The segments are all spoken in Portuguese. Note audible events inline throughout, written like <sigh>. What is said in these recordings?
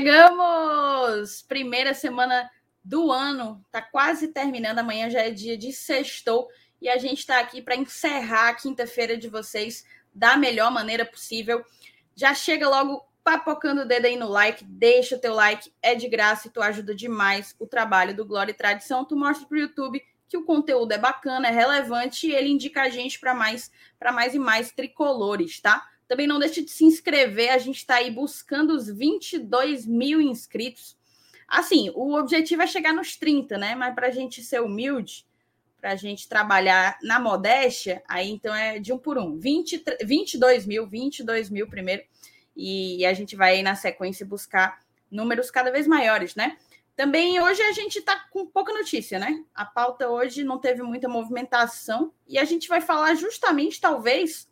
Chegamos! Primeira semana do ano, tá quase terminando. Amanhã já é dia de sextou e a gente está aqui para encerrar a quinta-feira de vocês da melhor maneira possível. Já chega logo papocando o dedo aí no like, deixa teu like, é de graça e tu ajuda demais o trabalho do Glória e Tradição. Tu mostra pro YouTube que o conteúdo é bacana, é relevante e ele indica a gente para mais para mais e mais tricolores, tá? Também não deixe de se inscrever, a gente está aí buscando os 22 mil inscritos. Assim, o objetivo é chegar nos 30, né? Mas para a gente ser humilde, para a gente trabalhar na modéstia, aí então é de um por um. 20, 22 mil, 22 mil primeiro, e a gente vai aí na sequência buscar números cada vez maiores, né? Também hoje a gente está com pouca notícia, né? A pauta hoje não teve muita movimentação e a gente vai falar justamente, talvez,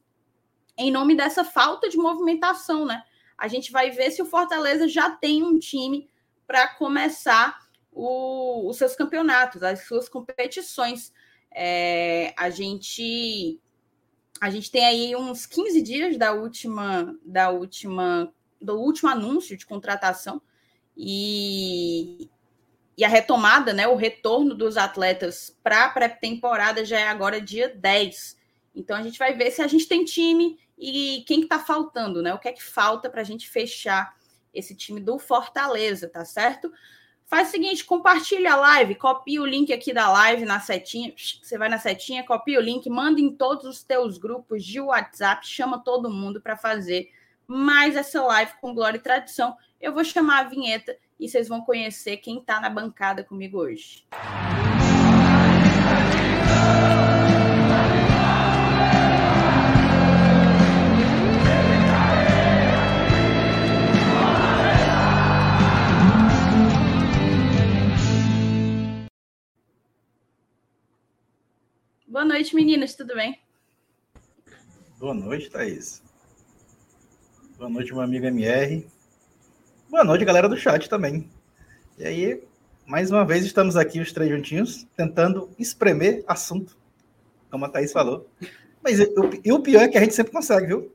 em nome dessa falta de movimentação, né? A gente vai ver se o Fortaleza já tem um time para começar o, os seus campeonatos, as suas competições. É, a gente a gente tem aí uns 15 dias da última da última do último anúncio de contratação e, e a retomada, né, o retorno dos atletas para a pré-temporada já é agora dia 10. Então a gente vai ver se a gente tem time e quem que tá faltando, né? O que é que falta para a gente fechar esse time do Fortaleza, tá certo? Faz o seguinte, compartilha a live, copia o link aqui da live na setinha, você vai na setinha, copia o link, manda em todos os teus grupos de WhatsApp, chama todo mundo para fazer mais essa live com Glória e Tradição. Eu vou chamar a vinheta e vocês vão conhecer quem está na bancada comigo hoje. Boa noite, meninas, tudo bem? Boa noite, Thaís. Boa noite, meu amigo MR. Boa noite, galera do chat também. E aí, mais uma vez, estamos aqui os três juntinhos, tentando espremer assunto, como a Thaís falou. Mas e o pior é que a gente sempre consegue, viu?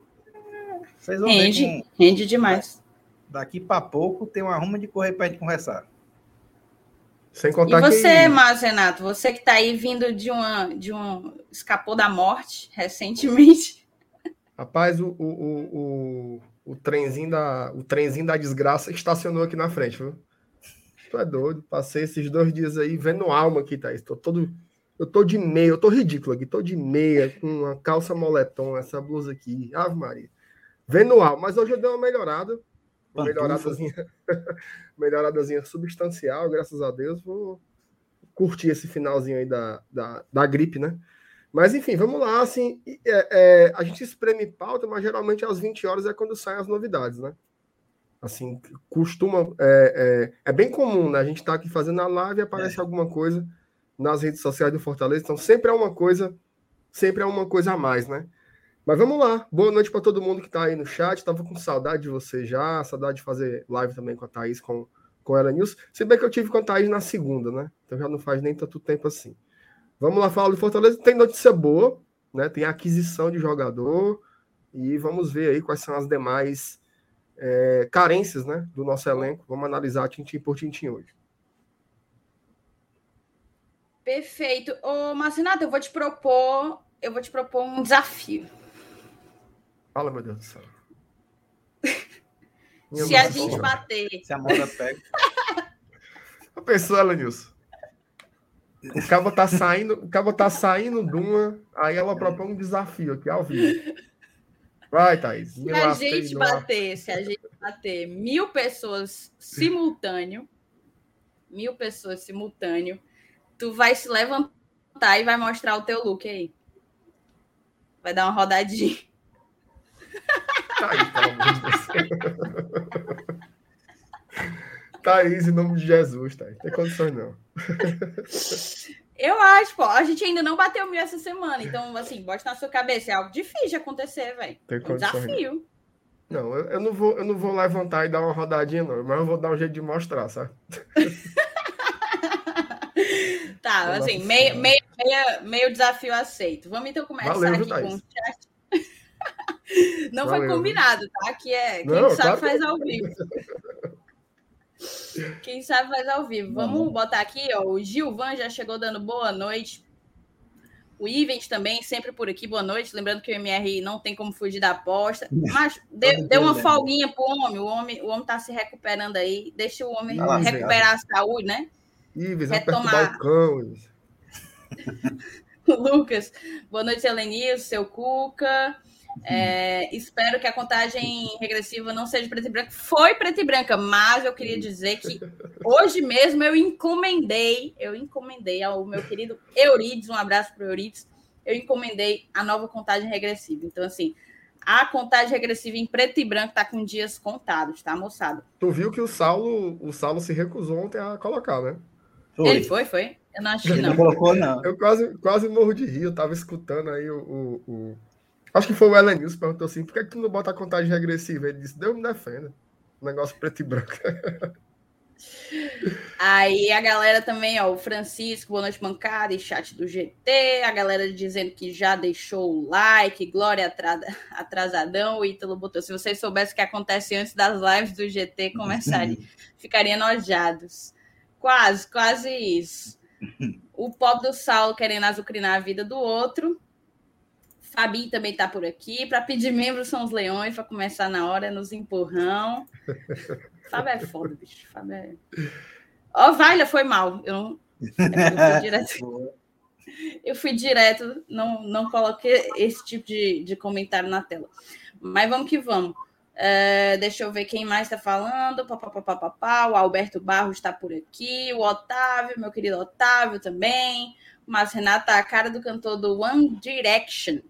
Vocês vão rende, ver com... rende demais. Daqui para pouco tem uma ruma de correr para a gente conversar. Sem contar e você, que... Márcio Renato, você que está aí vindo de uma, de um escapou da morte recentemente. <laughs> Rapaz, o, o, o, o, trenzinho da, o trenzinho da desgraça estacionou aqui na frente, viu? Tu é doido. Passei esses dois dias aí vendo alma aqui, Thaís. Tô todo. Eu tô de meia, eu tô ridículo aqui, tô de meia, com uma calça moletom, essa blusa aqui. Ave Maria. Vendo alma, mas hoje eu dei uma melhorada melhoradazinha, <laughs> melhoradazinha substancial, graças a Deus. Vou curtir esse finalzinho aí da, da, da gripe, né? Mas enfim, vamos lá. Assim, é, é, a gente espreme pauta, mas geralmente às 20 horas é quando saem as novidades, né? Assim, costuma. É, é, é bem comum, né? A gente está aqui fazendo a live e aparece é. alguma coisa nas redes sociais do Fortaleza. Então, sempre é uma coisa, sempre é uma coisa a mais, né? Mas vamos lá. Boa noite para todo mundo que está aí no chat. Estava com saudade de você já, saudade de fazer live também com a Thaís, com, com ela News. Se bem que eu tive com a Thaís na segunda, né? Então já não faz nem tanto tempo assim. Vamos lá falar do Fortaleza. Tem notícia boa, né? Tem aquisição de jogador. E vamos ver aí quais são as demais é, carências né, do nosso elenco. Vamos analisar tintim por tintim hoje. Perfeito. Ô, Marcinato, eu vou te propor, eu vou te propor um desafio. Fala, meu Deus do céu. <laughs> Se a gente bater. Se a moda pega. <laughs> A pessoa, Elenilson. O cabo tá saindo, o cabo tá saindo de uma, aí ela propõe um desafio aqui ao vivo. Vai, Thaís. Se a gente bater, se a gente bater mil pessoas simultâneo, mil pessoas simultâneo, tu vai se levantar e vai mostrar o teu look aí. Vai dar uma rodadinha. Thaís, pelo amor de Deus. Thaís, em nome de Jesus, Thaís. Tem condições, não. Eu acho, pô. A gente ainda não bateu mil essa semana. Então, assim, bote na sua cabeça. É algo difícil de acontecer, velho. Tem um desafio. Não, eu, eu, não vou, eu não vou levantar e dar uma rodadinha, não. Mas eu vou dar um jeito de mostrar, sabe? <laughs> tá, assim, meio, meio, meio, meio desafio aceito. Vamos então começar Valeu, aqui com o chat. Não Valeu. foi combinado, tá? Que é quem não, sabe claro faz ao vivo. Quem sabe faz ao vivo. Vamos botar aqui, ó. O Gilvan já chegou dando boa noite. O Ivens também, sempre por aqui, boa noite. Lembrando que o MR não tem como fugir da aposta. Mas deu, deu uma folguinha pro homem. O homem o homem tá se recuperando aí. Deixa o homem ah, recuperar a saúde, né? Ives, retomar. O <laughs> Lucas, boa noite, Helenil, seu Cuca. É, espero que a contagem regressiva não seja preta e branca. Foi preta e branca, mas eu queria dizer que hoje mesmo eu encomendei, eu encomendei ao meu querido Eurides, um abraço para o Eurides, eu encomendei a nova contagem regressiva. Então, assim, a contagem regressiva em preto e branco está com dias contados, tá, moçada? Tu viu que o Saulo, o Saulo se recusou ontem a colocar, né? Foi. Ele foi, foi? Eu não acho que não. não colocou, não. Eu quase, quase morro de rir, eu tava escutando aí o, o, o Acho que foi o Ellen News que perguntou assim: por que, que tu não bota a contagem regressiva? Ele disse: Deus me defenda. Negócio preto e branco. <laughs> Aí a galera também, ó, o Francisco, boa noite, mancada, e chat do GT, a galera dizendo que já deixou o like, glória atrasadão, o Ítalo botou, se vocês soubessem o que acontece antes das lives do GT começarem, <laughs> ficariam enojados. Quase, quase isso. <laughs> O pobre do Saulo querendo azucrinar a vida do outro, Fabinho também está por aqui. Para pedir membros são os leões, para começar na hora, nos empurrão. Fábio é foda, bicho. Fábio é. Ó, oh, Vaila foi mal. Eu, não... eu fui direto. <laughs> eu fui direto, não, não coloquei esse tipo de, de comentário na tela. Mas vamos que vamos. Uh, deixa eu ver quem mais está falando. Pá, pá, pá, o Alberto Barros está por aqui. O Otávio, meu querido Otávio também. Mas Renata, a cara do cantor do One Direction.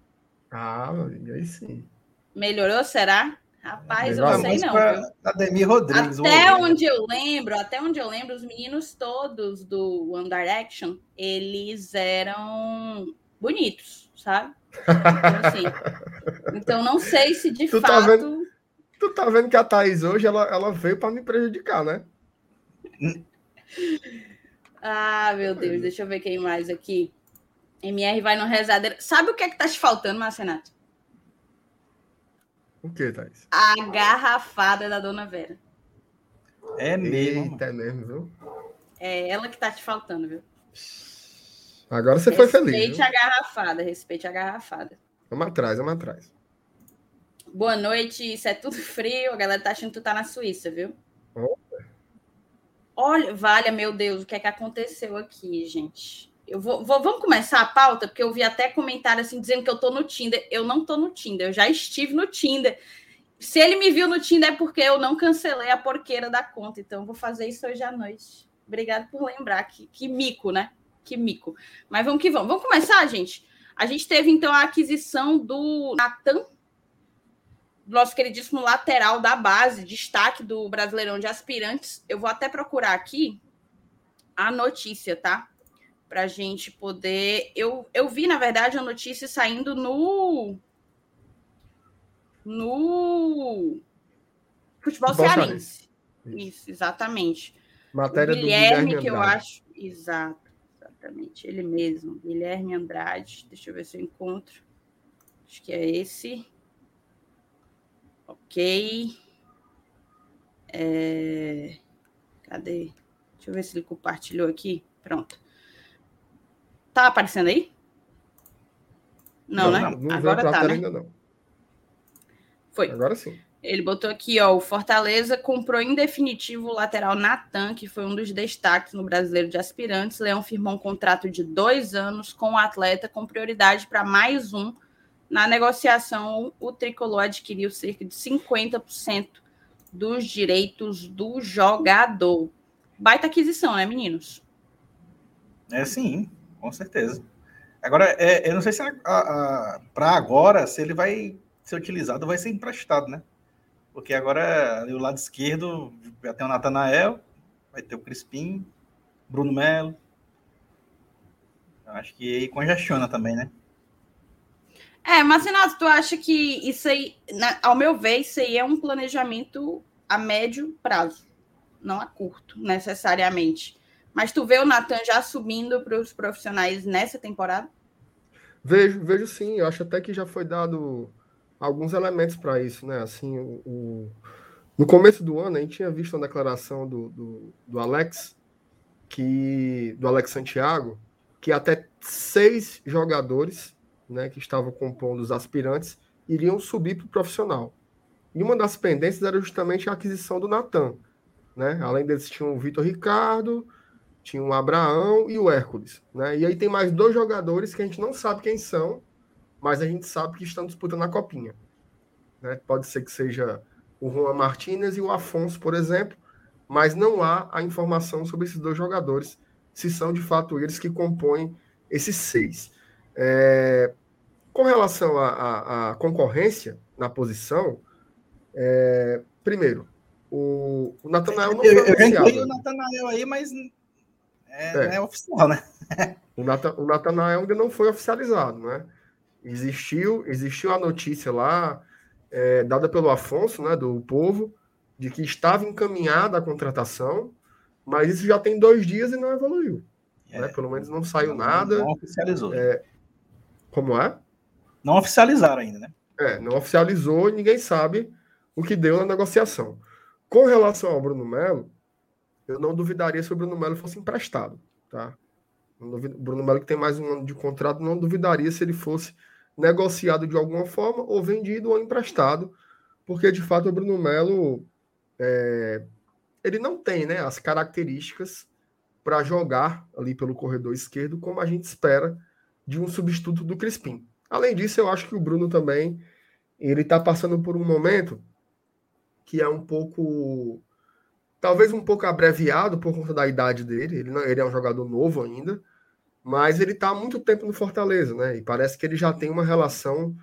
Ah, aí sim. Melhorou, será? Rapaz, eu não sei não. Ademir Rodrigues. Até onde eu lembro, até onde eu lembro, os meninos todos do One Direction, eles eram bonitos, sabe? Então, assim, <laughs> então não sei se de tu fato. Tá vendo, tu tá vendo que a Thaís hoje ela, ela veio para me prejudicar, né? ah, meu Deus, deixa eu ver quem mais aqui. MR vai no rezadeiro. Sabe o que é que tá te faltando, Marcenato? O que, Thais? A garrafada da Dona Vera. É mesmo. Eita, é mesmo, viu? É ela que tá te faltando, viu? Agora você respeite foi feliz. Respeite a garrafada, respeite a garrafada. Vamos atrás, vamos atrás. Boa noite, isso é tudo frio. A galera tá achando que tu tá na Suíça, viu? Opa. Olha, valha, meu Deus, o que é que aconteceu aqui, gente? Eu vou, vou, vamos começar a pauta, porque eu vi até comentário assim dizendo que eu tô no Tinder. Eu não tô no Tinder, eu já estive no Tinder. Se ele me viu no Tinder é porque eu não cancelei a porqueira da conta. Então, vou fazer isso hoje à noite. Obrigado por lembrar. Que, que mico, né? Que mico. Mas vamos que vamos. Vamos começar, gente. A gente teve, então, a aquisição do Natan, nosso queridíssimo lateral da base, destaque do Brasileirão de Aspirantes. Eu vou até procurar aqui a notícia, tá? Para a gente poder. Eu, eu vi, na verdade, a notícia saindo no. No. Futebol cearense. Isso, exatamente. Matéria o Guilherme, do Guilherme que eu acho. Exato, exatamente. Ele mesmo. Guilherme Andrade. Deixa eu ver se eu encontro. Acho que é esse. Ok. É... Cadê? Deixa eu ver se ele compartilhou aqui. Pronto. Tá aparecendo aí? Não, não né? Não, Agora tá, né? Ainda não. Foi. Agora sim. Ele botou aqui, ó, o Fortaleza comprou em definitivo o lateral Natan, que foi um dos destaques no Brasileiro de Aspirantes. Leão firmou um contrato de dois anos com o atleta, com prioridade para mais um. Na negociação, o Tricolor adquiriu cerca de 50% dos direitos do jogador. Baita aquisição, né, meninos? É sim com certeza. Agora, é, eu não sei se para agora, se ele vai ser utilizado, vai ser emprestado, né? Porque agora o lado esquerdo vai ter o Natanael, vai ter o Crispim, Bruno Melo. Acho que aí congestiona também, né? É, mas Renato, tu acha que isso aí, ao meu ver, isso aí é um planejamento a médio prazo, não a curto, necessariamente. Mas tu vê o Natan já subindo para os profissionais nessa temporada? Vejo, vejo sim. Eu acho até que já foi dado alguns elementos para isso, né? Assim, o, No começo do ano, a gente tinha visto uma declaração do, do, do Alex, que do Alex Santiago, que até seis jogadores né, que estavam compondo os aspirantes iriam subir para o profissional. E uma das pendências era justamente a aquisição do Natan. Né? Além deles, tinha o Vitor Ricardo, tinha o Abraão e o Hércules. Né? E aí tem mais dois jogadores que a gente não sabe quem são, mas a gente sabe que estão disputando a copinha. Né? Pode ser que seja o Juan Martinez e o Afonso, por exemplo, mas não há a informação sobre esses dois jogadores, se são de fato eles que compõem esses seis. É, com relação à concorrência na posição, é, primeiro, o, o Natanael não foi eu, oficial. Eu o Natanael aí, mas é, é. é oficial, né? o, Nata, o Natanael ainda não foi oficializado, né? Existiu, existiu a notícia lá, é, dada pelo Afonso, né, do Povo, de que estava encaminhada a contratação, mas isso já tem dois dias e não evoluiu. É, né? Pelo menos não saiu não, nada. Não oficializou. É, como é? Não oficializaram ainda, né? É, não oficializou e ninguém sabe o que deu na negociação. Com relação ao Bruno Melo, eu não duvidaria se o Bruno Melo fosse emprestado, tá? O Bruno Melo que tem mais um ano de contrato, não duvidaria se ele fosse negociado de alguma forma, ou vendido ou emprestado, porque de fato o Bruno Melo é, ele não tem né, as características para jogar ali pelo corredor esquerdo como a gente espera de um substituto do Crispim. Além disso, eu acho que o Bruno também ele está passando por um momento que é um pouco talvez um pouco abreviado por conta da idade dele. Ele, não, ele é um jogador novo ainda, mas ele está há muito tempo no Fortaleza, né? E parece que ele já tem uma relação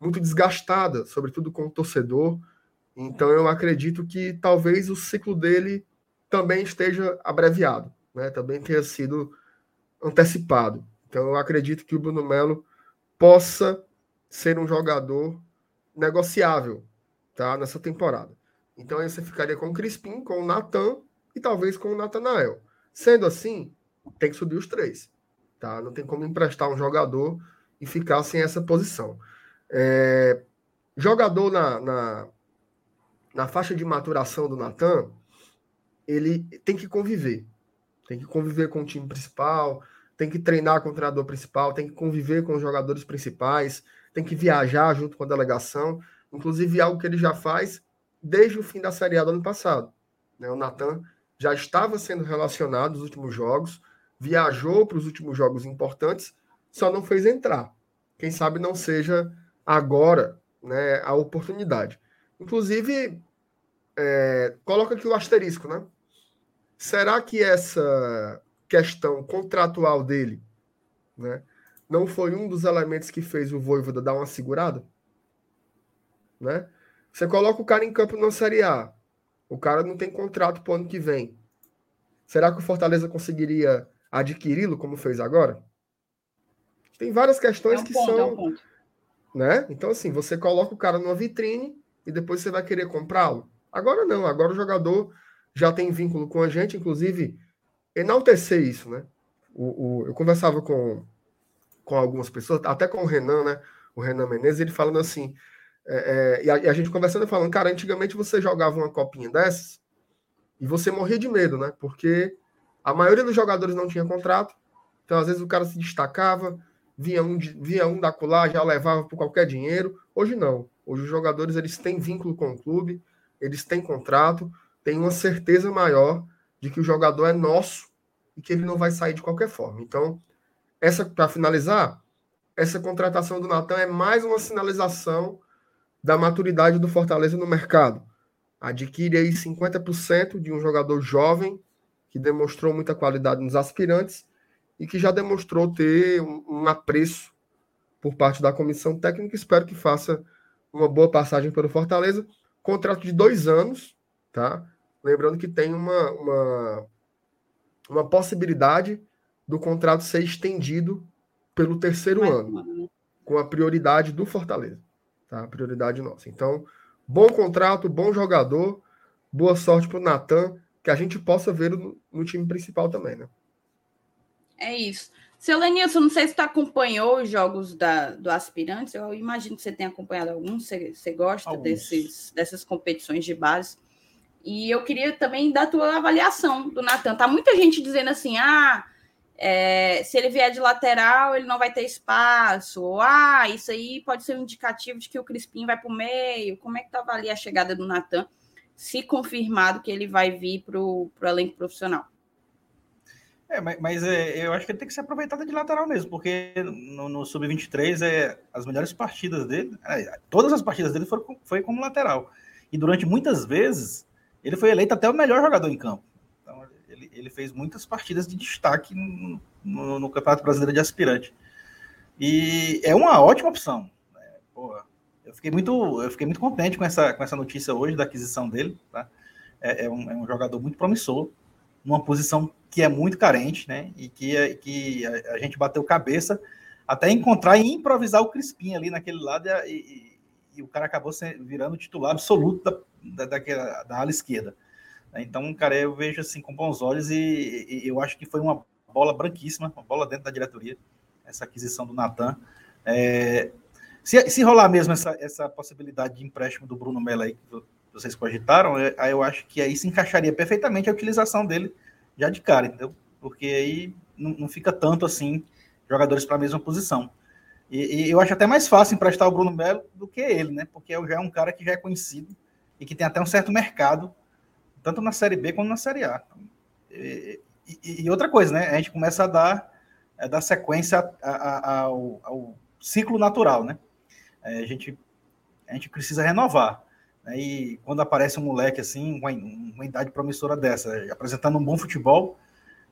muito desgastada, sobretudo com o torcedor. Então eu acredito que talvez o ciclo dele também esteja abreviado, né? Também tenha sido antecipado. Então eu acredito que o Bruno Melo possa ser um jogador negociável, tá? Nessa temporada. Então aí você ficaria com o Crispim, com o Natan e talvez com o Natanael. Sendo assim, tem que subir os três. Tá? Não tem como emprestar um jogador e ficar sem essa posição. É, jogador na, na, na, faixa de maturação do Natan, ele tem que conviver. Tem que conviver com o time principal, tem que treinar com o treinador principal, tem que conviver com os jogadores principais, tem que viajar junto com a delegação. Inclusive, algo que ele já faz desde o fim da Série A do ano passado. Né? O Natan já estava sendo relacionado nos últimos jogos, viajou para os últimos jogos importantes, só não fez entrar. Quem sabe não seja agora né, a oportunidade. Inclusive, é, coloca aqui o asterisco, né? Será que essa questão contratual dele né, não foi um dos elementos que fez o Voivoda dar uma segurada? Né? Você coloca o cara em campo na Série A, o cara não tem contrato para o ano que vem. Será que o Fortaleza conseguiria adquiri-lo como fez agora? Tem várias questões é um que ponto, são. É um né? Então, assim, você coloca o cara numa vitrine e depois você vai querer comprá-lo. Agora não, agora o jogador já tem vínculo com a gente, inclusive enaltecer isso, né? O, o, eu conversava com, com algumas pessoas, até com o Renan, né? O Renan Menezes, ele falando assim, é, é, e, a, e, a, gente conversando falando, cara, antigamente você jogava uma copinha dessas e você morria de medo, né? Porque a maioria dos jogadores não tinha contrato, então às vezes o cara se destacava, via um, via um da colar, já levava por qualquer dinheiro. Hoje não. Hoje os jogadores eles têm vínculo com o clube, eles têm contrato, têm uma certeza maior de que o jogador é nosso e que ele não vai sair de qualquer forma. Então, essa para finalizar, essa contratação do Natan é mais uma sinalização da maturidade do Fortaleza no mercado. Adquire aí 50% de um jogador jovem que demonstrou muita qualidade nos aspirantes e que já demonstrou ter um, um apreço por parte da comissão técnica. Espero que faça uma boa passagem pelo Fortaleza. Contrato de dois anos, tá? Lembrando que tem uma, uma, uma possibilidade do contrato ser estendido pelo terceiro Mais ano, né? com a prioridade do Fortaleza, tá? Prioridade nossa. Então, bom contrato, bom jogador, boa sorte para o Natan que a gente possa ver no, no time principal também, né? É isso. Seu Lenilson, não sei se tu acompanhou os jogos da, do Aspirantes, eu imagino que você tenha acompanhado alguns, você, você gosta desses, dessas competições de base. E eu queria também dar a tua avaliação do Natan. Tá muita gente dizendo assim, ah, é, se ele vier de lateral, ele não vai ter espaço. Ah, isso aí pode ser um indicativo de que o Crispim vai para o meio. Como é que tu avalia a chegada do Natan, se confirmado que ele vai vir para o elenco profissional? É, mas, mas é, eu acho que ele tem que ser aproveitado de lateral mesmo, porque no, no Sub-23 é, as melhores partidas dele, é, todas as partidas dele foram foi como lateral. E durante muitas vezes ele foi eleito até o melhor jogador em campo ele, ele fez muitas partidas de destaque no, no, no, Campeonato Brasileiro de Aspirante. E é uma ótima opção. Né? Porra, eu fiquei muito, eu fiquei muito contente com essa, com essa notícia hoje da aquisição dele. Tá? É, é, um, é um jogador muito promissor, numa posição que é muito carente, né? E que, que a, a gente bateu cabeça até encontrar e improvisar o Crispim ali naquele lado e, e, e o cara acabou virando titular absoluto da, da, daquela, da ala esquerda. Então, cara, eu vejo assim com bons olhos e, e, eu acho que foi uma bola branquíssima, uma bola dentro da diretoria, essa aquisição do Natan. É, se, se rolar mesmo essa, essa possibilidade de empréstimo do Bruno Melo aí, que vocês cogitaram, é, aí eu acho que aí se encaixaria perfeitamente a utilização dele já de cara, entendeu? Porque aí não, não fica tanto assim jogadores para a mesma posição. E, e, eu acho até mais fácil emprestar o Bruno Melo do que ele, né? Porque já é um cara que já é conhecido e que tem até um certo mercado tanto na Série B quanto na Série A. E, e, e outra coisa, né? A gente começa a dar, a dar sequência a, a, ao, ao, ciclo natural, né? É, a, gente, a gente precisa renovar. Né? E quando aparece um moleque assim, uma, uma idade promissora dessa, apresentando um bom futebol,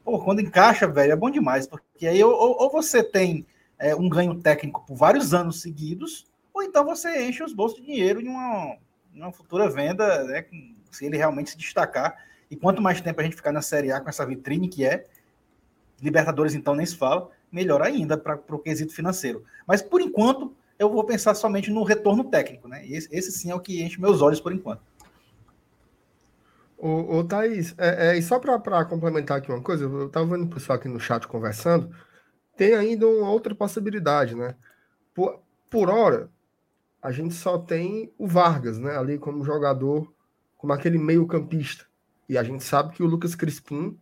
pô, quando encaixa, velho, é bom demais, porque aí ou, ou você tem é, um ganho técnico por vários anos seguidos, ou então você enche os bolsos de dinheiro em uma, uma futura venda, né, com se ele realmente se destacar. E quanto mais tempo a gente ficar na Série A com essa vitrine que é, Libertadores então nem se fala, melhor ainda para o quesito financeiro. Mas por enquanto, eu vou pensar somente no retorno técnico, né? Esse, esse sim é o que enche meus olhos por enquanto. Ô, ô Thaís, é, é, e só para complementar aqui uma coisa, eu estava vendo o pessoal aqui no chat conversando, tem ainda uma outra possibilidade, né? Por, por hora, a gente só tem o Vargas, né? Ali como jogador como aquele meio-campista. E a gente sabe que o Lucas Crispim,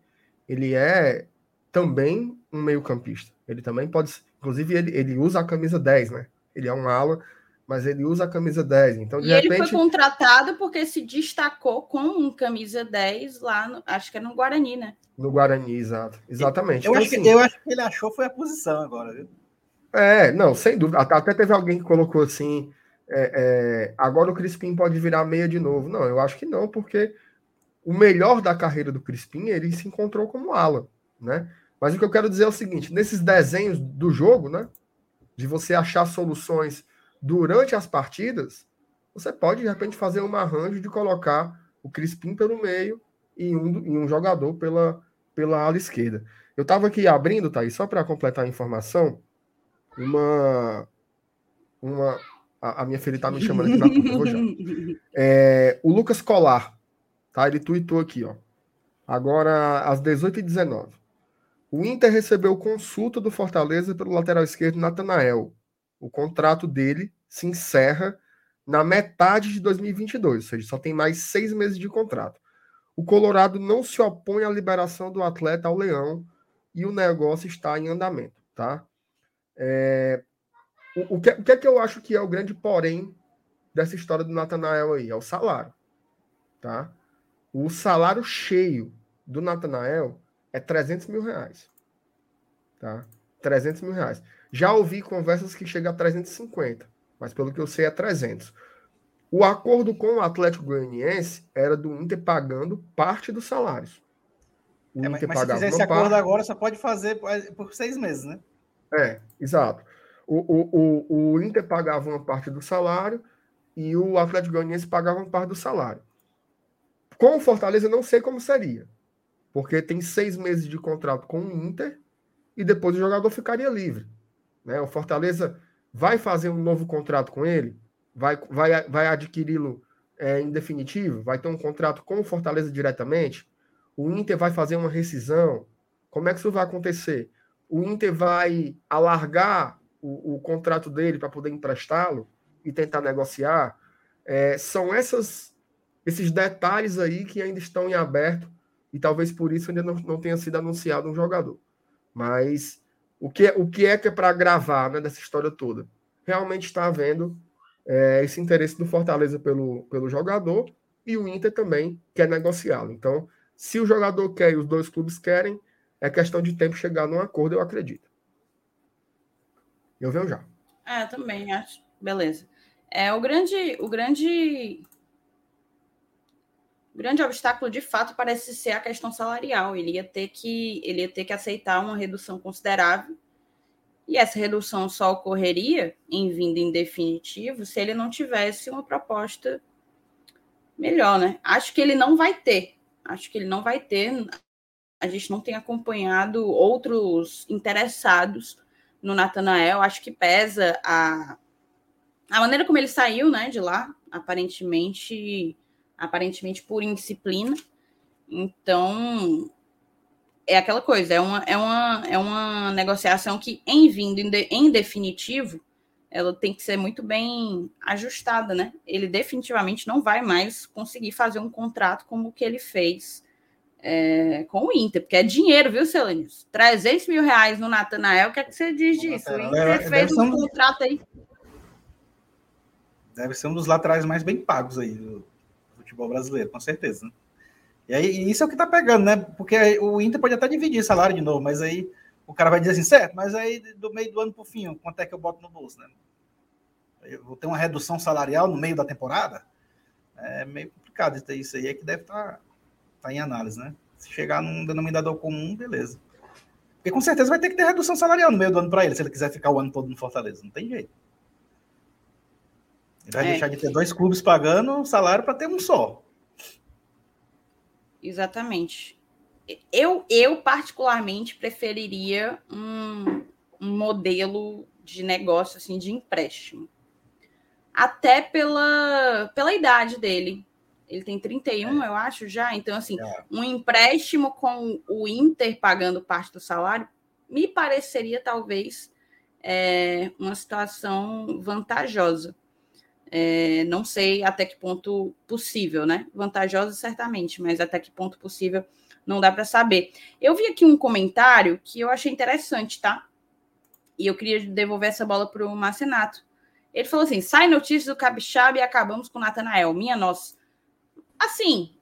ele é também um meio-campista. Ele também pode, inclusive ele, ele usa a camisa 10, né? Ele é um ala, mas ele usa a camisa 10. Então, de e repente... ele foi contratado porque se destacou com um camisa 10 lá, no, acho que é no Guarani, né? No Guarani, exato. Exatamente. Eu, então, acho, assim, que, eu acho que ele achou foi a posição agora, viu? É, não, sem dúvida. Até teve alguém que colocou assim, é, é, agora o Crispim pode virar meia de novo. Não, eu acho que não, porque o melhor da carreira do Crispim ele se encontrou como ala, né? Mas o que eu quero dizer é o seguinte: nesses desenhos do jogo, né, de você achar soluções durante as partidas, você pode de repente fazer um arranjo de colocar o Crispim pelo meio e um, e um jogador pela, pela ala esquerda. Eu estava aqui abrindo, aí, só para completar a informação, uma, uma, a, minha filha tá me chamando aqui na puta, vou já. É, o Lucas Colar, tá? Ele tweetou aqui, ó. Agora, às 18h19. O Inter recebeu consulta do Fortaleza pelo lateral esquerdo Natanael. O contrato dele se encerra na metade de 2022, ou seja, só tem mais seis meses de contrato. O Colorado não se opõe à liberação do atleta ao Leão e o negócio está em andamento, tá? É, o, o, que, o que é que eu acho que é o grande porém dessa história do Natanael aí? É o salário. Tá? O salário cheio do Natanael é 300 mil reais. Tá? 300 mil reais. Já ouvi conversas que chegam a 350, mas pelo que eu sei é 300. O acordo com o Atlético Goianiense era do Inter pagando parte dos salários. O é, mas, mas se fizer esse acordo parte... agora, só pode fazer por seis meses, né? É, exato. O, o, o, o Inter pagava uma parte do salário e o Atlético Goianiense pagava uma parte do salário. Com o Fortaleza, não sei como seria, porque tem seis meses de contrato com o Inter e depois o jogador ficaria livre. Né? O Fortaleza vai fazer um novo contrato com ele, vai, vai, vai adquiri-lo é, em definitivo, vai ter um contrato com o Fortaleza diretamente, o Inter vai fazer uma rescisão. Como é que isso vai acontecer? o Inter vai alargar o, o contrato dele para poder emprestá-lo e tentar negociar. É, são essas, esses detalhes aí que ainda estão em aberto e talvez por isso ainda não, não tenha sido anunciado um jogador. Mas o que, o que é que é para gravar né, dessa história toda? Realmente está havendo é, esse interesse do Fortaleza pelo, pelo jogador e o Inter também quer negociá-lo. Então, se o jogador quer e os dois clubes querem, é questão de tempo chegar num acordo, eu acredito. Eu venho já. É, também acho. Beleza. É o grande, o grande, o grande obstáculo de fato parece ser a questão salarial. Ele ia ter que, ele ia ter que aceitar uma redução considerável. E essa redução só ocorreria em vindo em definitivo se ele não tivesse uma proposta melhor, né? Acho que ele não vai ter. Acho que ele não vai ter. A gente não tem acompanhado outros interessados no Natanael. Acho que pesa a, a maneira como ele saiu, né, de lá, aparentemente, aparentemente por indisciplina. Então, é aquela coisa, é uma, é uma, é uma negociação que, em vindo em, de, em definitivo, ela tem que ser muito bem ajustada, né? Ele definitivamente não vai mais conseguir fazer um contrato como o que ele fez é, com o Inter, porque é dinheiro, viu, Celanius? 300 mil reais no Natanael, o que é que você diz disso? O Inter é, fez um, um contrato aí. Deve ser um dos laterais mais bem pagos aí do futebol brasileiro, com certeza. Né? E aí, isso é o que tá pegando, né? Porque o Inter pode até dividir salário de novo, mas aí o cara vai dizer assim, certo, mas aí do meio do ano pro fim, quanto é que eu boto no bolso, né? Eu vou ter uma redução salarial no meio da temporada? É meio complicado isso aí, é que deve estar tá, tá em análise, né? Se chegar num denominador comum, beleza. Porque com certeza vai ter que ter redução salarial no meio do ano para ele, se ele quiser ficar o ano todo no Fortaleza. Não tem jeito. Ele vai é. deixar de ter dois clubes pagando salário para ter um só. Exatamente eu, eu particularmente preferiria um, um modelo de negócio assim de empréstimo. Até pela, pela idade dele. Ele tem 31, é. eu acho, já. Então, assim, é. um empréstimo com o Inter pagando parte do salário me pareceria talvez é, uma situação vantajosa. É, não sei até que ponto possível, né? Vantajosa, certamente, mas até que ponto possível não dá para saber. Eu vi aqui um comentário que eu achei interessante, tá? E eu queria devolver essa bola para o Marcenato. Ele falou assim: sai notícias do Capixaba e acabamos com o Natanael. Minha nossa. Assim,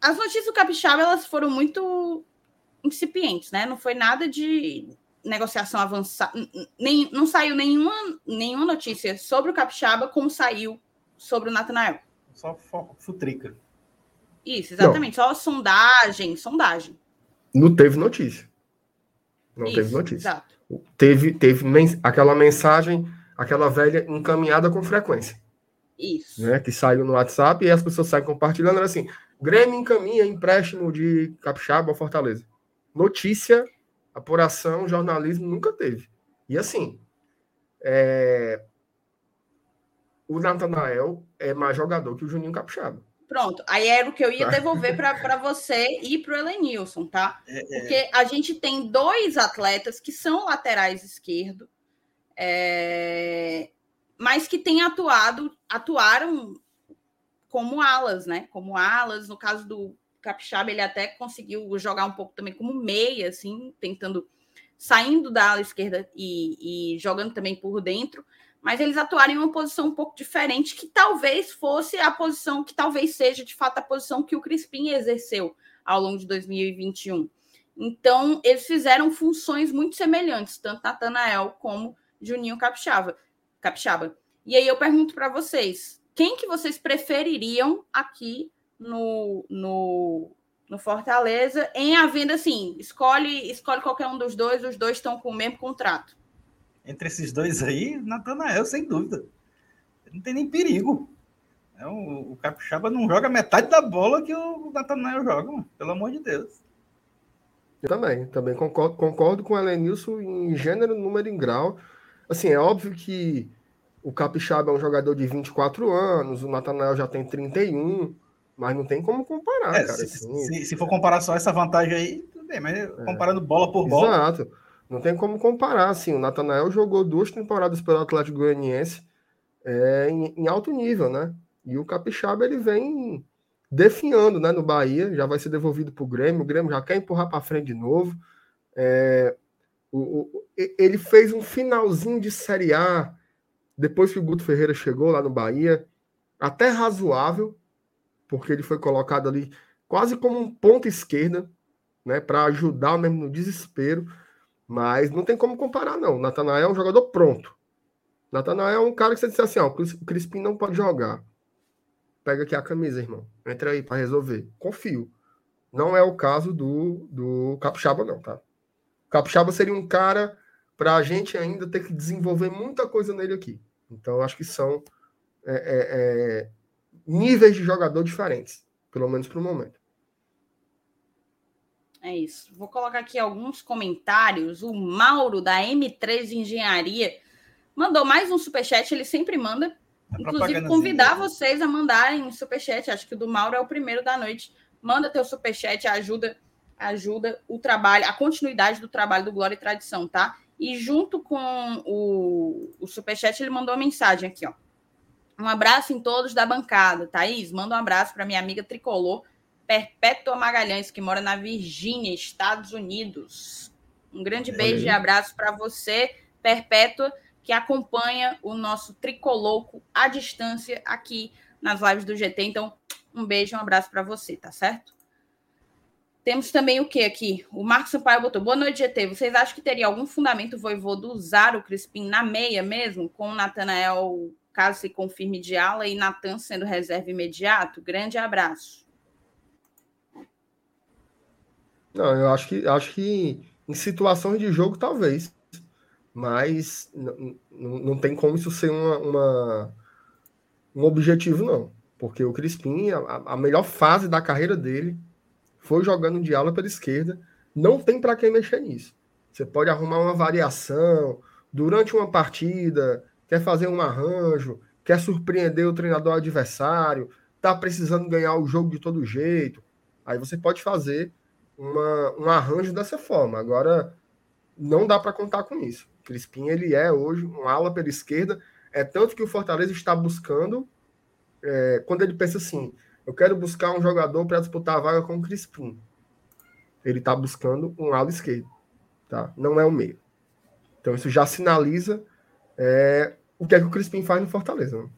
as notícias do Capixaba elas foram muito incipientes, né? Não foi nada de negociação avançada. Nem, não saiu nenhuma, nenhuma notícia sobre o Capixaba como saiu sobre o Natanael. Só futrica. Isso, exatamente. Não. Só sondagem, sondagem. Não teve notícia. Não Isso, teve notícia. Exato. Teve, teve mens aquela mensagem, aquela velha encaminhada com frequência. Isso. Né, que saiu no WhatsApp e as pessoas saem compartilhando. Era assim: Grêmio encaminha empréstimo de Capixaba ao Fortaleza. Notícia, apuração, jornalismo nunca teve. E assim, é... o Natanael é mais jogador que o Juninho Capixaba. Pronto, aí era o que eu ia devolver para você e para o Elenilson, tá? É, é. Porque a gente tem dois atletas que são laterais esquerdo, é... mas que têm atuado, atuaram como alas, né? Como alas, no caso do Capixaba, ele até conseguiu jogar um pouco também como meia, assim, tentando saindo da ala esquerda e, e jogando também por dentro mas eles atuaram em uma posição um pouco diferente, que talvez fosse a posição, que talvez seja de fato a posição que o Crispim exerceu ao longo de 2021. Então, eles fizeram funções muito semelhantes, tanto Natanael como Juninho Capixaba. Capixaba. E aí eu pergunto para vocês, quem que vocês prefeririam aqui no, no, no Fortaleza em havendo assim, escolhe, escolhe qualquer um dos dois, os dois estão com o mesmo contrato entre esses dois aí, Natanael, sem dúvida. Não tem nem perigo. É, o, o Capixaba não joga metade da bola que o Natanael joga, mano. pelo amor de Deus. Eu também, também concordo, concordo com o Elenilson em gênero, número e grau. Assim, é óbvio que o Capixaba é um jogador de 24 anos, o Natanael já tem 31, mas não tem como comparar, é, cara. Se, assim. se, se, for comparar só essa vantagem aí, tudo bem, mas é. comparando bola por bola. Exato. Não tem como comparar, assim, o Natanael jogou duas temporadas pelo Atlético Goianiense é, em, em, alto nível, né? E o Capixaba, ele vem definhando, né, no Bahia, já vai ser devolvido para o Grêmio, o Grêmio já quer empurrar para frente de novo. É, o, o, ele fez um finalzinho de Série A, depois que o Guto Ferreira chegou lá no Bahia, até razoável, porque ele foi colocado ali quase como um ponto esquerda, né, para ajudar mesmo no desespero. Mas não tem como comparar, não. Natanael é um jogador pronto. Natanael é um cara que você disse assim: ó, o Crispim não pode jogar. Pega aqui a camisa, irmão. Entra aí para resolver. Confio. Não é o caso do, do Capixaba, não, tá? Capixaba seria um cara para a gente ainda ter que desenvolver muita coisa nele aqui. Então, acho que são é, é, é, níveis de jogador diferentes, pelo menos para o momento. É isso. Vou colocar aqui alguns comentários. O Mauro, da M3 Engenharia, mandou mais um superchat. Ele sempre manda. É Inclusive, convidar vocês a mandarem um superchat. Acho que o do Mauro é o primeiro da noite. Manda teu superchat, ajuda, ajuda o trabalho, a continuidade do trabalho do Glória e Tradição, tá? E junto com o, o superchat, ele mandou uma mensagem aqui, ó. Um abraço em todos da bancada. Thaís, manda um abraço para minha amiga tricolor Perpétua Magalhães, que mora na Virgínia, Estados Unidos. Um grande beijo e abraço para você, Perpétua, que acompanha o nosso Tricoloco à distância aqui nas lives do GT. Então, um beijo e um abraço para você, tá certo? Temos também o que aqui? O Marcos Sampaio botou. Boa noite, GT. Vocês acham que teria algum fundamento Voivodo usar o Crispim na meia mesmo, com o Natanael, caso se confirme de ala, e Natan sendo reserva imediato? Grande abraço. Não, eu acho que acho que em situações de jogo talvez, mas não tem como isso ser uma, uma, um objetivo não, porque o Crispim a, a, melhor fase da carreira dele foi jogando de ala pela esquerda, não tem para quem mexer nisso. Você pode arrumar uma variação durante uma partida, quer fazer um arranjo, quer surpreender o treinador adversário, tá precisando ganhar o jogo de todo jeito. Aí você pode fazer uma, um arranjo dessa forma. Agora, não dá para contar com isso. Crispim, ele é hoje um ala pela esquerda, é tanto que o Fortaleza está buscando, é, quando ele pensa assim, eu quero buscar um jogador para disputar a vaga com o Crispim. Ele está buscando um ala esquerdo, tá? Não é o meio. Então isso já sinaliza é, o que é que o Crispim faz no Fortaleza. Né?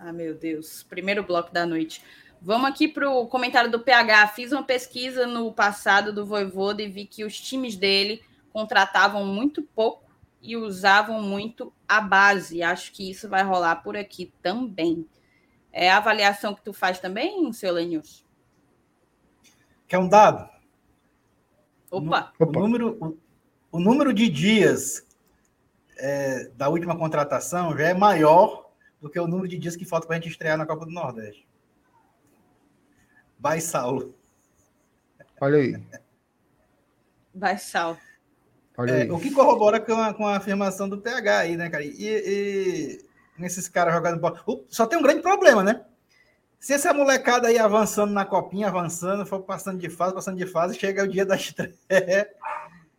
Ah, meu Deus. Primeiro bloco da noite. Vamos aqui para o comentário do PH. Fiz uma pesquisa no passado do Voivoda e vi que os times dele contratavam muito pouco e usavam muito a base. Acho que isso vai rolar por aqui também. É a avaliação que tu faz também, seu Lenilson? Quer um dado? Opa! O, número, o, o número de dias é, da última contratação já é maior do que o número de dias que falta para a gente estrear na Copa do Nordeste. Vai, Saulo. Olha aí. Vai, Saulo. É, o que corrobora com a, com a afirmação do PH aí, né, cara? E, e nesses caras jogando bola. Só tem um grande problema, né? Se essa molecada aí avançando na copinha, avançando, for passando de fase, passando de fase, chega o dia da estreia.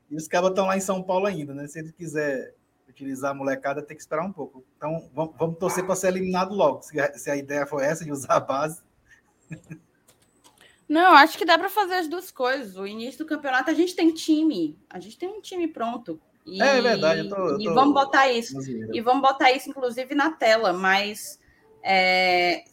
e os caras estão lá em São Paulo ainda, né? Se ele quiser utilizar a molecada, tem que esperar um pouco. Então, vamos, vamos torcer para ser eliminado logo. Se a, se a ideia for essa de usar a base. Não, acho que dá para fazer as duas coisas. O início do campeonato a gente tem time, a gente tem um time pronto. E, é verdade, eu tô, eu tô... e vamos botar isso. E vamos botar isso, inclusive, na tela, mas é,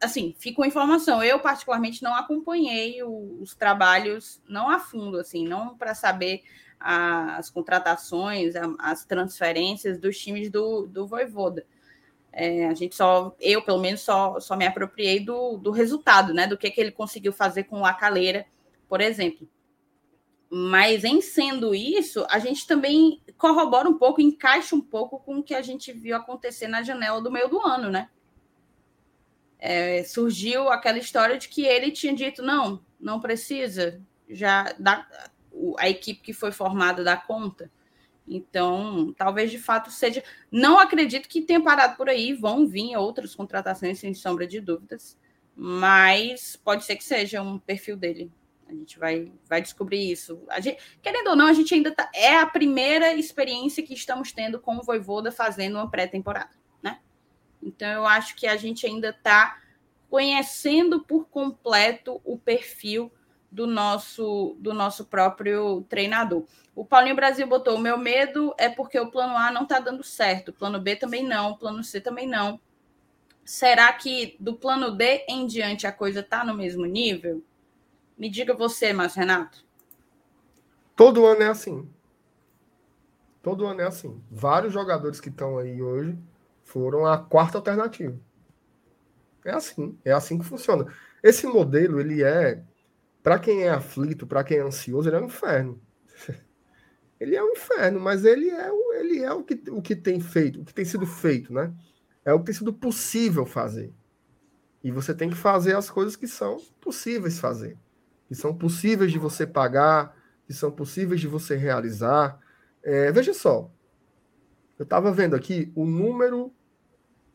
assim, fica uma informação. Eu, particularmente, não acompanhei o, os trabalhos, não a fundo, assim, não para saber a, as contratações, a, as transferências dos times do, do Voivoda. É, a gente só, eu pelo menos, só, só me apropriei do, do resultado, né? Do que, que ele conseguiu fazer com o Acaleira, por exemplo. Mas em sendo isso, a gente também corrobora um pouco, encaixa um pouco com o que a gente viu acontecer na janela do meio do ano, né? É, surgiu aquela história de que ele tinha dito: não, não precisa, já dá, a equipe que foi formada dá conta. Então, talvez de fato seja. Não acredito que tenha parado por aí, vão vir outras contratações, sem sombra de dúvidas, mas pode ser que seja um perfil dele. A gente vai, vai descobrir isso. Gente, querendo ou não, a gente ainda tá. É a primeira experiência que estamos tendo com o Voivoda fazendo uma pré-temporada, né? Então eu acho que a gente ainda está conhecendo por completo o perfil do nosso do nosso próprio treinador. O Paulinho Brasil botou: o meu medo é porque o plano A não está dando certo, o plano B também não, o plano C também não. Será que do plano D em diante a coisa está no mesmo nível? Me diga você, mas Renato. Todo ano é assim. Todo ano é assim. Vários jogadores que estão aí hoje foram a quarta alternativa. É assim, é assim que funciona. Esse modelo, ele é, para quem é aflito, para quem é ansioso, ele é um inferno. <laughs> Ele é um inferno, mas ele é, ele é o, que, o que tem feito, o que tem sido feito, né? É o que tem sido possível fazer. E você tem que fazer as coisas que são possíveis fazer que são possíveis de você pagar, que são possíveis de você realizar. É, veja só, eu estava vendo aqui o número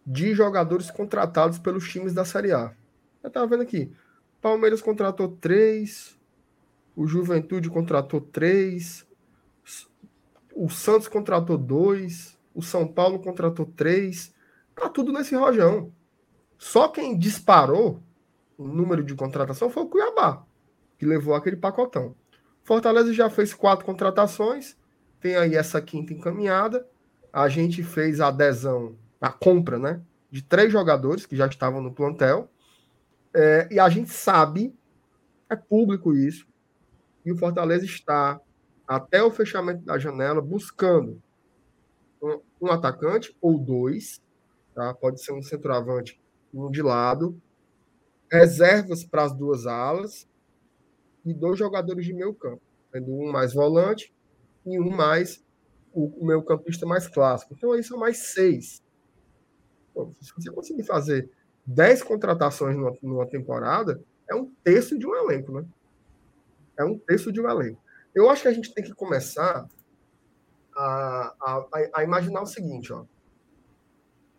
de jogadores contratados pelos times da Série A. Eu estava vendo aqui. Palmeiras contratou três, o Juventude contratou três, o Santos contratou dois, o São Paulo contratou três. Tá tudo nesse rojão. Só quem disparou o número de contratação foi o Cuiabá que levou aquele pacotão. Fortaleza já fez quatro contratações, tem aí essa quinta encaminhada. A gente fez a adesão, a compra, né? De três jogadores que já estavam no plantel. É, e a gente sabe, é público isso, e o Fortaleza está, até o fechamento da janela, buscando um, um atacante ou dois, tá? pode ser um centroavante um de lado, reservas para as duas alas e dois jogadores de meio campo, sendo um mais volante e um mais o, meio campista mais clássico. Então aí são mais seis. Se você conseguir fazer dez contratações numa, numa temporada, é um terço de um elenco, né? É um terço de um elenco. Eu acho que a gente tem que começar a, a, a imaginar o seguinte, ó.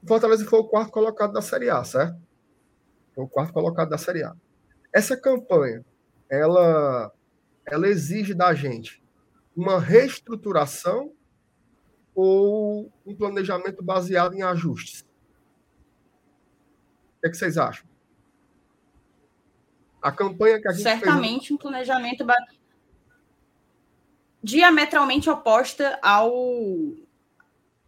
O Fortaleza foi o quarto colocado da Série A, certo? Foi o quarto colocado da Série A. Essa campanha ela, ela exige da gente uma reestruturação ou um planejamento baseado em ajustes? O que, é que vocês acham? A campanha que a gente Certamente fez... um planejamento ba... diametralmente oposta ao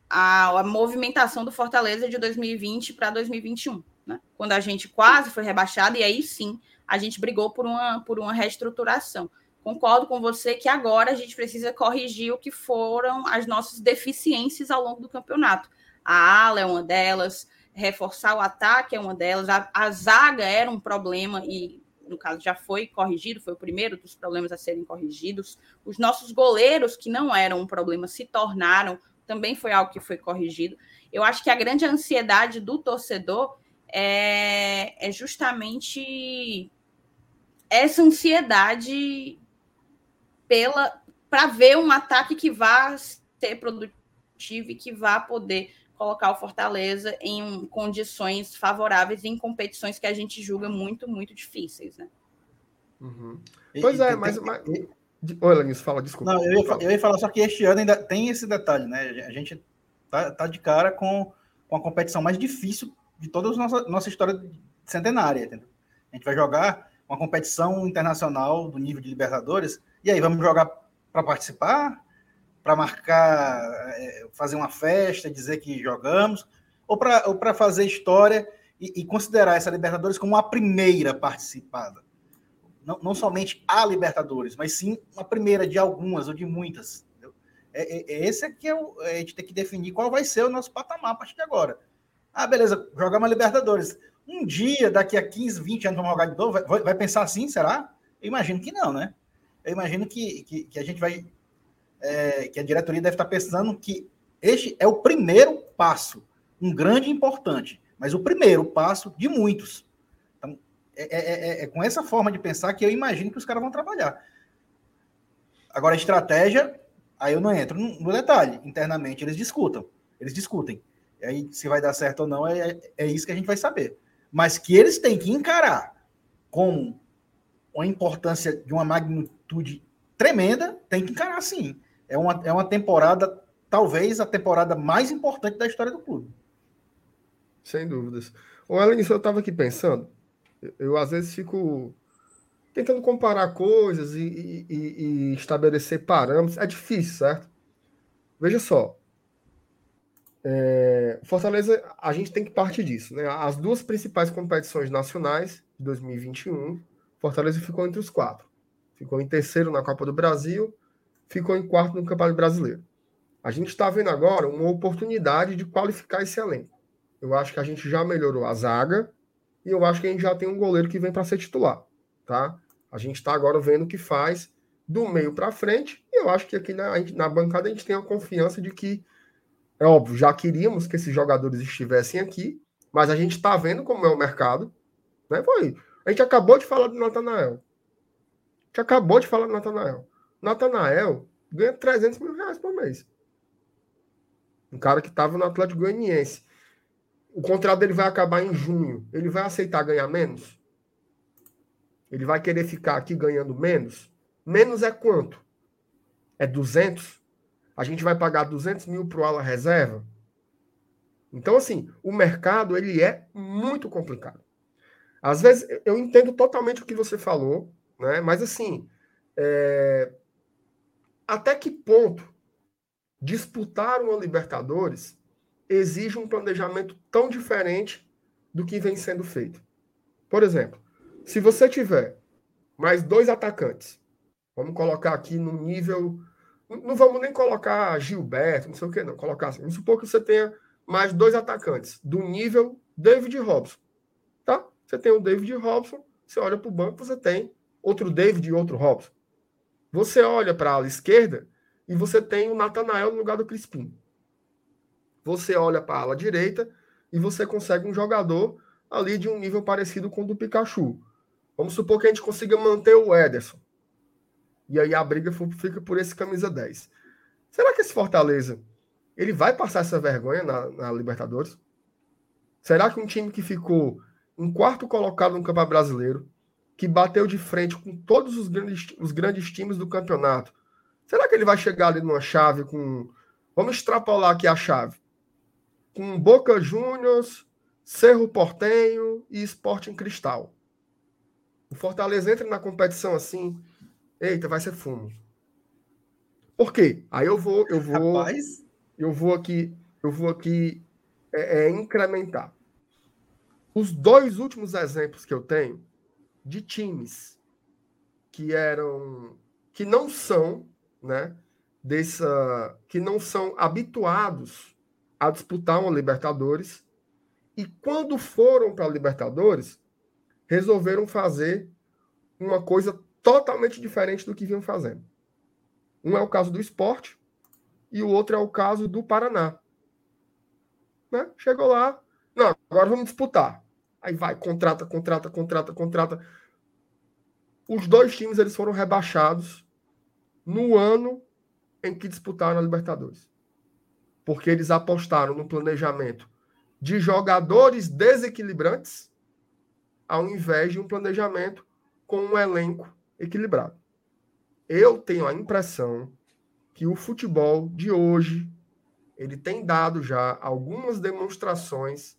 a, a movimentação do Fortaleza de 2020 para 2021, né? quando a gente quase foi rebaixado, e aí sim a gente brigou por uma, por uma reestruturação. Concordo com você que agora a gente precisa corrigir o que foram as nossas deficiências ao longo do campeonato. A ala é uma delas, reforçar o ataque é uma delas, a, a zaga era um problema e, no caso, já foi corrigido, foi o primeiro dos problemas a serem corrigidos. Os nossos goleiros, que não eram um problema, se tornaram, também foi algo que foi corrigido. Eu acho que a grande ansiedade do torcedor é, é justamente essa ansiedade pela para ver um ataque que vá ser produtivo e que vá poder colocar o Fortaleza em condições favoráveis em competições que a gente julga muito, muito difíceis, né? Uhum. Pois e, é, mas, mas... Oi, Lanis, fala, desculpa. Não, eu ia, eu ia, falar só que este ano ainda tem esse detalhe, né? A gente tá, tá de cara com, com a competição mais difícil de toda a nossa, nossa história centenária. Entendeu? A gente vai jogar uma competição internacional do nível de Libertadores, e aí vamos jogar para participar, para marcar, é, fazer uma festa, dizer que jogamos, ou para fazer história e, e, considerar essa Libertadores como a primeira participada. Não, não somente a Libertadores, mas sim uma primeira de algumas ou de muitas. É, é, é, esse é que é o, a gente tem que definir qual vai ser o nosso patamar a partir de agora. Ah, beleza, jogar uma Libertadores. Um dia, daqui a 15, 20 anos, jogar de vai, vai pensar assim, será? Eu imagino que não, né? Eu imagino que, que, que a gente vai. É, que a diretoria deve estar pensando que este é o primeiro passo, um grande e importante, mas o primeiro passo de muitos. Então, é, é, é, é com essa forma de pensar que eu imagino que os caras vão trabalhar. Agora, a estratégia, aí eu não entro no, detalhe. Internamente, eles discutam. Eles discutem. E aí, se vai dar certo ou não, é, é isso que a gente vai saber. Mas que eles têm que encarar como uma importância de uma magnitude tremenda, tem que encarar sim. É uma, é uma temporada, talvez a temporada mais importante da história do clube. Sem dúvidas. O Ellen, eu estava aqui pensando, eu, eu, às vezes fico tentando comparar coisas e, e, e, estabelecer parâmetros. É difícil, certo? Veja só. É, Fortaleza, a gente tem que partir disso. Né? As duas principais competições nacionais de 2021, Fortaleza ficou entre os quatro. Ficou em terceiro na Copa do Brasil, ficou em quarto no Campeonato Brasileiro. A gente está vendo agora uma oportunidade de qualificar esse elenco. Eu acho que a gente já melhorou a zaga e eu acho que a gente já tem um goleiro que vem para ser titular, tá? A gente está agora vendo o que faz do meio para frente e eu acho que aqui na, na bancada a gente tem a confiança de que, é óbvio, já queríamos que esses jogadores estivessem aqui, mas a gente está vendo como é o mercado, né? Foi. A gente acabou de falar do Natanael. A gente acabou de falar do Natanael. Natanael ganha 300 mil reais por mês. Um cara que estava no Atlético Goianiense. O contrato dele vai acabar em junho. Ele vai aceitar ganhar menos? Ele vai querer ficar aqui ganhando menos? Menos é quanto? É 200? A gente vai pagar 200 mil para o ala reserva? Então, assim, o mercado ele é muito complicado. Às vezes, eu entendo totalmente o que você falou, né? mas assim, é até que ponto disputar uma Libertadores exige um planejamento tão diferente do que vem sendo feito? Por exemplo, se você tiver mais dois atacantes, vamos colocar aqui no nível. Não vamos nem colocar Gilberto, não sei o que, não. Colocar assim. Vamos supor que você tenha mais dois atacantes do nível David Robson. Tá? Você tem o David Robson, você olha para o banco, você tem outro David e outro Robson. Você olha para a ala esquerda e você tem o Natanael no lugar do Crispim. Você olha para a ala direita e você consegue um jogador ali de um nível parecido com o do Pikachu. Vamos supor que a gente consiga manter o Ederson. E aí a briga fica por esse camisa 10. Será que esse Fortaleza ele vai passar essa vergonha na, na Libertadores? Será que um time que ficou em quarto colocado no Campeonato Brasileiro, que bateu de frente com todos os grandes, os grandes times do campeonato. Será que ele vai chegar ali numa chave com. Vamos extrapolar aqui a chave. Com Boca Juniors, Cerro Portenho e Sporting Cristal. O Fortaleza entra na competição assim. Eita, vai ser fumo. Por quê? Aí eu vou, eu vou, Rapaz. eu vou aqui, eu vou aqui é, é, incrementar. Os dois últimos exemplos que eu tenho de times que eram que não são, né, dessa que não são habituados a disputar uma Libertadores e quando foram para a Libertadores resolveram fazer uma coisa totalmente diferente do que vinham fazendo. Um é o caso do esporte e o outro é o caso do Paraná. Né? Chegou lá, não, agora vamos disputar. Aí vai, contrata, contrata, contrata, contrata. Os dois times eles foram rebaixados no ano em que disputaram a Libertadores. Porque eles apostaram no planejamento de jogadores desequilibrantes ao invés de um planejamento com um elenco equilibrado. Eu tenho a impressão que o futebol de hoje ele tem dado já algumas demonstrações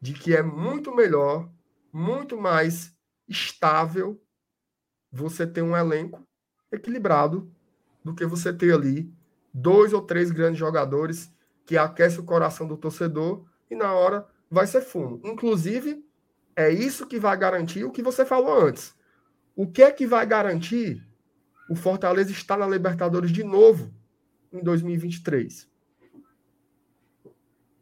de que é muito melhor, muito mais estável você ter um elenco equilibrado do que você ter ali dois ou três grandes jogadores que aquecem o coração do torcedor e na hora vai ser fumo. Inclusive, é isso que vai garantir o que você falou antes. O que é que vai garantir o Fortaleza estar na Libertadores de novo em 2023?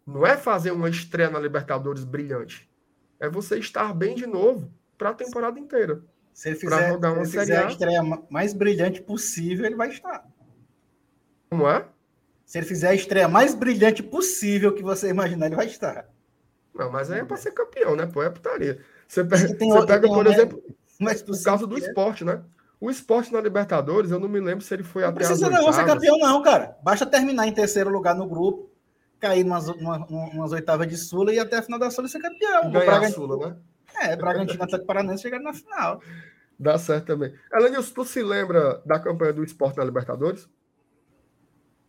Não é fazer uma estreia na Libertadores brilhante. É você estar bem de novo para a temporada inteira. Se ele fizer, jogar uma se ele fizer a estreia mais brilhante possível, ele vai estar. Como é? Se ele fizer a estreia mais brilhante possível que você imaginar, ele vai estar. Não, mas aí é para ser campeão, né? Pô, é putaria. Você pega, você pega por exemplo, mas o caso do esporte, né? O esporte na Libertadores, eu não me lembro se ele foi não até precisa não ser campeão, não, cara. Basta terminar em terceiro lugar no grupo cair umas, umas, umas oitavas de Sula e até a final da Sula ser campeão. Ganhar a Sula, né? É, Bragantino Atlético Paranaense chegaram na final. Dá certo também. Elenilson, tu se lembra da campanha do esporte na Libertadores?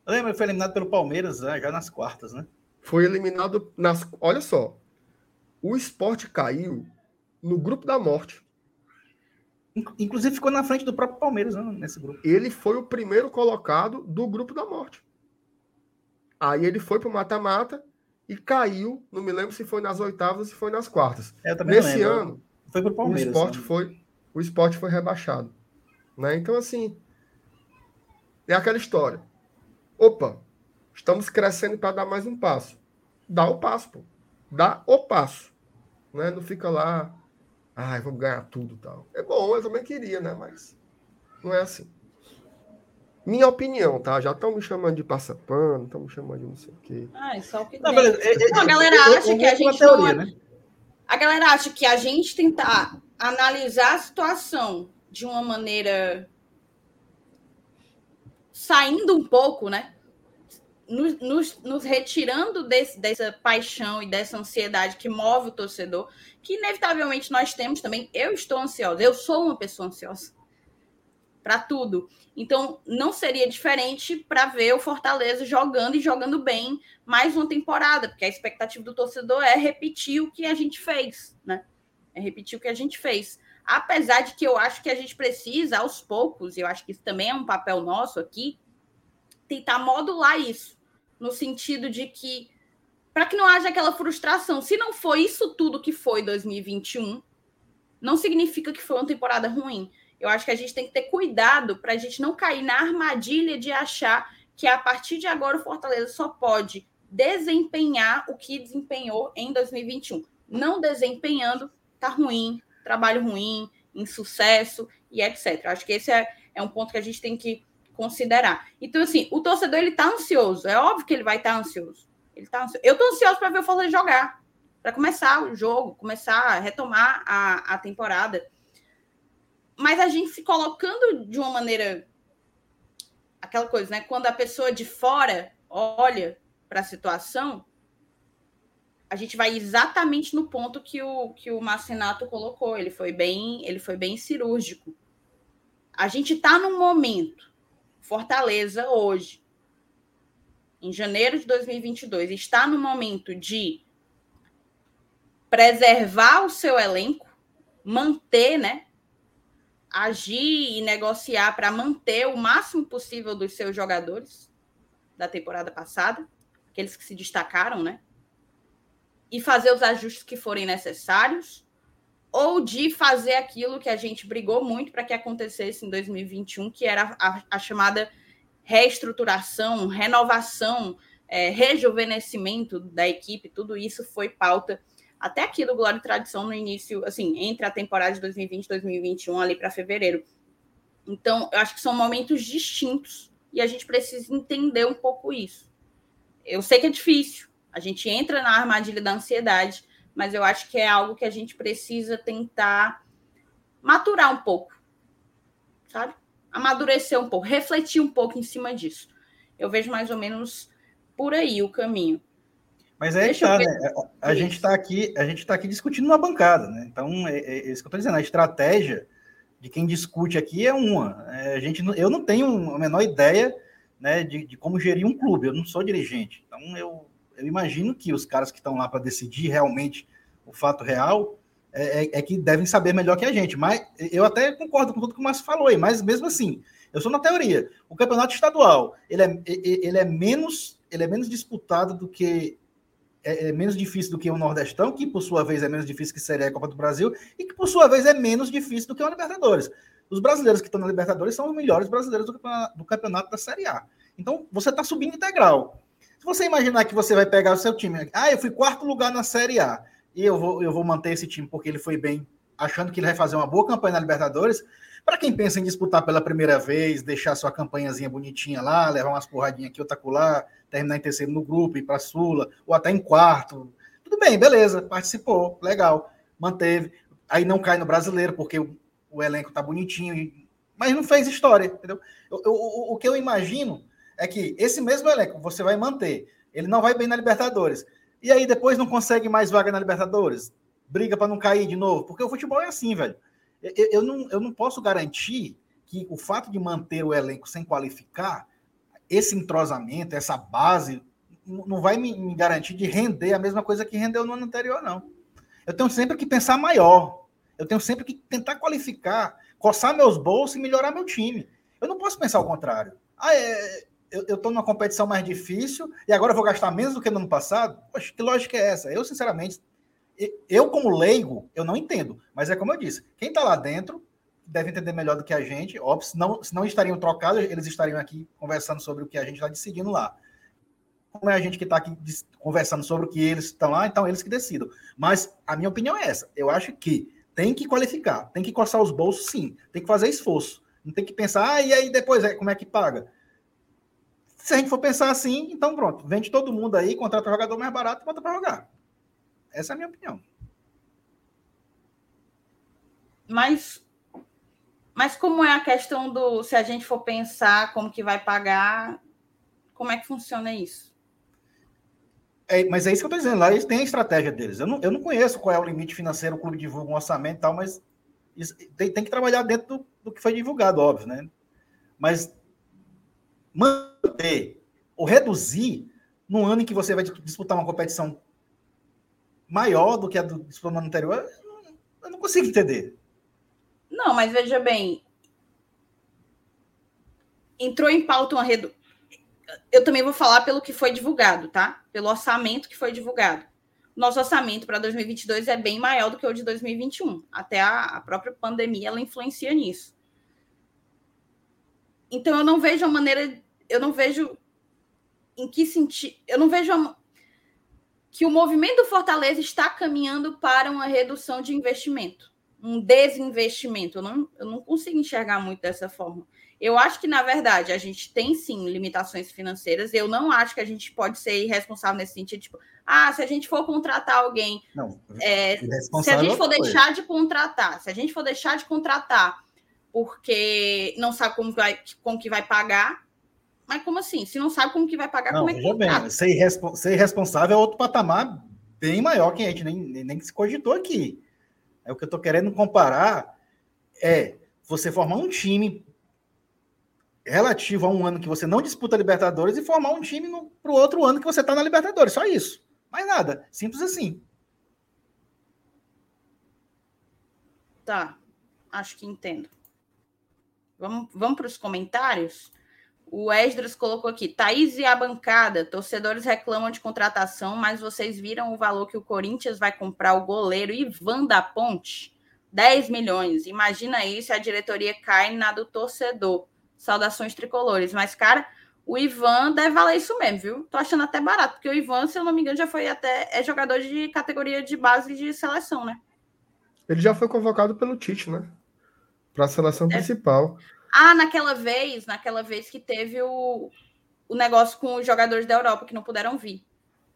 Lembra, foi eliminado pelo Palmeiras né, já nas quartas, né? Foi eliminado nas. Olha só. O esporte caiu no grupo da morte. Inclusive ficou na frente do próprio Palmeiras né, nesse grupo. Ele foi o primeiro colocado do grupo da morte. Aí ele foi para o mata-mata e caiu. Não me lembro se foi nas oitavas ou se foi nas quartas. É, Nesse ano, foi pro Palmeiras, o esporte né? foi o esporte foi rebaixado. Né? Então, assim, é aquela história. Opa, estamos crescendo para dar mais um passo. Dá o passo, pô. Dá o passo. Né? Não fica lá, ai, vamos ganhar tudo tal. É bom, eu também queria, né? Mas não é assim. Minha opinião, tá? Já estão me chamando de passapano, estão me chamando de não sei o quê. Ah, é só o que não, beleza. É, é, a galera acha que a gente teoria, não... né? A galera acha que a gente tentar analisar a situação de uma maneira saindo um pouco, né? Nos, nos, nos retirando desse, dessa paixão e dessa ansiedade que move o torcedor, que inevitavelmente nós temos também. Eu estou ansiosa, eu sou uma pessoa ansiosa para tudo. Então, não seria diferente para ver o Fortaleza jogando e jogando bem mais uma temporada, porque a expectativa do torcedor é repetir o que a gente fez, né? É repetir o que a gente fez. Apesar de que eu acho que a gente precisa, aos poucos, e eu acho que isso também é um papel nosso aqui, tentar modular isso, no sentido de que, para que não haja aquela frustração, se não foi isso tudo que foi 2021, não significa que foi uma temporada ruim eu acho que a gente tem que ter cuidado para a gente não cair na armadilha de achar que a partir de agora o Fortaleza só pode desempenhar o que desempenhou em 2021. Não desempenhando, tá ruim, trabalho ruim, insucesso e etc. Acho que esse é, é um ponto que a gente tem que considerar. Então, assim, o torcedor ele tá ansioso. É óbvio que ele vai estar tá ansioso. Ele tá ansioso. Eu tô ansioso para ver o Fortaleza jogar, para começar o jogo, começar a retomar a, a temporada mas a gente se colocando de uma maneira aquela coisa, né? Quando a pessoa de fora olha para a situação, a gente vai exatamente no ponto que o que o Marcinato colocou. Ele foi bem, ele foi bem cirúrgico. A gente está num momento Fortaleza hoje, em janeiro de 2022, está no momento de preservar o seu elenco, manter, né, agir e negociar para manter o máximo possível dos seus jogadores da temporada passada, aqueles que se destacaram, né? E fazer os ajustes que forem necessários, ou de fazer aquilo que a gente brigou muito para que acontecesse em 2021, que era a, a chamada reestruturação, renovação, é, rejuvenescimento da equipe, tudo isso foi pauta até aqui do Glória e Tradição no início, assim, entre a temporada de 2020 e 2021, ali para fevereiro. Então, eu acho que são momentos distintos e a gente precisa entender um pouco isso. Eu sei que é difícil, a gente entra na armadilha da ansiedade, mas eu acho que é algo que a gente precisa tentar maturar um pouco, sabe? Amadurecer um pouco, refletir um pouco em cima disso. Eu vejo mais ou menos por aí o caminho. Mas é tá, né? A gente está aqui, a gente está aqui discutindo uma bancada, né? Então é, é, é isso que eu estou dizendo. A estratégia de quem discute aqui é uma. É, a gente, eu não tenho a menor ideia, né, de, de, como gerir um clube. Eu não sou dirigente. Então eu, eu imagino que os caras que estão lá para decidir realmente o fato real é, é, é, que devem saber melhor que a gente. Mas eu até concordo com tudo que o Márcio falou aí. Mas mesmo assim, eu sou na teoria. O campeonato estadual ele é, ele é menos ele é menos disputado do que é, é, menos difícil do que o Nordestão, que por sua vez é menos difícil que seria a Copa do Brasil, e que por sua vez é menos difícil do que o Libertadores. Os brasileiros que estão na Libertadores são os melhores brasileiros do campeonato, do campeonato da Série A. Então, você está subindo integral. Se você imaginar que você vai pegar o seu time, ah, eu fui quarto lugar na Série A, e eu vou, eu vou manter esse time porque ele foi bem, achando que ele vai fazer uma boa campanha na Libertadores, para quem pensa em disputar pela primeira vez, deixar sua campanhazinha bonitinha lá, levar umas porradinhas aqui, outra lá, terminar em terceiro no grupo, ir para Sula, ou até em quarto. Tudo bem, beleza, participou, legal, manteve. Aí não cai no brasileiro, porque o, o elenco tá bonitinho, mas não fez história, entendeu? Eu, eu, o, o que eu imagino é que esse mesmo elenco você vai manter, ele não vai bem na Libertadores. E aí depois não consegue mais vaga na Libertadores, briga para não cair de novo, porque o futebol é assim, velho. Eu, eu, não, eu não posso garantir que o fato de manter o elenco sem qualificar, esse entrosamento, essa base, não vai me, me garantir de render a mesma coisa que rendeu no ano anterior, não. Eu tenho sempre que pensar maior. Eu tenho sempre que tentar qualificar, coçar meus bolsos e melhorar meu time. Eu não posso pensar o contrário. Ah, é, eu estou numa competição mais difícil e agora eu vou gastar menos do que no ano passado? Poxa, que lógica é essa? Eu, sinceramente, eu como leigo, eu não entendo. Mas é como eu disse, quem está lá dentro deve entender melhor do que a gente. Óbvio, se não, se não estariam trocados, eles estariam aqui conversando sobre o que a gente está decidindo lá. Como é a gente que está aqui conversando sobre o que eles estão lá, então eles que decidam. Mas a minha opinião é essa. Eu acho que tem que qualificar, tem que coçar os bolsos, sim. Tem que fazer esforço. Não tem que pensar, ah, e aí depois, é, como é que paga? Se a gente for pensar assim, então pronto, vende todo mundo aí, contrata o jogador mais barato e bota para jogar. Essa é a minha opinião. Mas, mas como é a questão do se a gente for pensar como que vai pagar, como é que funciona isso? É, mas é isso que eu estou dizendo. Lá eles têm a estratégia deles. Eu não, eu não conheço qual é o limite financeiro, o clube divulga um orçamento e tal, mas isso, tem, tem, que trabalhar dentro do, do, que foi divulgado, óbvio, né? Mas manter ou reduzir no ano em que você vai disputar uma competição maior do que a do diploma anterior, eu não consigo entender. Não, mas veja bem, entrou em pauta uma redução. Eu também vou falar pelo que foi divulgado, tá? Pelo orçamento que foi divulgado. Nosso orçamento para 2022 é bem maior do que o de 2021. Até a própria pandemia ela influencia nisso. Então eu não vejo a maneira, eu não vejo em que sentido, eu não vejo a, que o movimento do Fortaleza está caminhando para uma redução de investimento, um desinvestimento. Eu não, eu não consigo enxergar muito dessa forma. Eu acho que, na verdade, a gente tem sim limitações financeiras. Eu não acho que a gente pode ser irresponsável nesse sentido, tipo, ah, se a gente for contratar alguém. Não, é, se a gente for deixar de contratar, se a gente for deixar de contratar porque não sabe como, vai, como que vai pagar, mas como assim? Se não sabe como que vai pagar, não, como é que bem, ser, irrespo ser irresponsável é outro patamar bem maior que a gente nem, nem, nem se cogitou aqui. É o que eu estou querendo comparar é você formar um time relativo a um ano que você não disputa Libertadores e formar um time para o outro ano que você está na Libertadores. Só isso. Mais nada. Simples assim. Tá. Acho que entendo. Vamos, vamos para os comentários? O Esdras colocou aqui: Thaís e a bancada. Torcedores reclamam de contratação, mas vocês viram o valor que o Corinthians vai comprar o goleiro Ivan da Ponte? 10 milhões. Imagina isso, a diretoria cai na do torcedor. Saudações tricolores. Mas, cara, o Ivan deve valer isso mesmo, viu? Tô achando até barato, porque o Ivan, se eu não me engano, já foi até é jogador de categoria de base de seleção, né? Ele já foi convocado pelo Tite, né? Para a seleção é. principal. Ah, naquela vez, naquela vez que teve o, o negócio com os jogadores da Europa que não puderam vir.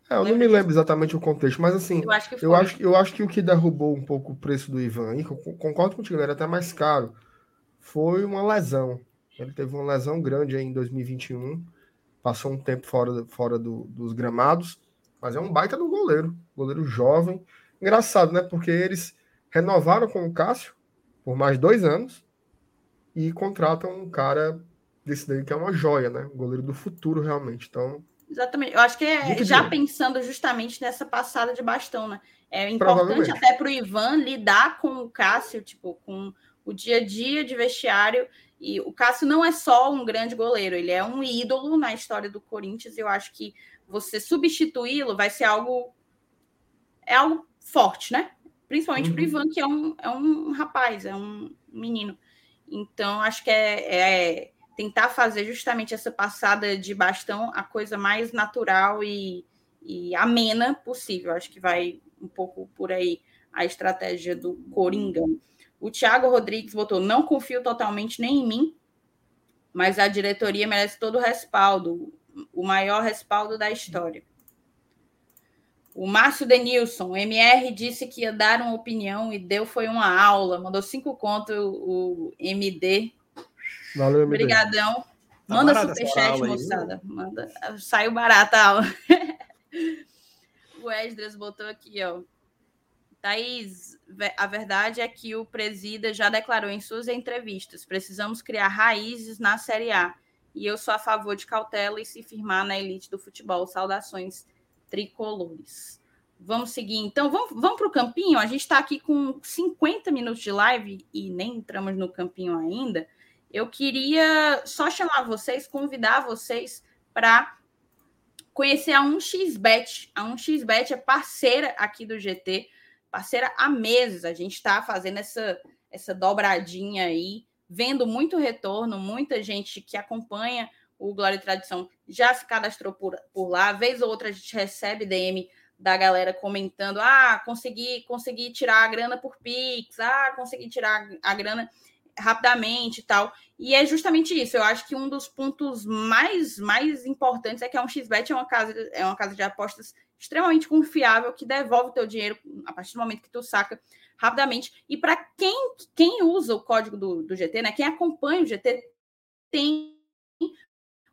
É, eu não me lembro exatamente o contexto, mas assim, eu acho, que eu acho, eu acho que o que derrubou um pouco o preço do Ivan, e concordo contigo, ele era até mais caro, foi uma lesão. Ele teve uma lesão grande em 2021, passou um tempo fora, fora do, dos gramados, mas é um baita do goleiro, goleiro jovem. Engraçado, né? Porque eles renovaram com o Cássio por mais dois anos, e contratam um cara desse daí que é uma joia, né? Um goleiro do futuro, realmente. Então. Exatamente. Eu acho que é já pensando justamente nessa passada de bastão, né? É importante até para o Ivan lidar com o Cássio, tipo, com o dia a dia de vestiário. E o Cássio não é só um grande goleiro, ele é um ídolo na história do Corinthians. Eu acho que você substituí-lo vai ser algo. É algo forte, né? Principalmente uhum. para o Ivan, que é um, é um rapaz, é um menino. Então, acho que é, é, tentar fazer justamente essa passada de bastão a coisa mais natural e, e amena possível. Acho que vai um pouco por aí a estratégia do Coringão. O Thiago Rodrigues botou: não confio totalmente nem em mim, mas a diretoria merece todo o respaldo, o maior respaldo da história. O Márcio Denilson, MR disse que ia dar uma opinião e deu foi uma aula. Mandou cinco contos o MD. Valeu, MD. Obrigadão. Tá Manda tá superchat, moçada. Manda. Saiu barata a aula. <laughs> o Esdras botou aqui, ó. Thaís, a verdade é que o presida já declarou em suas entrevistas: precisamos criar raízes na Série A. E eu sou a favor de cautela e se firmar na elite do futebol. Saudações tricolores. Vamos seguir, então. Vamos, vamos para o campinho. A gente está aqui com 50 minutos de live e nem entramos no campinho ainda. Eu queria só chamar vocês, convidar vocês para conhecer a 1xBet. A 1xBet é parceira aqui do GT, parceira há meses. A gente está fazendo essa, essa dobradinha aí, vendo muito retorno, muita gente que acompanha o Glória e Tradição já se cadastrou por, por lá. Vez ou outra a gente recebe DM da galera comentando: ah, consegui, consegui tirar a grana por Pix, ah, consegui tirar a grana rapidamente e tal. E é justamente isso. Eu acho que um dos pontos mais, mais importantes é que a 1xBet é uma casa, é uma casa de apostas extremamente confiável que devolve o teu dinheiro a partir do momento que tu saca rapidamente. E para quem, quem usa o código do, do GT, né? Quem acompanha o GT tem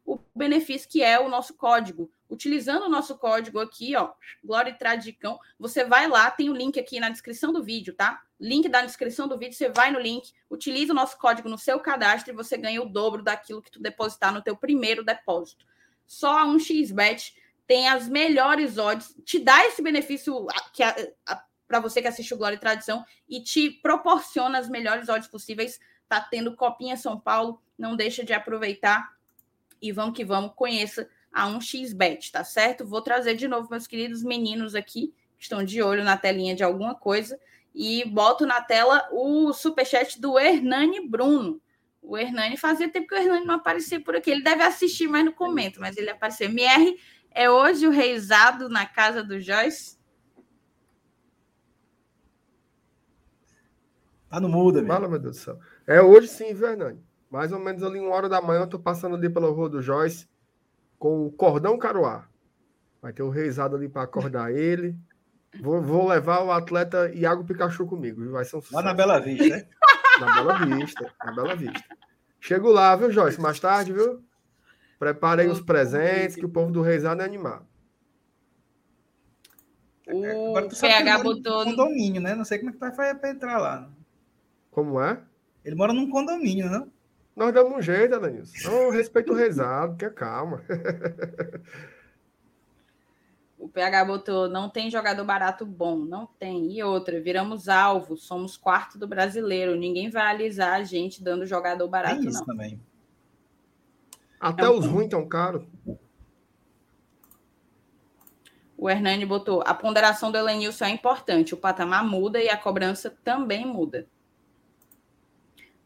o benefício que é o nosso código. Utilizando o nosso código aqui, ó, Glória e Tradicão, você vai lá, tem o link aqui na descrição do vídeo, tá? Link da descrição do vídeo, você vai no link, utiliza o nosso código no seu cadastro e você ganha o dobro daquilo que tu depositar no teu primeiro depósito. Só a 1xBet tem as melhores odds, te dá esse benefício que para você que assiste o Glória e Tradição e te proporciona as melhores odds possíveis. Tá tendo Copinha São Paulo, não deixa de aproveitar e vamos que vamos, conheça a 1xBet, tá certo? Vou trazer de novo meus queridos meninos aqui, que estão de olho na telinha de alguma coisa, e boto na tela o superchat do Hernani Bruno. O Hernani fazia tempo que o Hernani não aparecia por aqui. Ele deve assistir mais no comento, mas ele apareceu. MR, é hoje o reizado na casa do Joyce? Tá no muda, Fala, meu Deus do céu. É hoje sim, viu, Hernani? Mais ou menos ali uma hora da manhã, eu tô passando ali pela rua do Joyce com o cordão caruá. Vai ter o reizado ali para acordar <laughs> ele. Vou, vou, levar o atleta Iago Pikachu comigo. Vai ser um sucesso. Lá na Bela Vista, né? <laughs> Na Bela Vista, na Bela Vista. Chego lá, viu, Joyce? Mais tarde, viu? Preparei os presentes, que o povo do reizado é animado. O Agora tu sabe PH botou. condomínio, né? Não sei como é que vai fazer para entrar lá. Como é? Ele mora num condomínio, não? Nós damos um jeito, Adanilson. Não, respeito o rezado, que é calma. <laughs> O PH botou, não tem jogador barato bom, não tem. E outra, viramos alvo, somos quarto do brasileiro. Ninguém vai alisar a gente dando jogador barato, é isso não. também. Até é um... os ruins tão caros. O Hernani botou, a ponderação do Elenilson é importante, o patamar muda e a cobrança também muda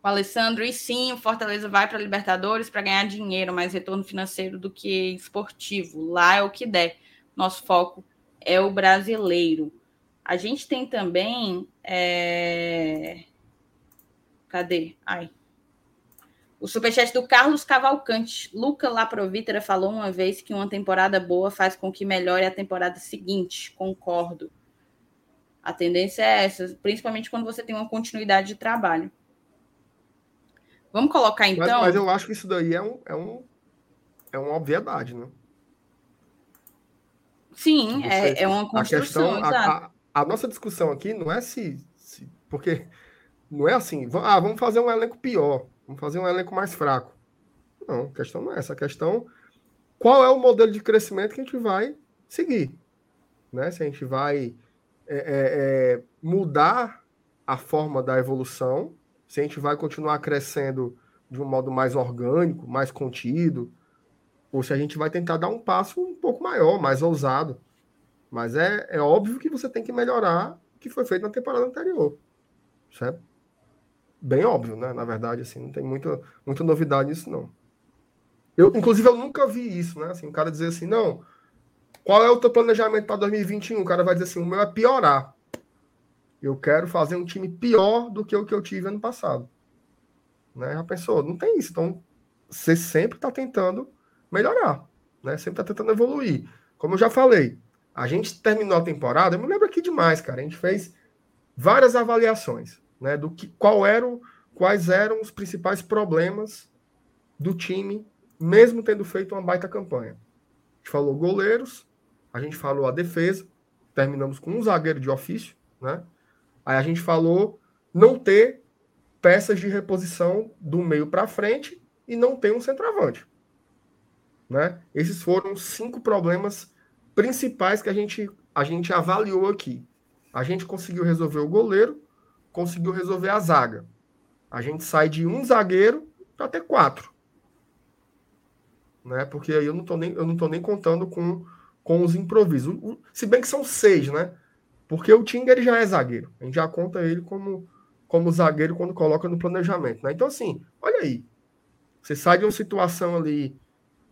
o Alessandro, e sim, o Fortaleza vai para a Libertadores para ganhar dinheiro, mais retorno financeiro do que esportivo. Lá é o que der. Nosso foco é o brasileiro. A gente tem também. É... Cadê? Ai. O superchat do Carlos Cavalcante. Luca Laprovítera falou uma vez que uma temporada boa faz com que melhore a temporada seguinte. Concordo. A tendência é essa, principalmente quando você tem uma continuidade de trabalho. Vamos colocar então. Mas, mas, eu acho que isso daí é, um, é, um, é uma obviedade, né? Sim, Você, é, é uma construção. A, questão, a, a, a, nossa discussão aqui não é se, se. Porque não é assim, ah, vamos fazer um elenco pior, vamos fazer um elenco mais fraco. Não, a questão não é essa. A questão qual é o modelo de crescimento que a gente vai seguir. Né? Se a gente vai é, é, é mudar a forma da evolução se a gente vai continuar crescendo de um modo mais orgânico, mais contido, ou se a gente vai tentar dar um passo um pouco maior, mais ousado. Mas é, é óbvio que você tem que melhorar o que foi feito na temporada anterior. Certo? Bem óbvio, né? Na verdade, assim, não tem muita, muita novidade nisso, não. Eu, inclusive, eu nunca vi isso, né? Assim, o cara dizer assim, não, qual é o teu planejamento para 2021? O cara vai dizer assim, o meu é piorar. Eu quero fazer um time pior do que o que eu tive ano passado. Né? Já pensou? Não tem isso. Então, você sempre está tentando melhorar. Né? Sempre está tentando evoluir. Como eu já falei, a gente terminou a temporada, eu me lembro aqui demais, cara. A gente fez várias avaliações né, do que qual eram, quais eram os principais problemas do time, mesmo tendo feito uma baita campanha. A gente falou goleiros, a gente falou a defesa, terminamos com um zagueiro de ofício, né? Aí a gente falou não ter peças de reposição do meio para frente e não ter um centroavante. Né? Esses foram cinco problemas principais que a gente, a gente avaliou aqui. A gente conseguiu resolver o goleiro, conseguiu resolver a zaga. A gente sai de um zagueiro para ter quatro. Né? Porque aí eu não estou nem, eu não nem contando com, com os improvisos. Se bem que são seis, né? Porque o Tinga ele já é zagueiro. A gente já conta ele como, como zagueiro quando coloca no planejamento. Né? Então, assim, olha aí. Você sai de uma situação ali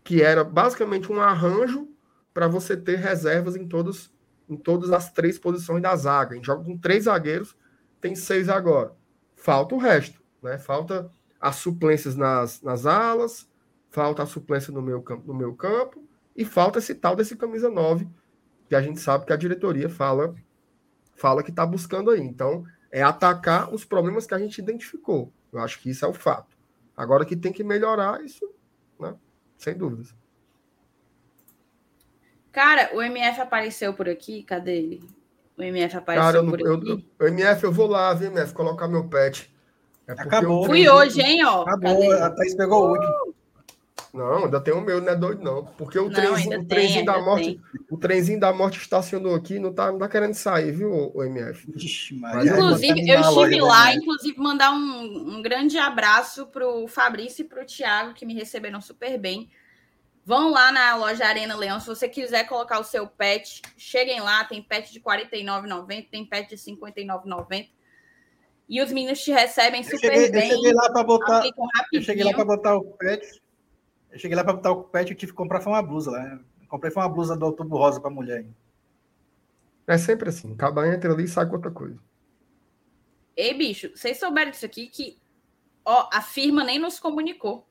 que era basicamente um arranjo para você ter reservas em todos em todas as três posições da zaga. A gente joga com três zagueiros, tem seis agora. Falta o resto, né? Falta as suplências nas, nas alas, falta a suplência no meu, campo, no meu campo e falta esse tal desse camisa 9, que a gente sabe que a diretoria fala fala que está buscando aí. Então, é atacar os problemas que a gente identificou. Eu acho que isso é o fato. Agora que tem que melhorar isso, né? Sem dúvidas. Cara, o MF apareceu por aqui. Cadê ele? O MF apareceu Cara, eu, por eu, aqui. Eu, MF, eu vou lá, viu, MF, colocar meu pet. É Acabou. Fui hoje, hein, ó. Acabou, Cadê? a Thaís pegou o último. Não, ainda tem o meu, não é doido, não. Porque o não, trenzinho, o trenzinho da morte, tem. o trenzinho da morte estacionou aqui, não tá, não tá querendo sair, viu, o MF? Ixi, inclusive, eu estive lá, inclusive, mandar um, um grande abraço pro Fabrício e pro Thiago, que me receberam super bem. Vão lá na loja Arena Leão. Se você quiser colocar o seu pet, cheguem lá. Tem pet de R$ 49,90, tem pet de R$ 59,90. E os meninos te recebem super eu cheguei, bem. Eu cheguei lá para botar. Eu cheguei lá para botar o pet. Eu cheguei lá para botar o pet. Eu tive que comprar foi uma blusa lá. comprei foi uma blusa do Outubro Rosa para mulher. É sempre assim. Acaba entra ali e sai com outra coisa. Ei, bicho, vocês souberam disso aqui que ó, a firma nem nos comunicou.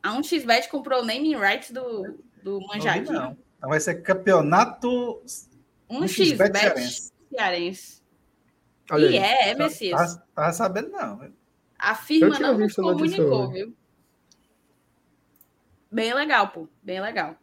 A 1xBet comprou o naming rights do, do Manjadinho. Não, não. Então vai ser campeonato 1xBet cearense. cearense. e é, é Messias. Tá, tá, sabendo, não. A firma não nos comunicou, viu? Bem legal, pô. Bem legal.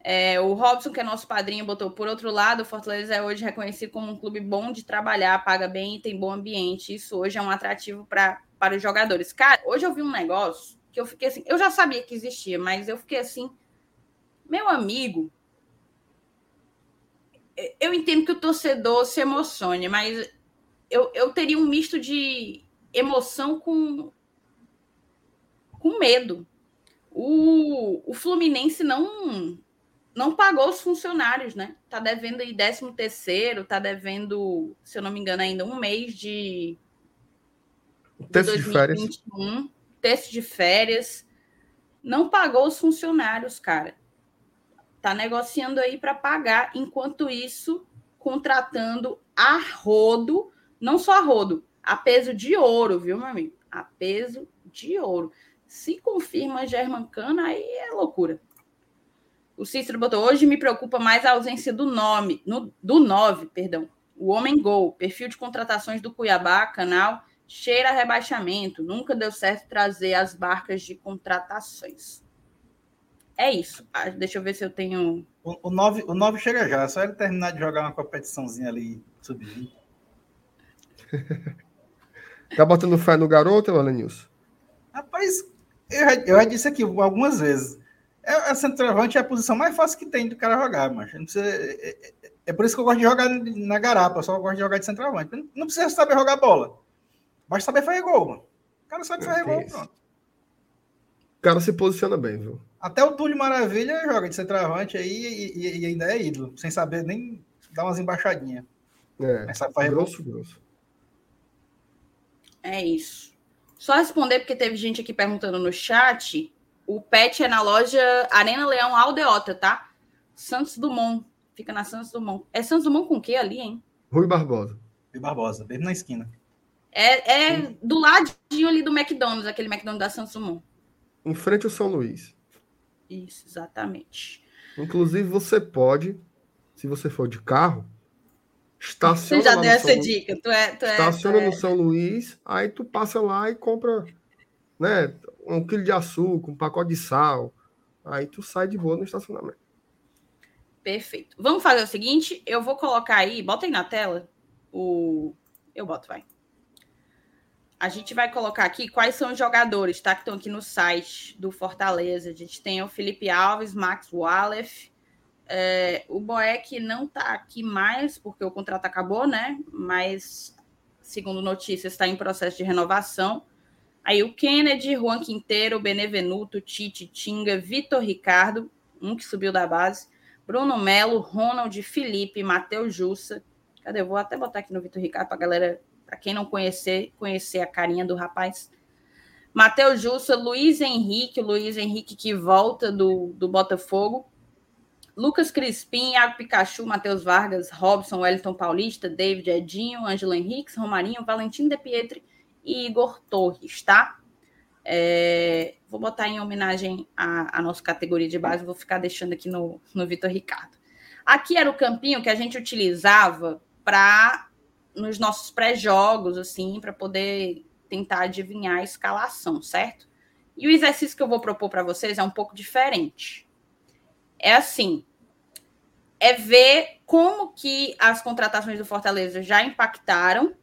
É, o Robson, que é nosso padrinho, botou por outro lado, o Fortaleza é hoje reconhecido como um clube bom de trabalhar, paga bem e tem bom ambiente. Isso hoje é um atrativo pra, para os jogadores. Cara, hoje eu vi um negócio que eu fiquei assim, eu já sabia que existia, mas eu fiquei assim, meu amigo, eu entendo que o torcedor se emocione, mas eu, eu teria um misto de emoção com, com medo. O, o Fluminense não não pagou os funcionários, né? Tá devendo aí 13 terceiro, tá devendo, se eu não me engano, ainda um mês de, de 2021. De férias de férias, não pagou os funcionários, cara. Tá negociando aí para pagar, enquanto isso, contratando a rodo, não só a rodo, a peso de ouro, viu, meu amigo? A peso de ouro. Se confirma Germancana, aí é loucura. O Cícero botou, hoje me preocupa mais a ausência do nome, no, do 9, perdão. O Homem Gol, perfil de contratações do Cuiabá, canal cheira a rebaixamento. Nunca deu certo trazer as barcas de contratações. É isso. Ah, deixa eu ver se eu tenho. O, o, 9, o 9 chega já, é só ele terminar de jogar uma competiçãozinha ali subir. <laughs> tá botando fé no garoto, Alanilson? Rapaz, eu já, eu já disse aqui algumas vezes. É, a centroavante é a posição mais fácil que tem do cara jogar, mas não precisa, é, é, é, por isso que eu gosto de jogar na garapa, só gosto de jogar de centroavante. Não precisa saber jogar bola. Basta saber fazer gol, mano. O cara sabe fazer gol, pronto. O cara se posiciona bem, viu? Até o Túlio Maravilha joga de centroavante aí e, e, e, ainda é ídolo, sem saber nem dar umas embaixadinhas. É, Mas sabe fazer grosso, gol. grosso. É isso. Só responder, porque teve gente aqui perguntando no chat. O pet é na loja Arena Leão Aldeota, tá? Santos Dumont. Fica na Santos Dumont. É Santos Dumont com o quê ali, hein? Rui Barbosa. Rui Barbosa, bem na esquina. É, é do ladinho ali do McDonald's, aquele McDonald's da Samsung. Em frente ao São Luís. Isso, exatamente. Inclusive, você pode, se você for de carro, estaciona. Você já deu essa São dica. Tu é, tu é, estaciona tu é... no São Luís, aí tu passa lá e compra né, um quilo de açúcar, um pacote de sal. Aí tu sai de boa no estacionamento. Perfeito. Vamos fazer o seguinte: eu vou colocar aí, bota aí na tela o. Eu boto, vai. A gente vai colocar aqui quais são os jogadores, tá? Que estão aqui no site do Fortaleza. A gente tem o Felipe Alves, Max Wallace. É, o Boeck não tá aqui mais, porque o contrato acabou, né? Mas, segundo notícias, está em processo de renovação. Aí o Kennedy, Juan Quinteiro, Benevenuto, Tite, Tinga, Vitor Ricardo, um que subiu da base, Bruno Melo, Ronald, Felipe, Matheus Jussa. Cadê? Eu vou até botar aqui no Vitor Ricardo para galera para quem não conhecer, conhecer a carinha do rapaz. Matheus Jussa, Luiz Henrique, Luiz Henrique que volta do, do Botafogo. Lucas Crispim, Iago Pikachu, Matheus Vargas, Robson, Wellington Paulista, David Edinho, Ângelo Henriques, Romarinho, Valentim De Pietri e Igor Torres, tá? É, vou botar em homenagem à, nossa categoria de base, vou ficar deixando aqui no, no Vitor Ricardo. Aqui era o campinho que a gente utilizava para nos nossos pré-jogos, assim, para poder tentar adivinhar a escalação, certo? E o exercício que eu vou propor para vocês é um pouco diferente. É assim, é ver como que as contratações do Fortaleza já impactaram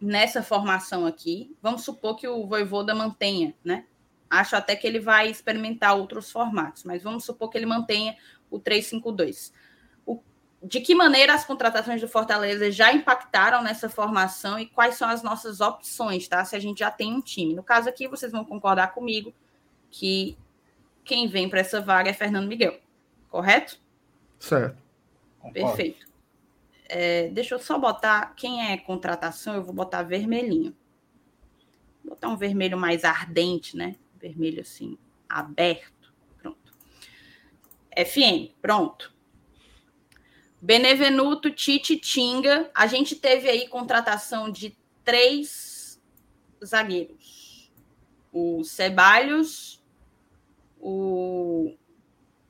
nessa formação aqui. Vamos supor que o Voivoda mantenha, né? Acho até que ele vai experimentar outros formatos, mas vamos supor que ele mantenha o 352 de que maneira as contratações do Fortaleza já impactaram nessa formação e quais são as nossas opções, tá? Se a gente já tem um time. No caso aqui, vocês vão concordar comigo que quem vem para essa vaga é Fernando Miguel, correto? Certo. Perfeito. É, deixa eu só botar quem é contratação, eu vou botar vermelhinho. Vou botar um vermelho mais ardente, né? Vermelho assim, aberto. Pronto. FM, pronto. Benevenuto, Tite, Tinga. A gente teve aí contratação de três zagueiros. O Ceballos, o,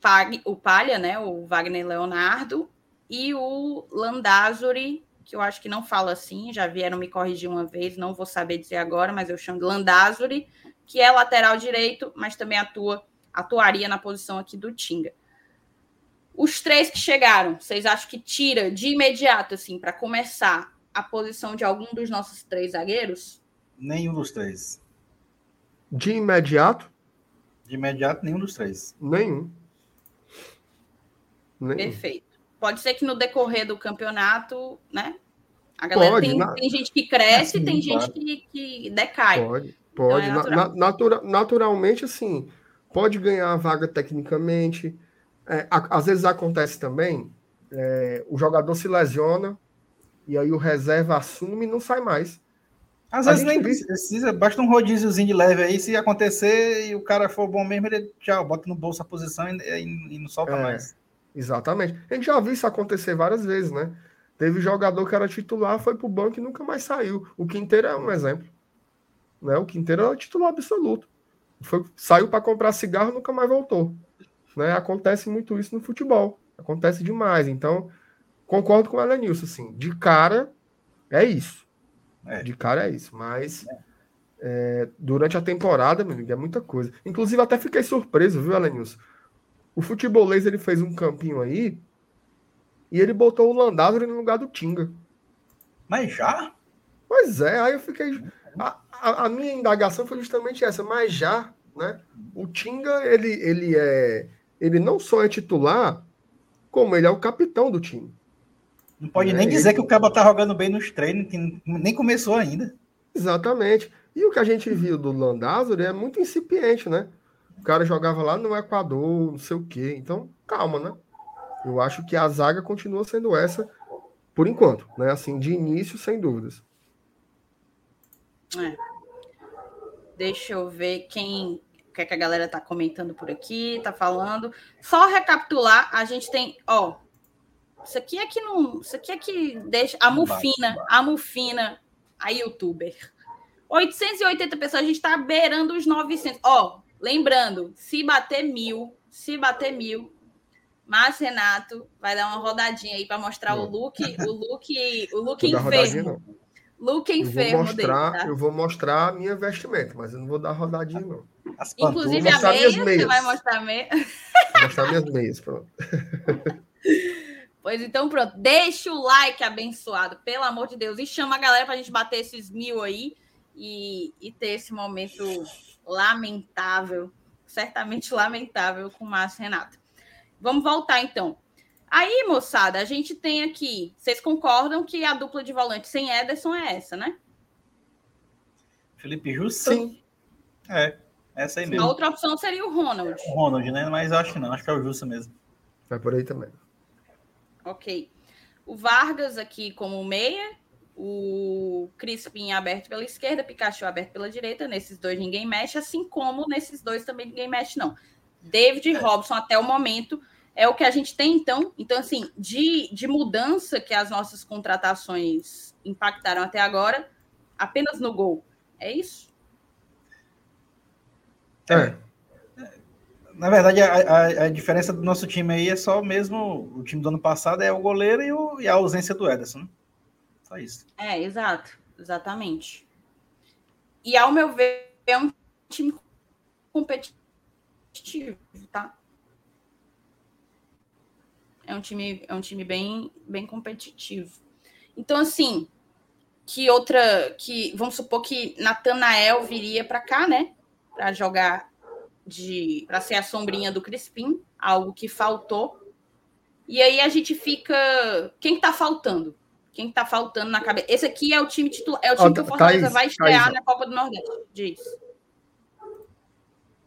Pag, o Palha, né? O Wagner Leonardo e o Landázuri, que eu acho que não fala assim, já vieram me corrigir uma vez, não vou saber dizer agora, mas eu chamo de Landázuri, que é lateral direito, mas também atua atuaria na posição aqui do Tinga. Os três que chegaram, vocês acham que tira de imediato, assim, para começar, a posição de algum dos nossos três zagueiros? Nenhum dos três. De imediato? De imediato, nenhum dos três. Nenhum. Nenhum. Perfeito. Pode ser que no decorrer do campeonato, né? A galera pode, tem, na... tem gente que cresce, assim, tem gente que, que decai. Pode, pode. Então é natural. na, natura, naturalmente, assim, pode ganhar a vaga tecnicamente é, às vezes acontece também, é, o jogador se lesiona e aí o reserva assume e não sai mais. Às vezes nem precisa, basta um rodíziozinho de leve aí, se acontecer e o cara for bom mesmo, ele tchau, bota no bolso a posição e, e, e não solta é, mais. Exatamente. A gente já viu isso acontecer várias vezes, né? Teve jogador que era titular, foi pro banco e nunca mais saiu. O Quinteiro é um exemplo. Né? O Quinteiro era titular absoluto. Foi, saiu para comprar cigarro e nunca mais voltou. Né? Acontece muito isso no futebol. Acontece demais. Então, concordo com o Elenilson, assim. De cara, é isso. É. De cara é isso. Mas é, durante a temporada, meu amigo, é muita coisa. Inclusive, até fiquei surpreso, viu, Elenilson? O futebolês ele fez um campinho aí e ele botou o Landázuri no lugar do Tinga. Mas já? Pois é, aí eu fiquei. A, a, a, minha indagação foi justamente essa, mas já, né? O Tinga, ele, ele é ele não só é titular, como ele é o capitão do time. Não pode é, nem dizer ele... que o Cabo tá jogando bem nos treinos, que nem começou ainda. Exatamente. E o que a gente viu do Landázuri é muito incipiente, né? O cara jogava lá no Equador, não sei o quê. Então, calma, né? Eu acho que a zaga continua sendo essa por enquanto, né? Assim, de início, sem dúvidas. É. Deixa eu ver quem o que, é que a galera tá comentando por aqui, tá falando. Só recapitular, a gente tem, ó, isso aqui é que não, isso aqui é que deixa a Mufina, a Mufina, a youtuber. 880 pessoas, a gente tá beirando os 900. Ó, lembrando, se bater mil, se bater mil, mas Renato vai dar uma rodadinha aí para mostrar o look, o look, o look enfermo. Look enfermo eu vou mostrar, dele, tá? Eu vou mostrar a minha vestimenta, mas eu não vou dar rodadinha, não. As Inclusive a meia, você vai mostrar a meia. Vou mostrar minhas meias, pronto. <laughs> Pois então, pronto. Deixa o like abençoado, pelo amor de Deus. E chama a galera para a gente bater esses mil aí e, e ter esse momento lamentável, certamente lamentável, com o Márcio Renato. Vamos voltar então. Aí, moçada, a gente tem aqui. Vocês concordam que a dupla de volante sem Ederson é essa, né? Felipe Justo? Sim. É, essa aí mesmo. A outra opção seria o Ronald. O Ronald, né? Mas eu acho que não, acho que é o Justo mesmo. Vai por aí também. Ok. O Vargas aqui como meia, o Crispim aberto pela esquerda, Pikachu aberto pela direita. Nesses dois ninguém mexe, assim como nesses dois também ninguém mexe, não. David e Robson, até o momento, é o que a gente tem, então. Então, assim, de, de mudança que as nossas contratações impactaram até agora, apenas no gol. É isso? É. Na verdade, a, a, a, diferença do nosso time aí é só mesmo. O time do ano passado é o goleiro e, o, e a ausência do Ederson. Né? Só isso. É, exato. Exatamente. E ao meu ver, é um time competitivo, tá? É um time, é um time bem, bem competitivo. Então, assim, que outra. que Vamos supor que Natanael viria para cá, né? Para jogar de para ser a sombrinha do Crispim, algo que faltou. E aí a gente fica. Quem está faltando? Quem está faltando na cabeça? Esse aqui é o time titular, é o time oh, que o Fortaleza Thaís, vai estrear Thaís. na Copa do Nordeste. Diz.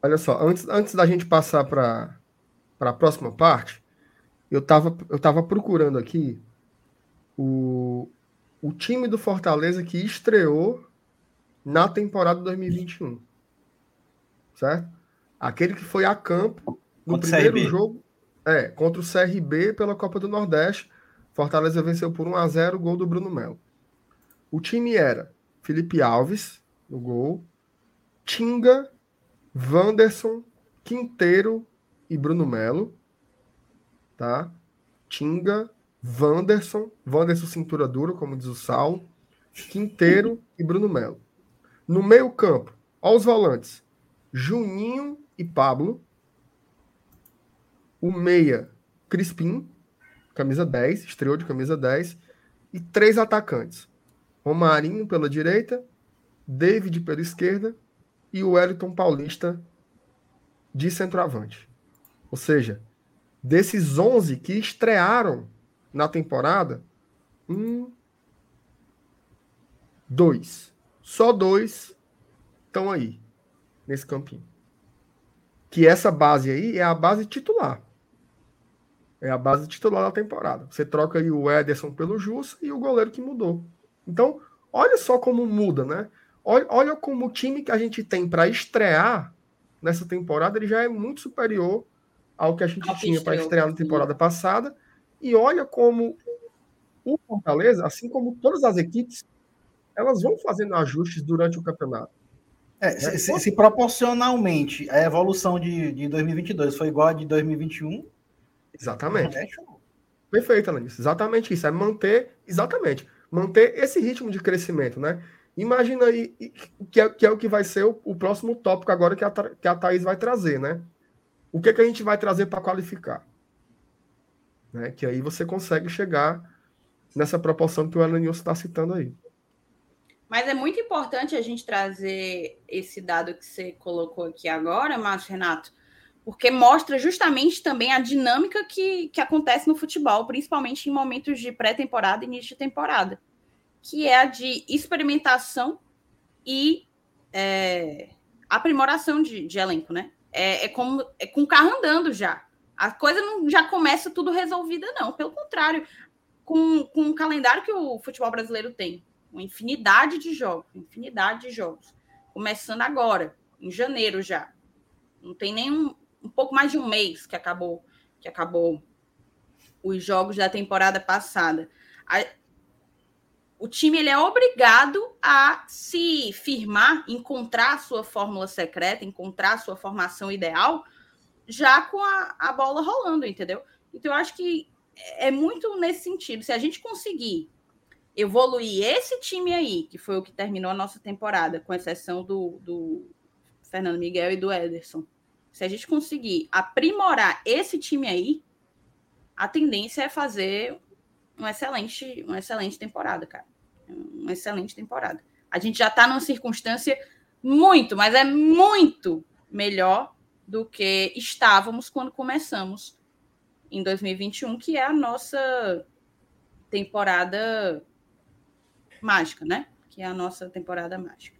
Olha só, antes, antes da gente passar para a próxima parte, eu estava eu tava procurando aqui o, o time do Fortaleza que estreou na temporada 2021. Certo? Aquele que foi a campo no contra primeiro jogo, é, contra o CRB pela Copa do Nordeste. Fortaleza venceu por 1 a 0 gol do Bruno Melo. O time era Felipe Alves no gol, Tinga, Wanderson, Quinteiro e Bruno Melo, tá? Tinga, Wanderson, Wanderson cintura dura, como diz o Sal, Quinteiro e Bruno Melo. No meio campo, aos volantes, Juninho e Pablo. O meia, Crispim, camisa 10, estreou de camisa 10. E três atacantes. Romarinho pela direita, David pela esquerda e o Wellington Paulista de centroavante. Ou seja, desses 11 que estrearam na temporada, um, dois. Só dois estão aí, nesse campinho que essa base aí é a base titular. É a base titular da temporada. Você troca aí o Ederson pelo Jus e o goleiro que mudou. Então, olha só como muda, né? Olha, olha como o time que a gente tem para estrear nessa temporada, ele já é muito superior ao que a gente tinha para estrear na temporada passada. E olha como o Fortaleza, assim como todas as equipes, elas vão fazendo ajustes durante o campeonato. É, se, se, se, proporcionalmente a evolução de, de 2022 foi igual a de 2021. Exatamente. É Perfeito, Alanis. Exatamente isso. É manter, exatamente, manter esse ritmo de crescimento, né? Imagina aí que é, que é o que vai ser o, o próximo tópico agora que a, que a Thaís vai trazer, né? O que, que a gente vai trazer para qualificar? Né? Que aí você consegue chegar nessa proporção que o Elenilson está citando aí. Mas é muito importante a gente trazer esse dado que você colocou aqui agora, Márcio Renato, porque mostra justamente também a dinâmica que, que acontece no futebol, principalmente em momentos de pré-temporada e início de temporada, que é a de experimentação e é, aprimoração de, de, elenco, né? É, é como é com o carro andando já. A coisa não já começa tudo resolvida, não. Pelo contrário, com, com o calendário que o futebol brasileiro tem, uma infinidade de jogos, infinidade de jogos. Começando agora, em janeiro já. Não tem nem um, pouco mais de um mês que acabou que acabou os jogos da temporada passada. A, o time ele é obrigado a se firmar, encontrar a sua fórmula secreta, encontrar a sua formação ideal, já com a, a bola rolando, entendeu? Então, eu acho que é muito nesse sentido. Se a gente conseguir evoluir esse time aí, que foi o que terminou a nossa temporada, com exceção do, do Fernando Miguel e do Ederson, se a gente conseguir aprimorar esse time aí, a tendência é fazer uma excelente, uma excelente temporada, cara. Uma excelente temporada. A gente já está numa circunstância muito, mas é muito melhor do que estávamos quando começamos em 2021, que é a nossa temporada mágica, né? Que é a nossa temporada mágica.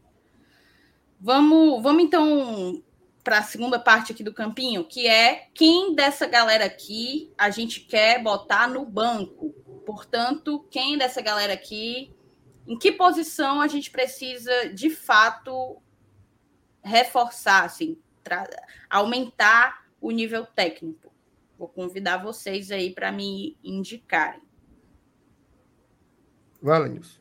Vamos, vamos então para a segunda parte aqui do campinho, que é quem dessa galera aqui a gente quer botar no banco. Portanto, quem dessa galera aqui, em que posição a gente precisa de fato reforçar, assim, aumentar o nível técnico. Vou convidar vocês aí para me indicarem. Vale isso.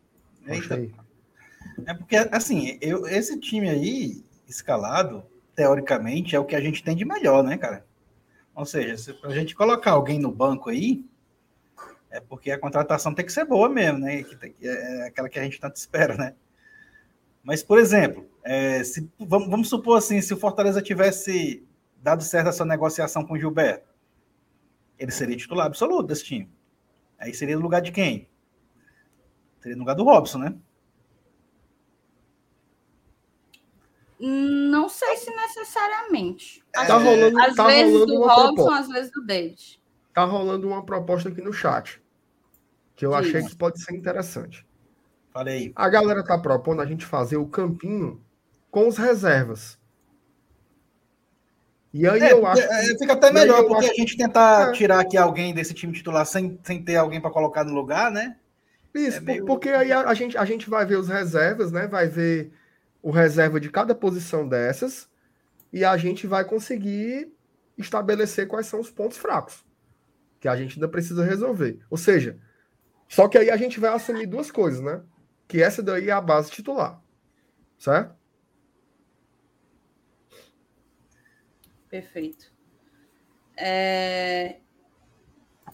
É porque, assim, eu, esse time aí, escalado, teoricamente, é o que a gente tem de melhor, né, cara? Ou seja, se a gente colocar alguém no banco aí, é porque a contratação tem que ser boa mesmo, né? Que é aquela que a gente tanto espera, né? Mas, por exemplo, é, se, vamos, vamos, supor assim, se o Fortaleza tivesse dado certo essa negociação com o Gilberto, ele seria titular absoluto desse time. Aí seria no lugar de quem? Seria no lugar do Robson, né? Não sei se necessariamente. Às, tá rolando, às tá vezes rolando do Robson, às vezes do David. Tá rolando uma proposta aqui no chat. Que eu Sim. achei que pode ser interessante. Falei. A galera tá propondo a gente fazer o campinho com os reservas. E aí é, eu acho. É, fica até melhor, porque acho... a gente tentar é. tirar aqui alguém desse time titular sem, sem ter alguém para colocar no lugar, né? Isso, é meio... porque aí a, a, gente, a gente vai ver os reservas, né? Vai ver o reserva de cada posição dessas e a gente vai conseguir estabelecer quais são os pontos fracos que a gente ainda precisa resolver. Ou seja, só que aí a gente vai assumir duas coisas, né? Que essa daí é a base titular. Certo? Perfeito. É...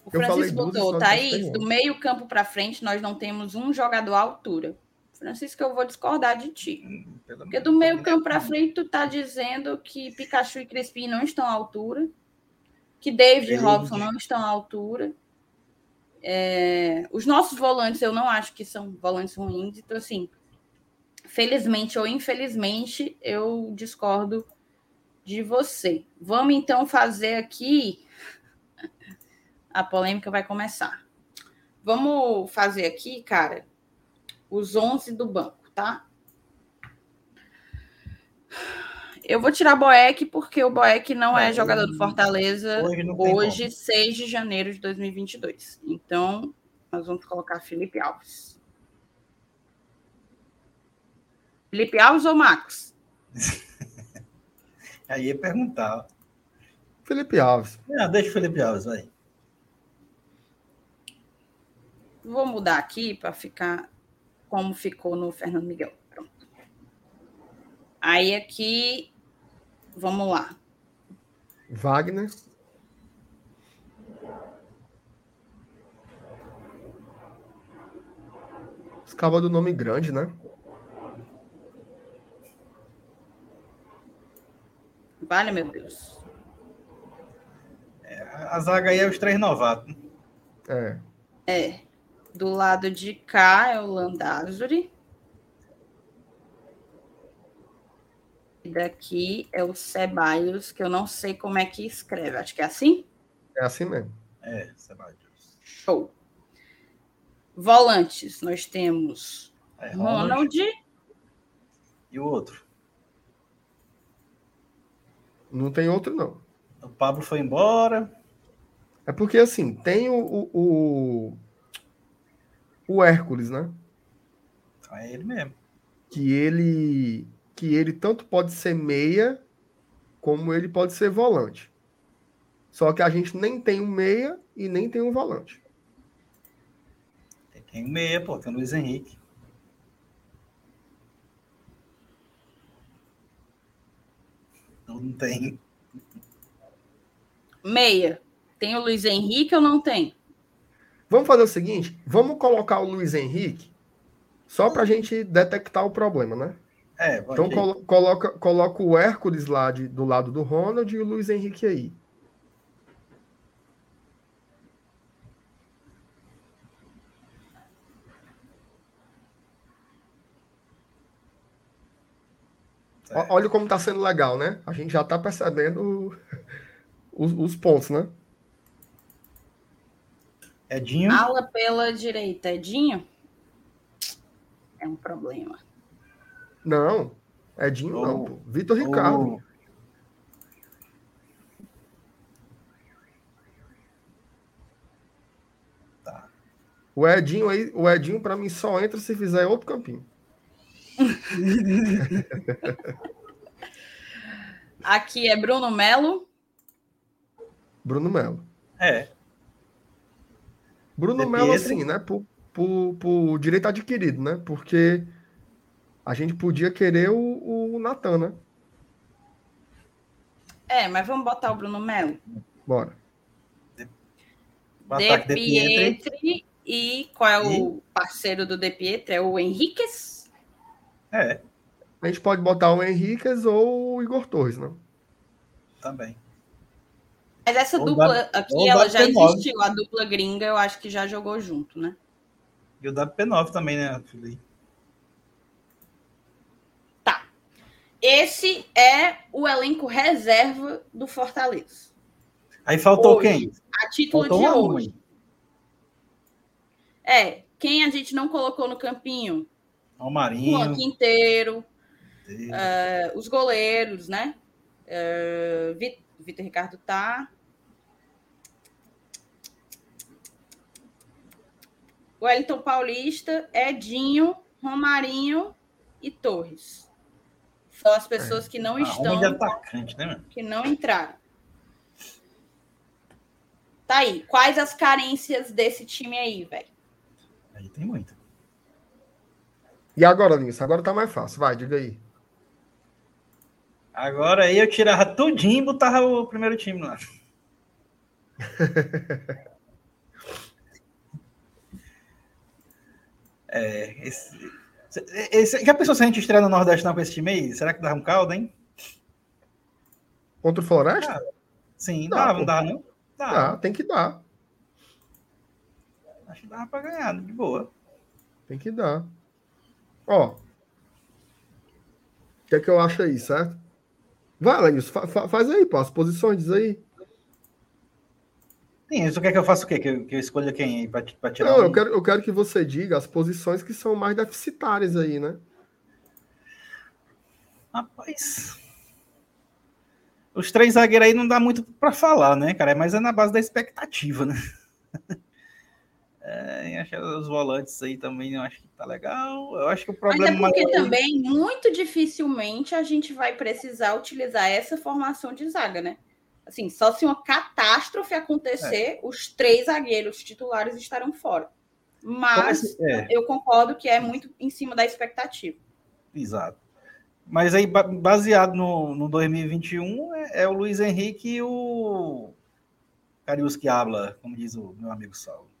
O Francisco botou, Thaís, do meio campo para frente, nós não temos um jogador à altura. Francisco, eu vou discordar de ti. Hum, Porque do meio campo para frente, tu tá dizendo que Pikachu e Crispim não estão à altura, que David e Robson não estão à altura. É... Os nossos volantes, eu não acho que são volantes ruins. Então, assim, felizmente ou infelizmente, eu discordo de você. Vamos então fazer aqui <laughs> a polêmica vai começar. Vamos fazer aqui, cara, os 11 do banco, tá? Eu vou tirar Boeck porque o Boeck não é, é jogador do Fortaleza hoje, hoje 6 de janeiro de 2022. Então, nós vamos colocar Felipe Alves. Felipe Alves ou Max? <laughs> Aí ia perguntar. Felipe Alves. Não, deixa o Felipe Alves, vai. Vou mudar aqui para ficar como ficou no Fernando Miguel. Pronto. Aí aqui, vamos lá. Wagner. Escava do nome grande, né? Vale, meu Deus. É, a zaga aí é os três novatos. É. É. Do lado de cá é o Landázuri. E daqui é o Ceballos, que eu não sei como é que escreve. Acho que é assim? É assim mesmo. É, Ceballos. Show. Volantes, nós temos é, Ronald. Ronald. E o outro? Não tem outro, não. O Pablo foi embora. É porque, assim, tem o, o, o Hércules, né? É ele mesmo. Que ele que ele tanto pode ser meia como ele pode ser volante. Só que a gente nem tem um meia e nem tem um volante. Tem um meia, pô, tem o Luiz Henrique. Não, não tem. Meia. Tem o Luiz Henrique ou não tem? Vamos fazer o seguinte: vamos colocar o Luiz Henrique Só para a gente detectar o problema, né? É, então colo coloca, coloca o Hércules lá de, do lado do Ronald e o Luiz Henrique aí. É. Olha como está sendo legal, né? A gente já está percebendo <laughs> os, os, pontos, né? Edinho. Ala pela direita. Edinho? É um problema. Não. Edinho oh. não, pô. Vitor oh. Ricardo. Tá. O Edinho aí, o Edinho para mim só entra se fizer outro campinho. <laughs> Aqui é Bruno Melo. Bruno Melo. É. Bruno Melo, assim, né? Por, por, por, direito adquirido, né? Porque a gente podia querer o, o Natan, né? É, mas vamos botar o Bruno Melo. Bora. De, de Pietri. E qual é o e? parceiro do De Pietri? É o Henriquez? É. A gente pode botar o Henriquez ou o Igor Torres, não? Também. Mas essa ou dupla da, aqui, ela já existiu. A dupla gringa, eu acho que já jogou junto, né? E o WP9 também, né, Felipe? Tá. Esse é o elenco reserva do Fortaleza. Aí faltou hoje, quem? A título faltou de hoje. É, quem a gente não colocou no campinho? Romarinho. Juan Quinteiro. Uh, os goleiros, né? Uh, Vitor Ricardo tá. Wellington Paulista, Edinho, Romarinho e Torres. São as pessoas é. que não estão. De atacante, né, mano? Que não entraram. Tá aí. Quais as carências desse time aí, velho? Aí tem muito. E agora, Linus? Agora tá mais fácil. Vai, diga aí. Agora aí eu tirava tudinho e botava o primeiro time lá. <laughs> é, esse, esse, já pensou se a gente estreia no Nordeste não com esse time aí? Será que dá um caldo, hein? Contra o Floresta? Ah, sim, dá, dava, não dá, não? Dá. dá, tem que dar. Acho que dava pra ganhar, de boa. Tem que dar. Ó. O que é que eu acho aí, certo? Vai, Lenilson, fa fa faz aí, pô, as posições, diz aí. Sim, isso quer que eu faça o quê? Que eu, que eu escolha quem aí para tirar? Não, um... eu, quero, eu quero que você diga as posições que são mais deficitárias aí, né? Rapaz. Os três zagueiros aí não dá muito para falar, né, cara? Mas é na base da expectativa, né? <laughs> É, acho que os volantes aí também eu acho que tá legal. Eu acho que o problema. Mas é porque maior... também, muito dificilmente, a gente vai precisar utilizar essa formação de zaga, né? Assim, só se uma catástrofe acontecer, é. os três zagueiros titulares estarão fora. Mas é. eu concordo que é muito em cima da expectativa. Exato. Mas aí, baseado no, no 2021, é, é o Luiz Henrique e o Carius que habla, como diz o meu amigo Saulo.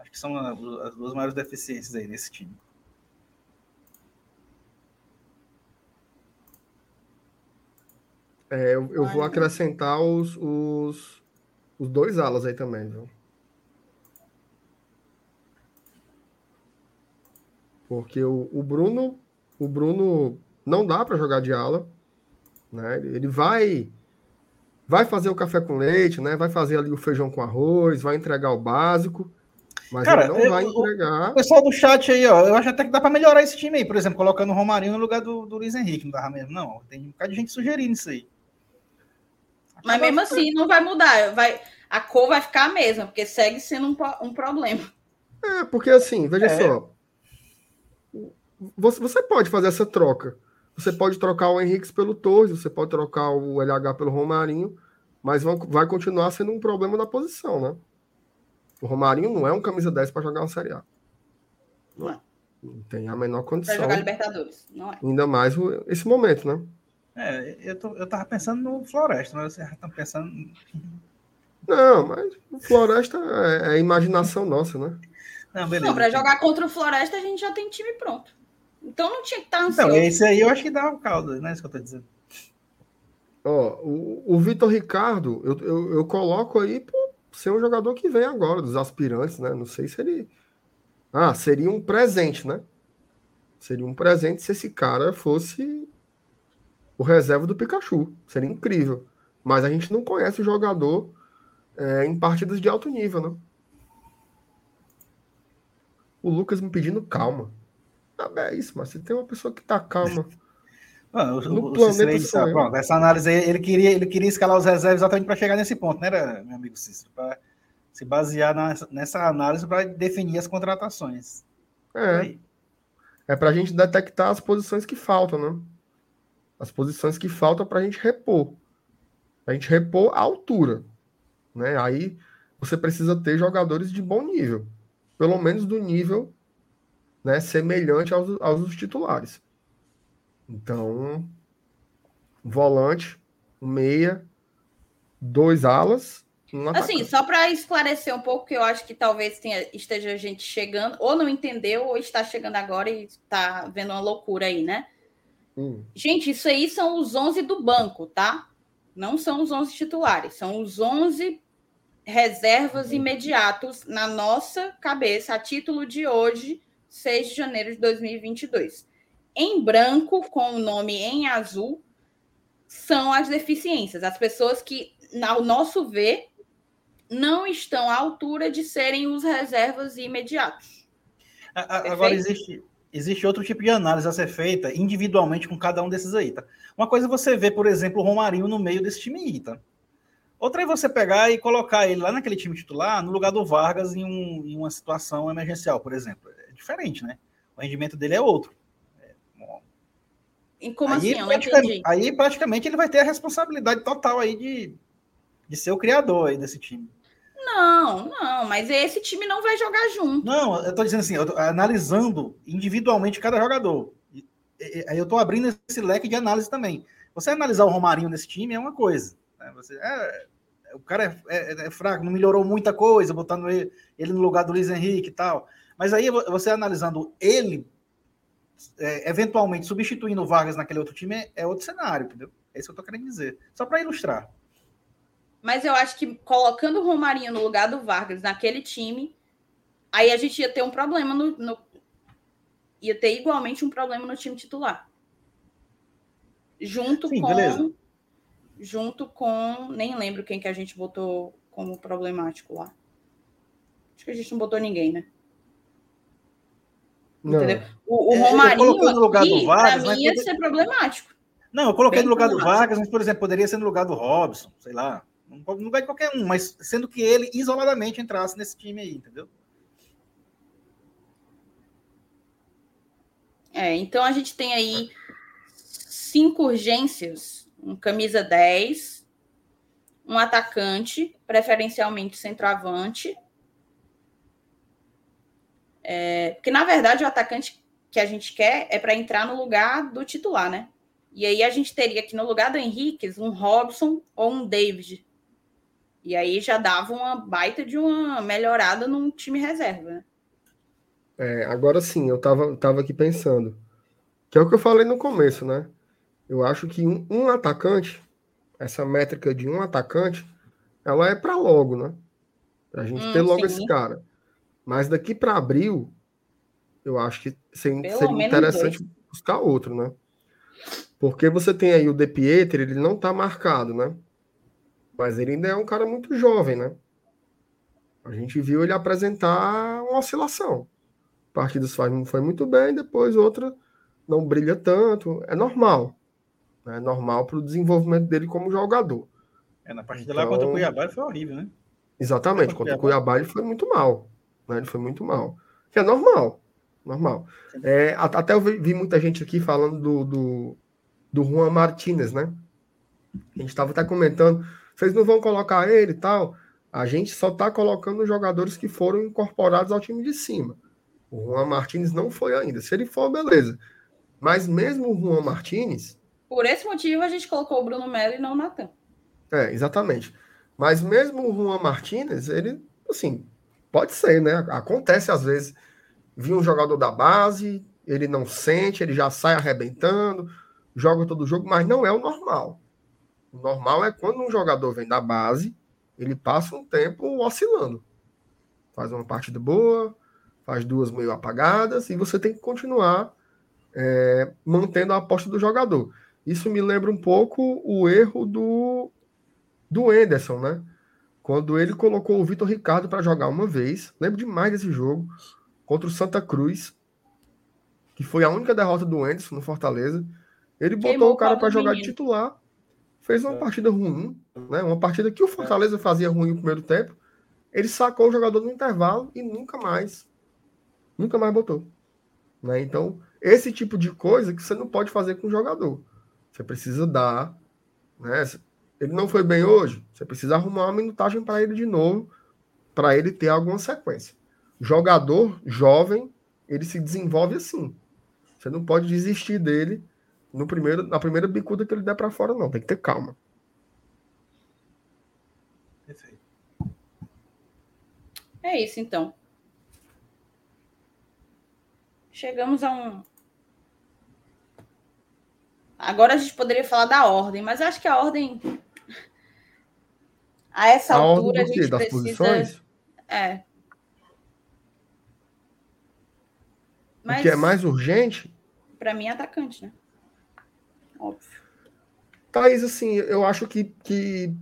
Acho que são as duas maiores deficiências aí nesse time. É, eu, eu vou acrescentar os, os, os dois alas aí também, viu? Porque o, o Bruno, o Bruno não dá para jogar de ala, né? Ele vai vai fazer o café com leite, né? Vai fazer ali o feijão com arroz, vai entregar o básico, mas Cara, ele não vai entregar. O pessoal do chat aí, ó, eu acho até que dá para melhorar esse time aí. Por exemplo, colocando o Romarinho no lugar do, do Luiz Henrique, não dava mesmo, não. Tem um bocado de gente sugerindo isso aí. Mas mesmo assim, não vai mudar. Vai, a cor vai ficar a mesma, porque segue sendo um, um problema. É, porque assim, veja é. só. Você, você pode fazer essa troca. Você pode trocar o Henrique pelo Torres, você pode trocar o LH pelo Romarinho, mas vai continuar sendo um problema na posição, né? O Romarinho não é um camisa 10 para jogar uma Série A. Não é. Não tem a menor condição. Para jogar Libertadores, não é. Ainda mais esse momento, né? É, eu, tô, eu tava pensando no Floresta, mas você já tá pensando. Não, mas o Floresta é, é imaginação nossa, né? Não, beleza. Não, para jogar contra o Floresta a gente já tem time pronto. Então não tinha que estar tá ansioso. Então, esse aí eu acho que dá o um caldo, não é isso que eu tô dizendo. Ó, o, o Vitor Ricardo, eu, eu, eu, coloco aí por ser um jogador que vem agora, dos aspirantes, né? Não sei se ele. Ah, seria um presente, né? Seria um presente se esse cara fosse o reserva do Pikachu. Seria incrível. Mas a gente não conhece o jogador é, em partidas de alto nível, né? O Lucas me pedindo calma. Ah, é isso, mas você tem uma pessoa que tá calma. Mano, no o, planeta Cícero, pronto, essa análise aí, ele queria, ele queria escalar os reservas exatamente para chegar nesse ponto, né, meu amigo Cícero? Para se basear nessa, nessa análise para definir as contratações. É. É para a gente detectar as posições que faltam, né? As posições que faltam para a gente repor. A gente repor a altura. Né? Aí você precisa ter jogadores de bom nível. Pelo menos do nível né, semelhante aos, aos titulares. Então, volante, meia, dois alas, um Assim, só para esclarecer um pouco, que eu acho que talvez tenha, esteja gente chegando, ou não entendeu, ou está chegando agora e está vendo uma loucura aí, né? Hum. Gente, isso aí são os 11 do banco, tá? Não são os 11 titulares, são os 11 reservas uhum. imediatos na nossa cabeça, a título de hoje, 6 de janeiro de 2022. Em branco, com o nome em azul, são as deficiências, as pessoas que, ao nosso ver, não estão à altura de serem os reservas imediatos. Agora, existe, existe outro tipo de análise a ser feita individualmente com cada um desses aí, tá? Uma coisa é você vê, por exemplo, o Romarinho no meio desse time aí, tá? Outra é você pegar e colocar ele lá naquele time titular, no lugar do Vargas, em, um, em uma situação emergencial, por exemplo. É diferente, né? O rendimento dele é outro. É, e como aí, assim? Praticamente, aí praticamente ele vai ter a responsabilidade total aí de, de ser o criador aí desse time. Não, não, mas esse time não vai jogar junto. Não, eu tô dizendo assim, eu tô analisando individualmente cada jogador. Aí eu tô abrindo esse leque de análise também. Você analisar o Romarinho nesse time é uma coisa. Né? Você, é, o cara é, é, é, fraco, não melhorou muita coisa, botando ele, ele, no lugar do Luiz Henrique e tal. Mas aí você analisando ele, é, eventualmente substituindo o Vargas naquele outro time, é outro cenário, entendeu? É isso que eu tô querendo dizer. Só para ilustrar. Mas eu acho que colocando o Romarinho no lugar do Vargas naquele time, aí a gente ia ter um problema no, no ia ter igualmente um problema no time titular. Junto Sim, com beleza. junto com, nem lembro quem que a gente botou como problemático lá. Acho que a gente não botou ninguém, né? Entendeu? O, o é, Romarinho no lugar aqui, do Vargas, mim, ia ser problemático. Não, eu coloquei Bem no lugar do Vargas, mas, por exemplo, poderia ser no lugar do Robson, sei lá. No lugar de qualquer um, mas sendo que ele isoladamente entrasse nesse time aí, entendeu? É, então a gente tem aí cinco urgências: um camisa 10, um atacante, preferencialmente centroavante. É, porque, na verdade, o atacante que a gente quer é para entrar no lugar do titular, né? E aí a gente teria aqui no lugar do Henrique um Robson ou um David. E aí já dava uma baita de uma melhorada no time reserva, né? É, agora sim, eu tava, tava aqui pensando. Que é o que eu falei no começo, né? Eu acho que um, um atacante, essa métrica de um atacante, ela é para logo, né? Pra gente hum, ter logo sim. esse cara. Mas daqui para abril, eu acho que seria, seria interessante dois. buscar outro, né? Porque você tem aí o De Pietri, ele não tá marcado, né? Mas ele ainda é um cara muito jovem, né? A gente viu ele apresentar uma oscilação. Partidas faz, foi muito bem, depois outra não brilha tanto. É normal. Né? É normal para o desenvolvimento dele como jogador. É, na partida então, lá contra o Cuiabá ele foi horrível, né? Exatamente, contra o Cuiabá ele foi muito mal. Né? Ele foi muito mal. Que é normal. Normal. É, até eu vi, muita gente aqui falando do, do, do Juan Martinez, né? A gente estava até comentando vocês não vão colocar ele e tal. A gente só está colocando os jogadores que foram incorporados ao time de cima. O Juan Martins não foi ainda. Se ele for, beleza. Mas mesmo o Juan Martins. Por esse motivo, a gente colocou o Bruno Melo e não o Natan. É, exatamente. Mas mesmo o Juan Martins, ele, assim, Pode ser, né? Acontece às vezes. Vi um jogador da base, ele não sente, ele já sai arrebentando, joga todo jogo, mas não é o normal. O normal é quando um jogador vem da base, ele passa um tempo oscilando. Faz uma partida boa, faz duas meio apagadas, e você tem que continuar é, mantendo a aposta do jogador. Isso me lembra um pouco o erro do, do Anderson, né? Quando ele colocou o Vitor Ricardo para jogar uma vez, lembro demais desse jogo, contra o Santa Cruz, que foi a única derrota do Anderson no Fortaleza. Ele botou Queimou o cara para jogar de titular, fez uma é. partida ruim, né? Uma partida que o Fortaleza fazia ruim no primeiro tempo. Ele sacou o jogador no intervalo e nunca mais, nunca mais botou. Né? Então, esse tipo de coisa que você não pode fazer com o jogador. Você precisa dar. Né? Ele não foi bem hoje, você precisa arrumar uma minutagem para ele de novo, para ele ter alguma sequência. Jogador jovem, ele se desenvolve assim. Você não pode desistir dele no primeiro, na primeira bicuda que ele der para fora, não. Tem que ter calma. É isso, então. Chegamos a um, Agora a gente poderia falar da ordem, mas acho que a ordem. A essa a altura a gente das precisa. Posições? É. Mas, o que é mais urgente? Para mim, é atacante, né? Óbvio. Thaís, assim, eu acho que, que.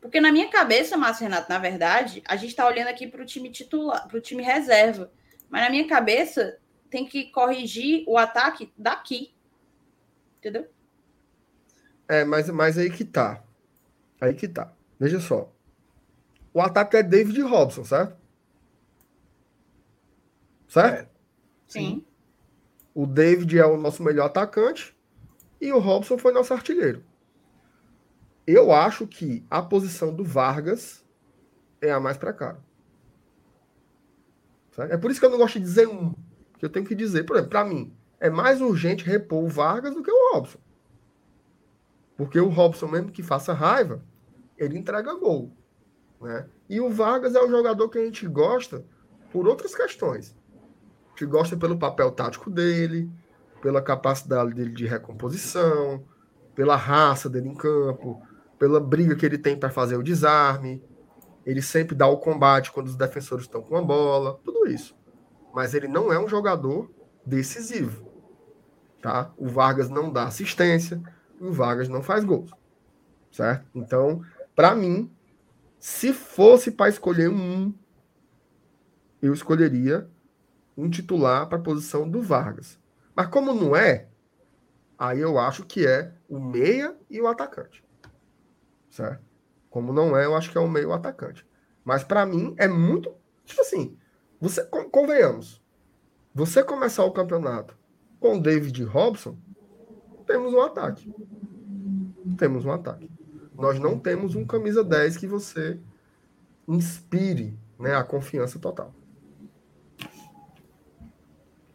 Porque na minha cabeça, Márcio Renato, na verdade, a gente está olhando aqui para o time titular, para o time reserva. Mas na minha cabeça, tem que corrigir o ataque daqui. Entendeu? É, mas, mas aí que tá. Aí que tá. Veja só. O ataque é David Robson, certo? Certo? É. Sim. O David é o nosso melhor atacante e o Robson foi nosso artilheiro. Eu acho que a posição do Vargas é a mais para cá. É por isso que eu não gosto de dizer um. Que eu tenho que dizer, por exemplo, para mim, é mais urgente repor o Vargas do que o Robson. Porque o Robson, mesmo que faça raiva, ele entrega gol. Né? E o Vargas é o jogador que a gente gosta por outras questões. A gente gosta pelo papel tático dele, pela capacidade dele de recomposição, pela raça dele em campo, pela briga que ele tem para fazer o desarme. Ele sempre dá o combate quando os defensores estão com a bola, tudo isso. Mas ele não é um jogador decisivo. Tá? O Vargas não dá assistência, o Vargas não faz gols. Certo? Então, para mim, se fosse para escolher um, eu escolheria um titular para a posição do Vargas. Mas como não é, aí eu acho que é o meia e o atacante. Certo? Como não é, eu acho que é o meio e o atacante. Mas para mim é muito, tipo assim, você convenhamos. Você começar o campeonato com David Robson, temos um ataque. Temos um ataque. Nós não temos um camisa 10 que você inspire né, a confiança total.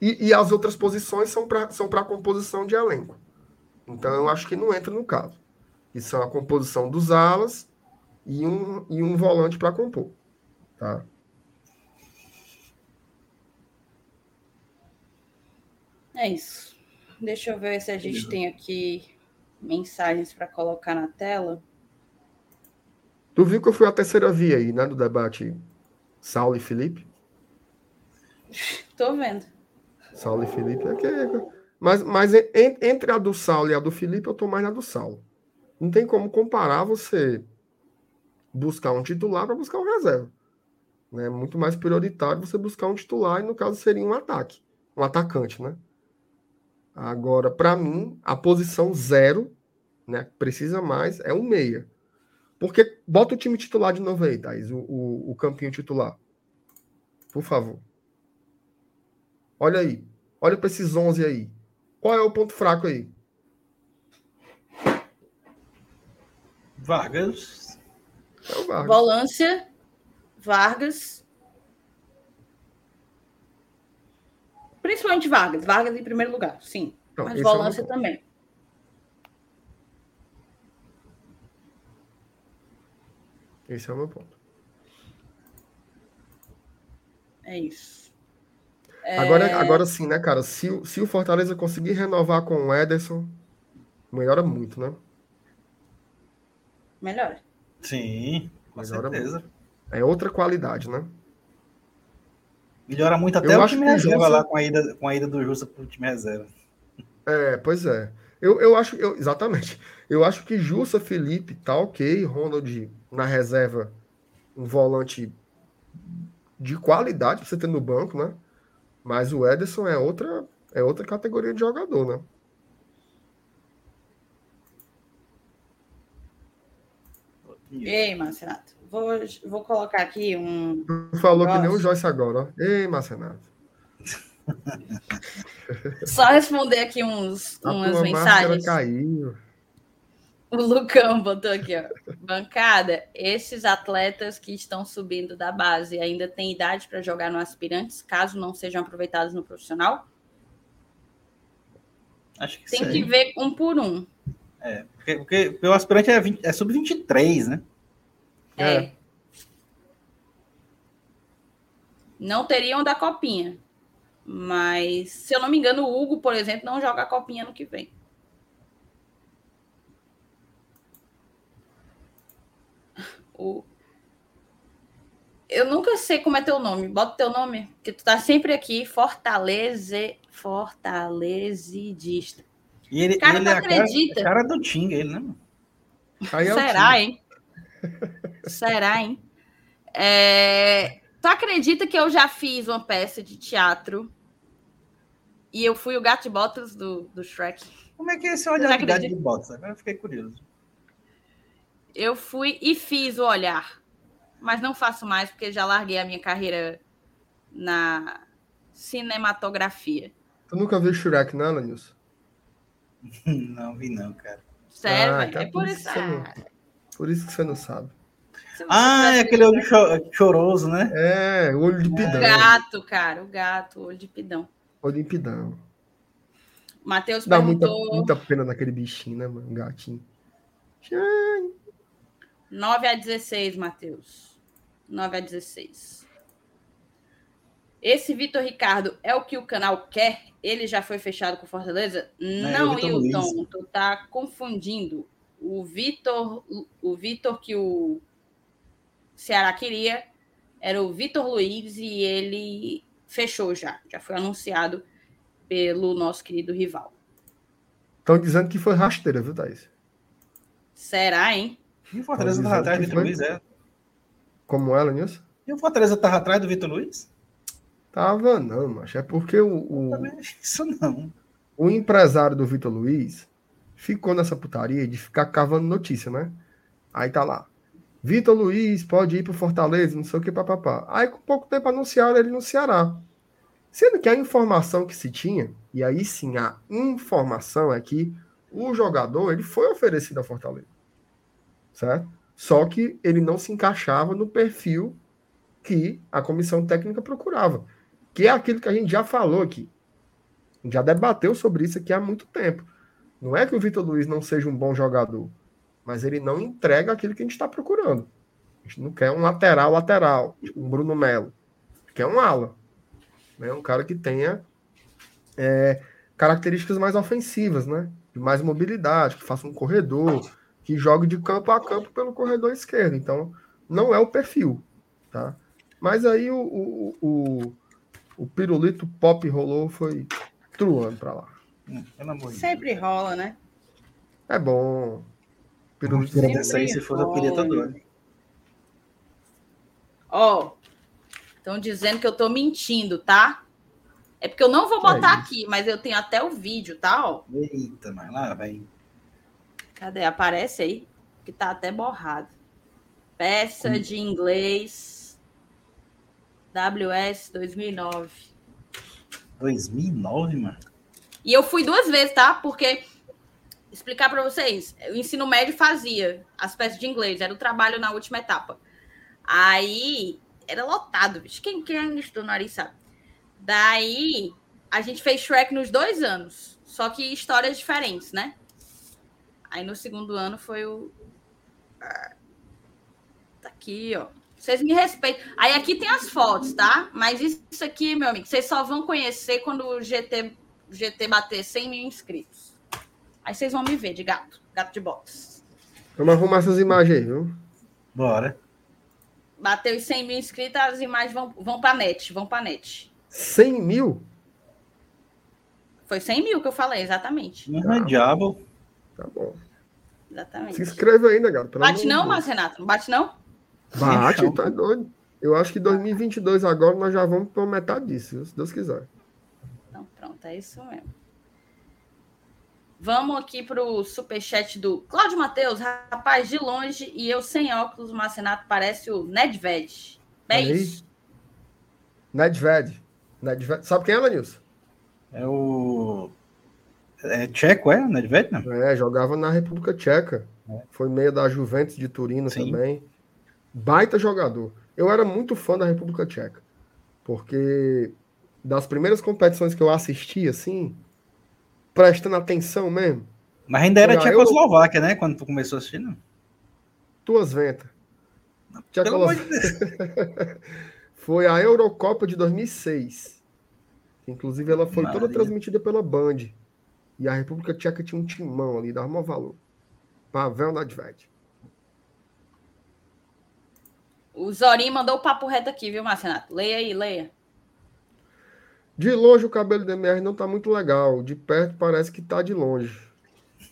E, e as outras posições são para são a composição de elenco. Então eu acho que não entra no caso. Que são a composição dos alas e um, e um volante para compor. Tá? É isso. Deixa eu ver se a gente tem aqui mensagens para colocar na tela. Tu viu que eu fui a terceira via aí, né, do debate Saulo e Felipe? <laughs> Tô vendo. Saulo e Felipe. É que... Mas, mas entre a do Saulo e a do Felipe, eu tô mais na do Saulo. Não tem como comparar você buscar um titular para buscar um reserva. É muito mais prioritário você buscar um titular, e no caso seria um ataque, um atacante, né? Agora, para mim, a posição zero, né? Precisa mais, é o meia. Porque bota o time titular de novo aí, Thaís, o, o, o campinho titular. Por favor. Olha aí. Olha para esses 11 aí. Qual é o ponto fraco aí? Vargas. É o Vargas. Volância. Vargas. Principalmente Vargas. Vargas em primeiro lugar, sim. Não, Mas volância é também. Esse é o meu ponto. É isso. É... Agora, agora sim, né, cara? Se, se o Fortaleza conseguir renovar com o Ederson, melhora muito, né? Melhora. Sim, com melhora certeza. Muito. É outra qualidade, né? Melhora muito até eu o time reserva Jussa... lá com a, ida, com a ida do Justa pro time reserva. É, pois é. Eu, eu acho, eu, exatamente. Eu acho que Jussa, Felipe, tá ok. Ronald na reserva, um volante de qualidade pra você ter no banco, né? Mas o Ederson é outra, é outra categoria de jogador, né? Ei, Marcelato. Vou, vou colocar aqui um. Falou negócio. que nem o Joyce agora, ó. Ei, Marcenato. Só responder aqui uns, <laughs> A umas mensagens. Caiu. O Lucão botou aqui, ó. Bancada, esses atletas que estão subindo da base ainda têm idade para jogar no aspirantes, caso não sejam aproveitados no profissional? Acho que Tem sim. que ver um por um. É, porque, porque, porque o aspirante é, é sub-23, né? É. é. Não teriam da copinha. Mas, se eu não me engano, o Hugo, por exemplo, não joga a copinha no que vem. <laughs> O... Eu nunca sei como é teu nome. Bota teu nome, porque tu tá sempre aqui, Fortaleze, Fortalezidista. E ele, cara, ele é acredita? Cara, cara do Tinga, ele, né? É Será, hein? Será, hein? É... Tu acredita que eu já fiz uma peça de teatro e eu fui o gato de botas do, do Shrek? Como é que é esse olhar de gato de botas? Agora eu fiquei curioso. Eu fui e fiz o olhar, mas não faço mais porque já larguei a minha carreira na cinematografia. Tu nunca viu Shrek, não, Lanilson? <laughs> não vi não, cara. Sério, ah, então é por, isso. não... Por isso que você não sabe. Ah, é aquele olho choroso, né? É, o olho de pidão. O gato, cara, o gato, o olho de pidão. Olho de pidão. Matheus Dá perguntou... muita, muita pena naquele bichinho, né, mano? Gatinho. 9 a 16, Matheus. 9 a 16. Esse Vitor Ricardo é o que o canal quer? Ele já foi fechado com Fortaleza? Não, Não Hilton, tu tá confundindo. O Vitor, o Vitor que o Ceará queria era o Vitor Luiz e ele fechou já. Já foi anunciado pelo nosso querido rival. Estão dizendo que foi rasteira, viu, Thaís? Será, hein? E o Fortaleza estava atrás do Vitor Luiz, é? Como ela, Nilson? E o Fortaleza estava atrás do Vitor Luiz? Tava, não, mas é porque o. o isso não. O empresário do Vitor Luiz ficou nessa putaria de ficar cavando notícia, né? Aí tá lá. Vitor Luiz pode ir para Fortaleza, não sei o que, papapá. Aí, com pouco tempo, anunciaram ele no Ceará. Sendo que a informação que se tinha, e aí sim a informação é que o jogador ele foi oferecido a Fortaleza. Certo? Só que ele não se encaixava no perfil que a comissão técnica procurava que é aquilo que a gente já falou aqui. Já debateu sobre isso aqui há muito tempo. Não é que o Vitor Luiz não seja um bom jogador, mas ele não entrega aquilo que a gente está procurando. A gente não quer um lateral lateral, tipo um Bruno Melo. Quer um ala. Né? Um cara que tenha é, características mais ofensivas, né? De mais mobilidade, que faça um corredor, que jogue de campo a campo pelo corredor esquerdo. Então, não é o perfil, tá? Mas aí o, o, o o pirulito pop rolou, foi truando pra lá. Hum, Sempre rola, né? É bom. Pirulito dessa aí, se for, eu queria todo Ó, estão dizendo que eu tô mentindo, tá? É porque eu não vou botar é aqui, mas eu tenho até o vídeo, tá? Ó. Eita, mas lá vem. Cadê? Aparece aí, que tá até borrado. Peça Como? de inglês WS 2009. 2009, mano? E eu fui duas vezes, tá? Porque explicar para vocês, o ensino médio fazia as peças de inglês, era o trabalho na última etapa. Aí era lotado, bicho. Quem, quem ainda estudou no nariz sabe. Daí a gente fez Shrek nos dois anos, só que histórias diferentes, né? Aí no segundo ano foi o. Ah, tá aqui, ó. Vocês me respeitam. Aí aqui tem as fotos, tá? Mas isso aqui, meu amigo, vocês só vão conhecer quando o GT, GT bater 100 mil inscritos. Aí vocês vão me ver de gato, gato de box. Vamos arrumar essas imagens aí, viu? Bora. Bateu os 100 mil inscritos, as imagens vão, vão pra net, vão pra net. 100 mil? Foi 100 mil que eu falei, exatamente. Uhum, diabo. Tá bom. Exatamente. Se inscreve ainda, pelo Bate não, Deus. Márcio Renato? Não bate não? Bate, Então. tá doido. Eu acho que 2022 agora nós já vamos pra metade disso, se Deus quiser. Pronto, é isso mesmo. Vamos aqui pro superchat do Cláudio Matheus. Rapaz, de longe e eu sem óculos, o Renato parece o Nedved. Olha Beijo. Nedved. Nedved. Sabe quem é, Lanilson? É o. É tcheco, é? Nedved, não? É, jogava na República Tcheca. Foi meio da Juventus de Turino Sim. também. Baita jogador. Eu era muito fã da República Tcheca. Porque das primeiras competições que eu assisti, assim, prestando atenção mesmo, Mas ainda era Tchecoslováquia, né? Quando tu começou a assistir, não? tuas ventas. Tchecoslováquia. <laughs> Foi a Eurocopa de 2006. Inclusive, ela foi toda Maria. transmitida pela Band. E a República Tcheca tinha um timão ali, dava maior valor. Pavel Nedved. O Zorim mandou o papo reto aqui, viu, Márcio Renato? Leia aí, leia. De longe o cabelo do MR não tá muito legal. De perto parece que tá de longe.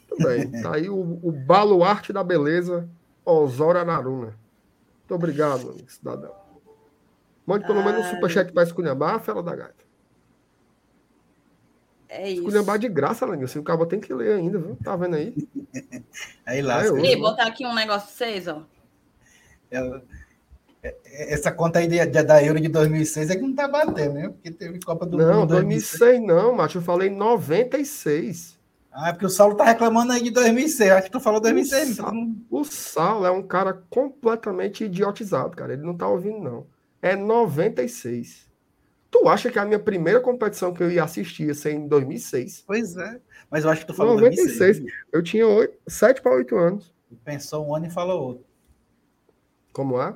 Tudo bem. <laughs> Tá aí o, o baluarte da beleza, Osório Naruna. Muito obrigado, amigo, cidadão. Mande pelo menos um Ai. superchat pra esculhambar, fela da gata. É isso. Esculhambar de graça, Lenilson. O cabo tem que ler ainda, viu? Tá vendo aí? <laughs> Aí lá. É, eu- Ei, botar aqui um negócio pra vocês, ó. Essa conta aí de- de- da Euro de 2006 é que não tá batendo, né? Porque teve Copa do Não, Mundo. 2006 não, macho. Eu falei 96. Ah, é porque o Saulo tá reclamando aí de 2006. Acho que tu falou 2006. Isso. Todo mundo... O Saulo é um cara completamente idiotizado, cara. Ele não tá ouvindo, não. É 96. Tu acha que a minha primeira competição que eu ia assistir ia ser em 2006? Pois é. Mas eu acho que tu falou 96. 2006. Eu tinha 8, 7 para 8 anos. Pensou um ano e falou outro. Como é?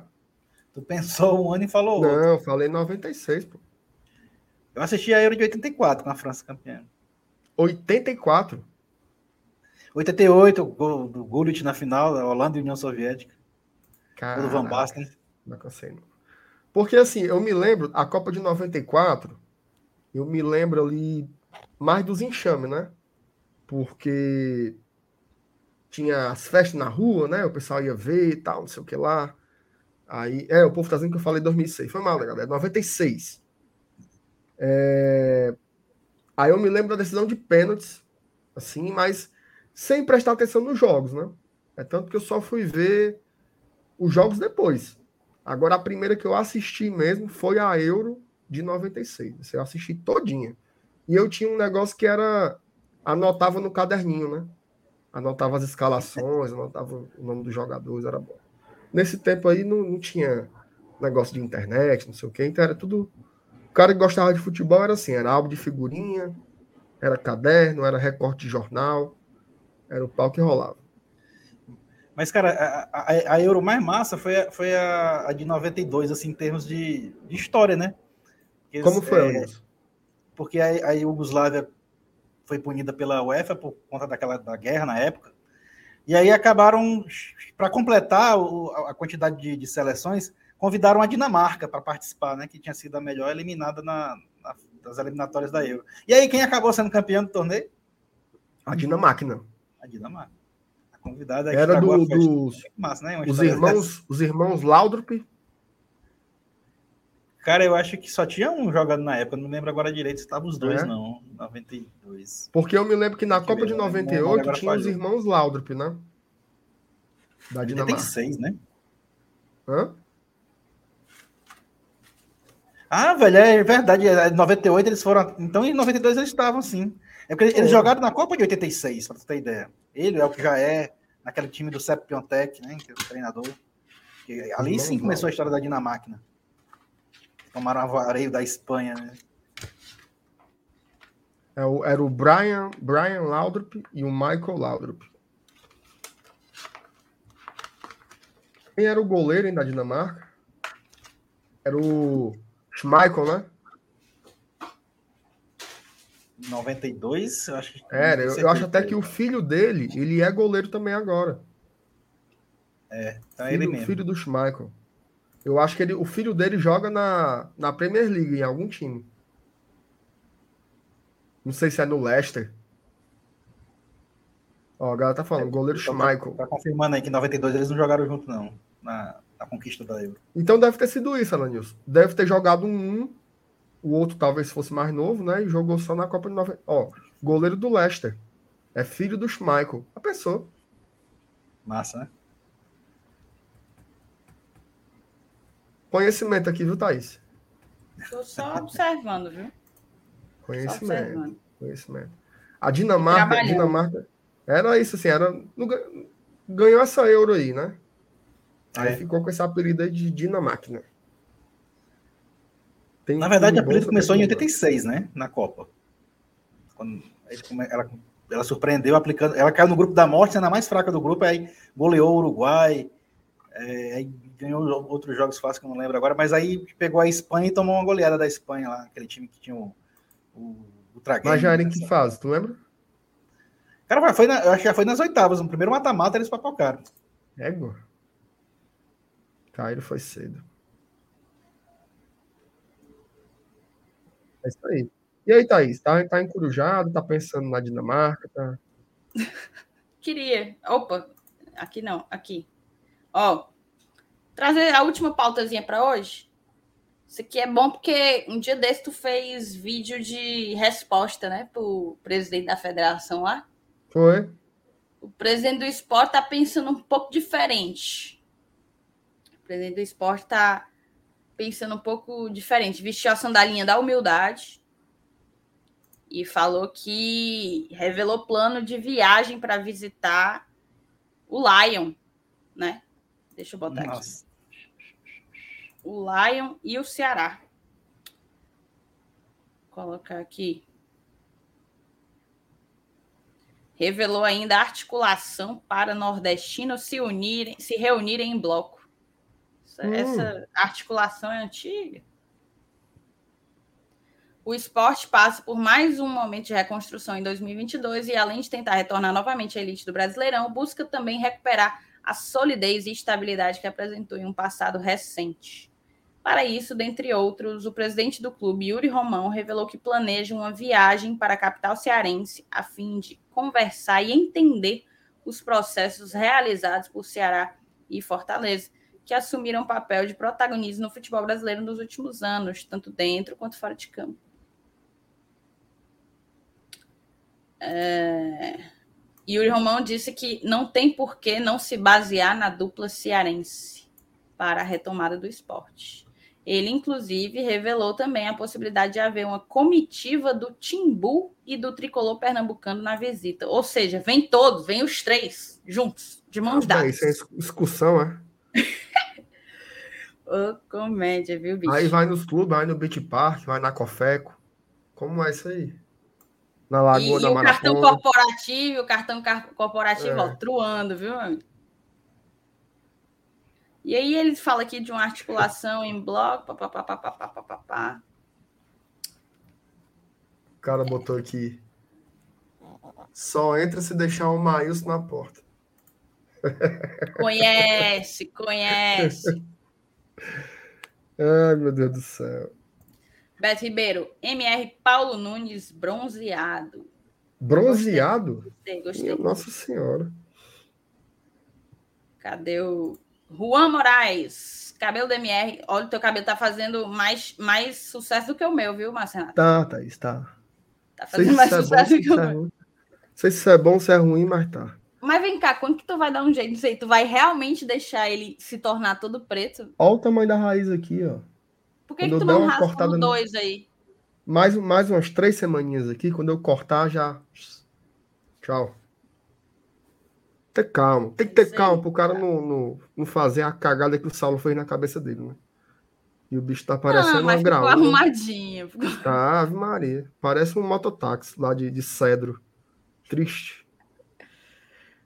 Tu pensou um ano e falou outro. Não, eu falei 96, pô. Eu assisti a Euro de 84 com a França campeã. 84. 88, o gol do Gullit na final, da Holanda e União Soviética. Gol do Van Caraca, Basten. Não cansei, não. Porque assim, eu me lembro, a Copa de 94, eu me lembro ali mais dos enxames, né? Porque tinha as festas na rua, né? O pessoal ia ver e tal, não sei o que lá. Aí, é, o povo tá dizendo que eu falei 2006. Foi mal, né, galera? 96. É... Aí eu me lembro da decisão de pênaltis, assim, mas sem prestar atenção nos jogos, né? É tanto que eu só fui ver os jogos depois. Agora, a primeira que eu assisti mesmo foi a Euro de 96. Essa Eu assisti todinha. E eu tinha um negócio que era. Anotava no caderninho, né? Anotava as escalações, anotava o nome dos jogadores, era bom. Nesse tempo aí não, não tinha negócio de internet, não sei o quê, então era tudo. O cara que gostava de futebol era assim: era álbum de figurinha, era caderno, era recorte de jornal, era o pau que rolava. Mas, cara, a, a, a Euro mais massa foi, a, foi a, a de 92, assim, em termos de, de história, né? Porque, Como foi, é? Porque a, a Iugoslávia foi punida pela UEFA por conta daquela da guerra na época. E aí acabaram, para completar o- a quantidade de, de seleções, convidaram a Dinamarca para participar, né? Que tinha sido a melhor eliminada na, na- das eliminatórias da Euro. E aí, quem acabou sendo campeão do torneio? A Dinamáquina. A Dinamarca. A convidada Era do- dos Massa, né? Os irmãos, os irmãos Laudrup. Cara, eu acho que só tinha um jogando na época, não me lembro agora direito se estavam os dois, É? não. 92. Porque eu me lembro que na eu Copa de né? 98 Agora tinha os irmãos Laudrup, né? Da Dinamarca. 86, né? Hã? Ah, velho, é verdade. Em 98 eles foram. Então em 92 eles estavam sim. É porque eles jogaram na Copa de 86, pra tu ter ideia. Ele é o que já é naquele time do Sepp Piontek, né? Que é o treinador. Que ali sim começou a história da Dinamarca. Tomaram um vareio da Espanha, né? É o- Era o Brian, Brian Laudrup e o Michael Laudrup. Quem era o goleiro hein, da Dinamarca? Era o Schmeichel, né? 92, eu acho que. Era, eu, eu acho até que o filho dele, ele é goleiro também agora. É, então filho, ele mesmo. filho do Schmeichel. Eu acho que ele, o filho dele joga na, na Premier League, em algum time. Não sei se é no Leicester. Ó, a galera tá falando, goleiro Então, Schmeichel. Tá confirmando aí que em 92 eles não jogaram junto, não. Na, na conquista da Euro. Então deve ter sido isso, Alanilson. Deve ter jogado um, um, o outro talvez fosse mais novo, né? E jogou só na Copa de 90. Ó, goleiro do Leicester. É filho do Schmeichel. A pessoa. Massa, né? Conhecimento aqui, viu, Thaís? Tô só observando, viu? Conhecimento. observando. Conhecimento. A Dinamarca. Dinamarca era isso assim, era ganhou essa euro aí, né? Aí É. ficou com esse apelido aí de Dinamáquina. Tem Na verdade, a apelido começou em que 86, né? Na Copa. Quando ela, ela surpreendeu aplicando. Ela caiu no grupo da morte, sendo a mais fraca do grupo, aí goleou o Uruguai. é, aí ganhou outros jogos fáceis que eu não lembro agora, mas aí pegou a Espanha e tomou uma goleada da Espanha lá, aquele time que tinha o, o, o Traguinho, Mas já era em né? que fase, tu lembra? Cara, foi na- eu acho que já foi nas oitavas. No primeiro mata-mata eles papocaram. Égua. Cairo foi cedo. É isso aí. E aí, Thaís? Tá, tá encurujado, tá pensando na Dinamarca, tá? <laughs> Queria. Opa, aqui não, aqui. Ó, trazer a última pautazinha para hoje. Isso aqui é bom porque um dia desse tu fez vídeo de resposta, né, pro presidente da federação lá. Foi? O presidente do esporte tá pensando um pouco diferente. O presidente do esporte tá pensando um pouco diferente. Vestiu a sandalinha da humildade e falou que revelou plano de viagem para visitar o Lion, né? Deixa eu botar aqui. O Lion e o Ceará. Vou colocar aqui. Revelou ainda a articulação para nordestinos se unirem, se reunirem em bloco. Essa, Hum. essa articulação é antiga. O esporte passa por mais um momento de reconstrução em 2022 e, além de tentar retornar novamente à elite do Brasileirão, busca também recuperar a solidez e estabilidade que apresentou em um passado recente. Para isso, dentre outros, o presidente do clube, Yuri Romão, revelou que planeja uma viagem para a capital cearense a fim de conversar e entender os processos realizados por Ceará e Fortaleza, que assumiram papel de protagonismo no futebol brasileiro nos últimos anos, tanto dentro quanto fora de campo. É... Yuri Romão disse que não tem por que não se basear na dupla cearense para a retomada do esporte. Ele, inclusive, revelou também a possibilidade de haver uma comitiva do Timbu e do tricolor pernambucano na visita. Ou seja, vem todos, vem os três juntos, de mãos Ah, dadas. Isso é excu- excursão, é? <laughs> Ô, comédia, viu, bicho? Aí vai nos clubes, vai no Beach Park, vai na Cofeco. Como é isso aí? Na Lagoa e da o cartão corporativo, o cartão car- corporativo, É. ó, truando, viu, amigo? E aí ele fala aqui de uma articulação em bloco, papapá, papapá, papapá. O cara botou aqui. Só entra se deixar o Maílson na porta. <laughs> Conhece, conhece. Ai, meu Deus do céu. Beto Ribeiro, MR Paulo Nunes bronzeado. Bronzeado? Gostei, gostei. Nossa Senhora. Cadê o Juan Moraes? Cabelo do MR. Olha, o teu cabelo tá fazendo mais, mais sucesso do que o meu, viu, Marcelo? Tá, Thaís, tá. Tá fazendo mais é bom, sucesso se do que o é meu. ruim. Sei se isso é bom, se é ruim, mas tá. Mas vem cá, quando que tu vai dar um jeito? Não sei, tu vai realmente deixar ele se tornar todo preto? Olha o tamanho da raiz aqui, ó. Por que, que tu não raspa no- dois aí? Mais, mais umas três semaninhas aqui, quando eu cortar, já. Tchau. Ter calma. Tem que ter aí, calma pro cara não, não, não fazer a cagada que o Saulo fez na cabeça dele, né? E o bicho tá parecendo mas ficou graúda. arrumadinho. Tá, Ave Maria. Parece um mototáxi lá de, de cedro. Triste.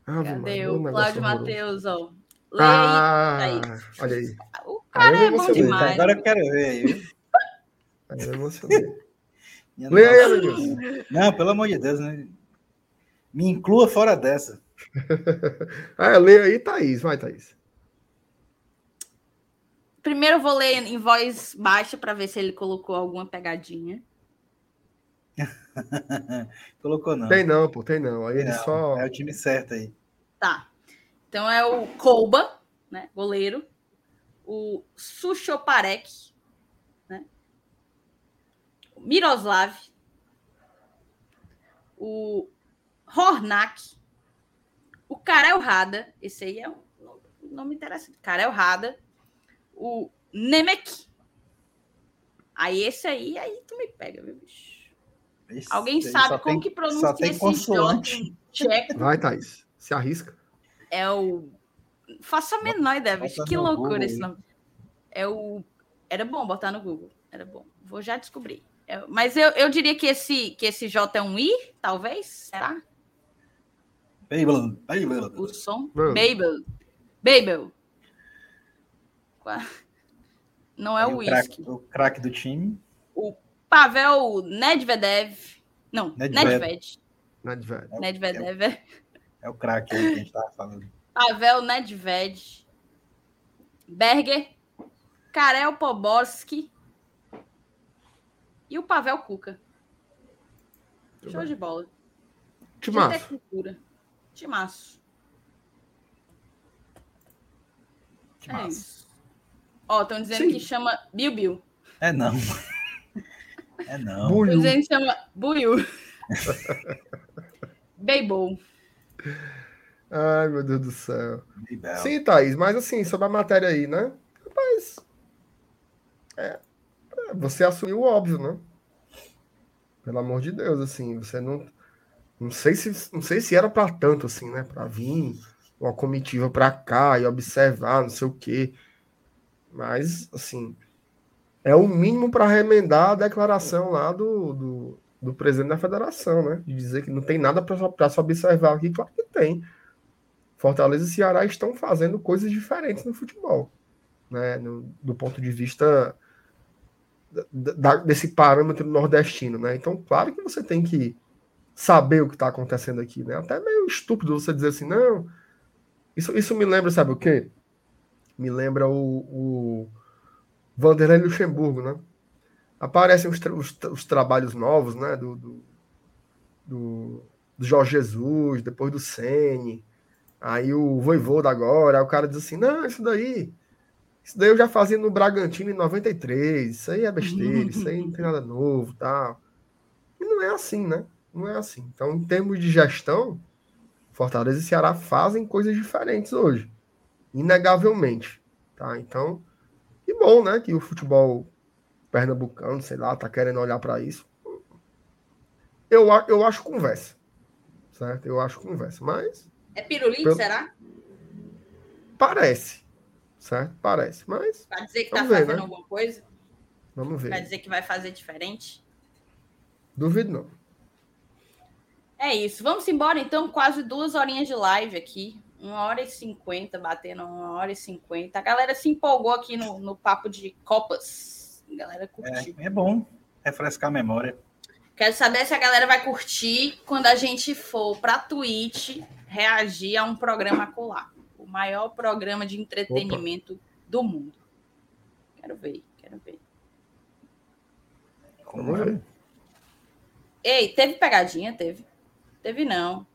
Ave Cadê Maria, o um Cláudio. Matheus, ó? Leia Ah, aí, olha aí. O cara é bom demais. Agora eu quero ver aí. <laughs> Aí eu emocionei. Leia aí, Não, pelo amor de Deus, né? Me inclua fora dessa. <laughs> ah, leia aí, Thaís. Vai, Thaís. Primeiro eu vou ler em voz baixa para ver se ele colocou alguma pegadinha. <laughs> Colocou não. Tem não, pô, tem não. Aí ele não. só. É o time certo aí. Tá. Então é o Kolba, né? Goleiro. O Sushoparek, né? O Miroslav. O Hornak. O Karel Rada. Esse aí é um nome interessante. Karel Rada. O Nemec. Aí esse aí, aí tu me pega, meu bicho. Esse Alguém sabe como tem, que pronuncia esse nome tcheco? Vai, Thaís. Se arrisca. É o. Faça a menor ideia, que loucura Google, esse nome. É o. Era bom botar no Google. Era bom. Vou já descobrir. É... Mas eu, eu diria que esse, que esse J é um I, talvez. Será? Babel. Babel. O som. Babel. Babel. Não é o uísque. O craque do time. O Pavel Nedvedev. Não, Nedved. Nedved. Nedvedev. É, é o craque que a gente estava falando. Pavel Nedved. Berger. Karel Poborski. E o Pavel Kuka. Show de bola. Timaço. Timaço. Timaço. É isso. Ó, estão dizendo Sim. <laughs> que chama Bill Bill. É não. É não. Buiu. <laughs> A gente chama Buiu. Beibou. Ai, meu Deus do céu. Sim, Thaís, mas assim, sobre a matéria aí, né? Rapaz, é, é, você assumiu o óbvio, né? Pelo amor de Deus, assim, você não. Não sei se, não sei se era para tanto, assim, né? Para vir uma comitiva para cá e observar, não sei o quê. Mas, assim, é o mínimo para remendar a declaração lá do, do, do, presidente da federação, né? De dizer que não tem nada para se observar aqui. Claro que tem. Fortaleza e Ceará estão fazendo coisas diferentes no futebol, né? No, do ponto de vista da, desse parâmetro nordestino, né? Então, claro que você tem que saber o que está acontecendo aqui, né? Até meio estúpido você dizer assim, não. Isso, isso me lembra, sabe o quê? Me lembra o, o Vanderlei Luxemburgo, né? Aparecem os, os, os trabalhos novos, né? Do, do, do, do, Jorge Jesus, depois do Sene, aí o Voivoda agora, aí o cara diz assim, não, isso daí, isso daí eu já fazia no Bragantino em 93, isso aí é besteira, isso aí não tem nada novo, tal. E não é assim, né? Não é assim. Então, em termos de gestão, Fortaleza e Ceará fazem coisas diferentes hoje, inegavelmente, tá? Então, e bom, né? Que o futebol pernambucano, sei lá, tá querendo olhar para isso. Eu, eu acho conversa. Certo? Eu acho conversa. Mas. É pirulito, pelo... será? Parece. Certo? Parece. Mas. Vai dizer que tá ver, fazendo né? alguma coisa? Vamos ver. Vai dizer que vai fazer diferente? Duvido não. É isso. Vamos embora, então. Quase duas horinhas de live aqui uma hora e cinquenta, batendo uma hora e cinquenta. A galera se empolgou aqui no, no papo de Copas. A galera curtiu. É, é bom refrescar a memória. Quero saber se a galera vai curtir quando a gente for para Twitch reagir a um programa colar. O maior programa de entretenimento Opa. do mundo. Quero ver, quero ver. Como é? Ei, teve pegadinha? Teve. Teve não.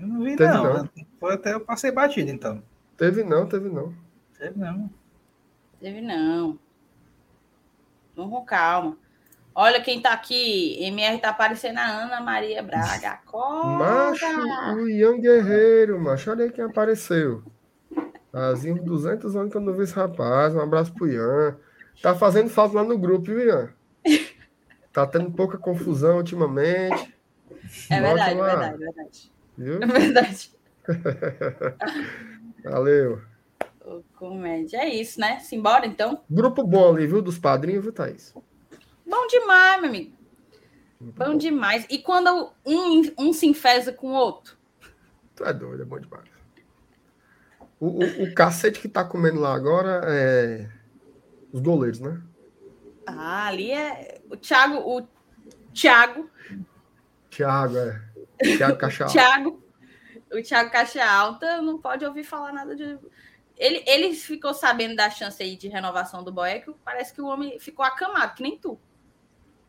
Eu não vi, teve não. não. Foi até eu passei batido, então. Teve não, teve não. Teve não. Teve não. Vamos com calma. Olha quem tá aqui. MR tá aparecendo a Ana Maria Braga. Acorda. Macho, o Ian Guerreiro, macho. Olha aí quem apareceu. Fazia 200 anos que eu não vi esse rapaz. Um abraço pro Ian. Tá fazendo falta lá no grupo, viu, Ian? Tá tendo pouca confusão ultimamente. É verdade, é verdade, verdade. Viu? É <laughs> verdade. <laughs> Valeu. O comédia. É isso, né? Simbora, então? Grupo bom ali, viu? Dos padrinhos, viu, Thaís? Bom demais, meu amigo. bom, bom, demais. E quando um, um se enfesa com o outro? Tu é doido, é bom demais. O, o, o cacete que tá comendo lá agora é. Os goleiros, né? Ah, ali é o Thiago, o Thiago. Thiago, é. Thiago Caixa <laughs> Alta. Thiago, o Thiago Caixa Alta não pode ouvir falar nada de. Ele, ele ficou sabendo da chance aí de renovação do Boeck, parece que o homem ficou acamado, que nem tu.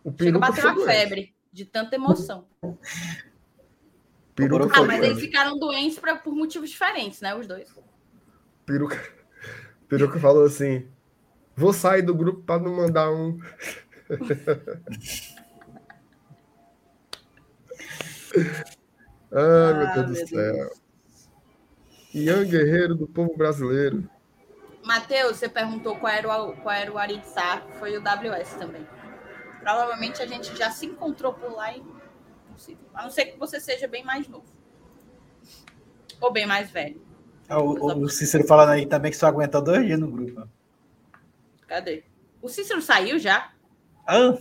O Chega a Peruca bater foi uma doente. febre de tanta emoção. Peruca Ah, foi mas doente. eles ficaram doentes pra, por motivos diferentes, né? Os dois. Peruca, Peruca falou assim: vou sair do grupo para não mandar um. <laughs> Ai, meu Ah, Deus do meu céu. Ian Guerreiro do povo brasileiro. Matheus, você perguntou qual era o, qual era o Aritsá, foi o WS também. Provavelmente a gente já se encontrou por lá e. A não ser que você seja bem mais novo. Ou bem mais velho. Ah, o, o Cícero falando aí também que só aguentou dois dias no grupo. Cadê? O Cícero saiu já? Ah,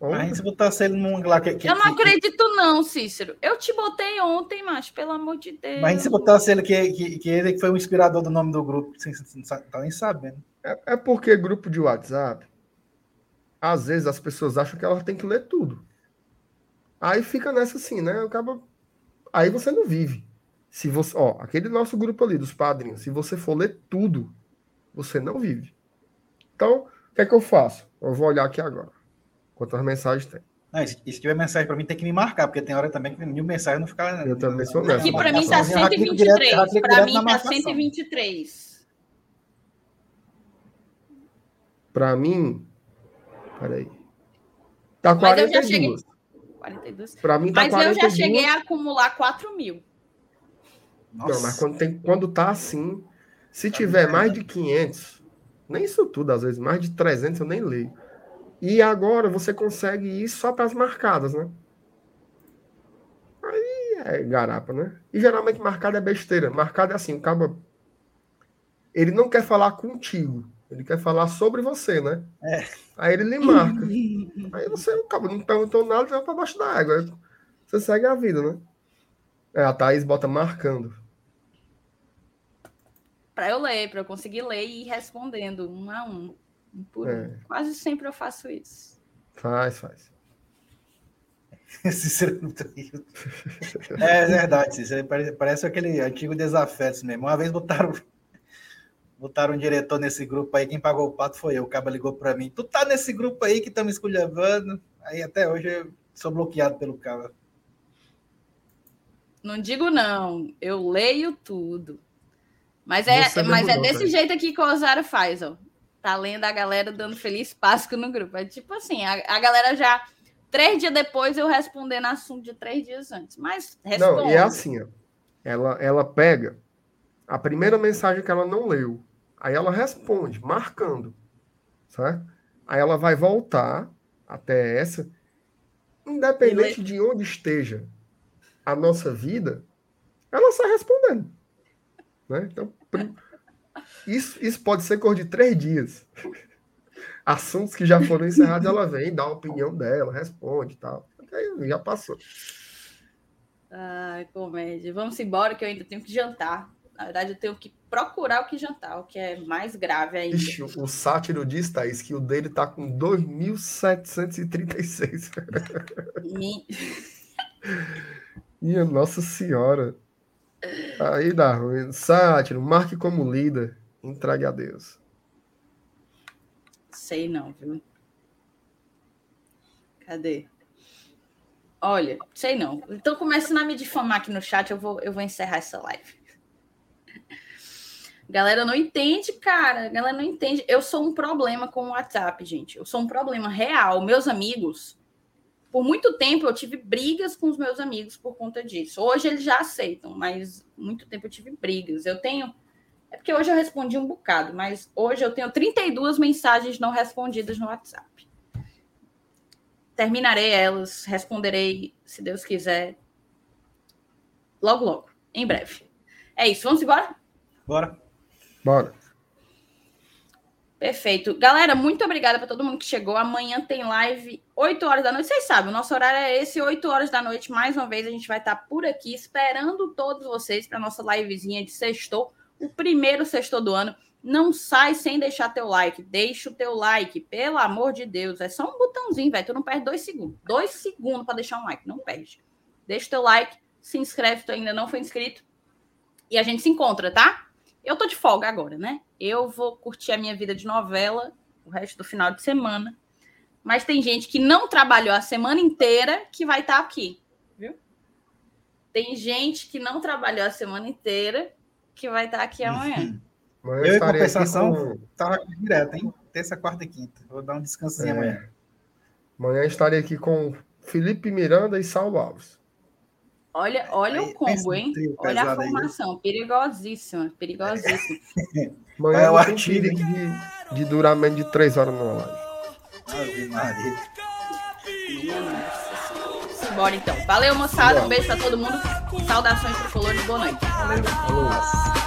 mas se botasse ele num lá que, que, Eu não que- acredito, não, Cícero. Eu te botei ontem, mas pelo amor de Deus. Mas se botasse ele que, que, que ele foi o inspirador do nome do grupo, sem, sem, sem, tá nem sabendo. é, é porque grupo de WhatsApp, às vezes as pessoas acham que elas têm que ler tudo. Aí fica nessa assim, né? Acaba... Aí você não vive. Se você, ó, aquele nosso grupo ali dos padrinhos, se você for ler tudo, você não vive. Então, o que é que eu faço? Eu vou olhar aqui agora. Quantas mensagens tem? Não, e se, e se tiver mensagem pra mim, tem que me marcar, porque tem hora também que mil mensagens não fica. Eu também sou nessa. Aqui pra mim tá direto- 123. já clico Pra direto mim tá marcação. 123. Pra mim. Peraí. Tá Mas eu já 42. 42. Pra mim tá Mas 42. eu já cheguei a acumular 4 mil. Nossa, Não, mas quando, tem, quando tá assim, se tiver mais de 500, nem isso tudo, às vezes, mais de 300 eu nem leio. E agora você consegue ir só para as marcadas, né? Aí é garapa, né? E geralmente marcada é besteira. Marcada é assim, o cabo. Ele não quer falar contigo, ele quer falar sobre você, né? É. Aí ele lhe marca. <laughs> Aí você, o cabo não perguntou nada, vai para baixo da água. Você segue a vida, né? É, a Thaís bota marcando. Para eu ler, para eu conseguir ler e ir respondendo um a um. Por. É. Quase sempre eu faço isso. Faz, faz. <laughs> Cícero não tem- É verdade, Cícero. Parece, parece aquele antigo desafeto mesmo. Uma vez botaram, botaram um diretor nesse grupo aí, quem pagou o pato foi eu. O cabo ligou pra mim. Tu tá nesse grupo aí que tá me esculhambando. Aí até hoje eu sou bloqueado pelo cabo. Não digo não, eu leio tudo. Mas é, Você mas é desse jeito aqui que o Osara faz, ó. Tá lendo a galera dando feliz Páscoa no grupo. É tipo assim, a, a galera já. Três dias depois eu respondendo assunto de três dias antes. Mas responde. Não, e é assim, ó. Ela, ela pega a primeira mensagem que ela não leu. Aí ela responde, marcando. Certo? Aí ela vai voltar até essa. Independente de onde esteja a nossa vida, ela sai respondendo. Né? Então, isso, isso pode ser cor de três dias. Assuntos que já foram encerrados, ela vem, dá a opinião dela, responde e tal. Aí já passou. Ai, comédia. Vamos embora que eu ainda tenho que jantar. Na verdade, eu tenho que procurar o que jantar, o que é mais grave ainda. Ixi, o sátiro diz, Thaís, que o dele tá com 2.736. Me- Minha Nossa Senhora. Aí dá ruim. Sátiro, marque como líder. Entregue a Deus. Sei não, viu? Cadê? Olha, sei não. Então começando a me difamar aqui no chat, eu vou, eu vou encerrar essa live. <laughs> Galera não entende, cara. Galera não entende. Eu sou um problema com o WhatsApp, gente. Eu sou um problema real. Meus amigos, por muito tempo eu tive brigas com os meus amigos por conta disso. Hoje eles já aceitam, mas muito tempo eu tive brigas. Eu tenho é porque hoje eu respondi um bocado, mas hoje eu tenho 32 mensagens não respondidas no WhatsApp. Terminarei elas, responderei, se Deus quiser, logo, logo, em breve. É isso, vamos embora? Bora. Bora. Perfeito. Galera, muito obrigada para todo mundo que chegou. Amanhã tem live 8 horas da noite. Vocês sabem, o nosso horário é esse, 8 horas da noite. Mais uma vez, a gente vai estar por aqui esperando todos vocês para nossa livezinha de sextou, o primeiro sextou do ano. não sai sem deixar teu like. Deixa o teu like, pelo amor de Deus. É só um botãozinho, velho. Tu não perde dois segundos. Dois segundos para deixar um like. Não perde. Deixa o teu like, se inscreve se tu ainda não foi inscrito. E a gente se encontra, tá? Eu tô de folga agora, né? Eu vou curtir a minha vida de novela o resto do final de semana. Mas tem gente que não trabalhou a semana inteira que vai estar tá aqui, viu? Tem gente que não trabalhou a semana inteira que vai estar tá aqui amanhã. Amanhã eu, em compensação, com... direto, hein? Terça, quarta e quinta. Vou dar um descansinho é. amanhã. Amanhã estarei aqui com Felipe Miranda e Saulo Alves. Olha, olha aí, o combo, hein? Olha a formação. Aí. Perigosíssima, perigosíssima. <laughs> Amanhã é o artigo de, de durar menos de três horas no live. Ave Maria. Bora então. Valeu, moçada. Um beijo pra todo mundo. Saudações tricolores. Boa noite. Valeu. Falou.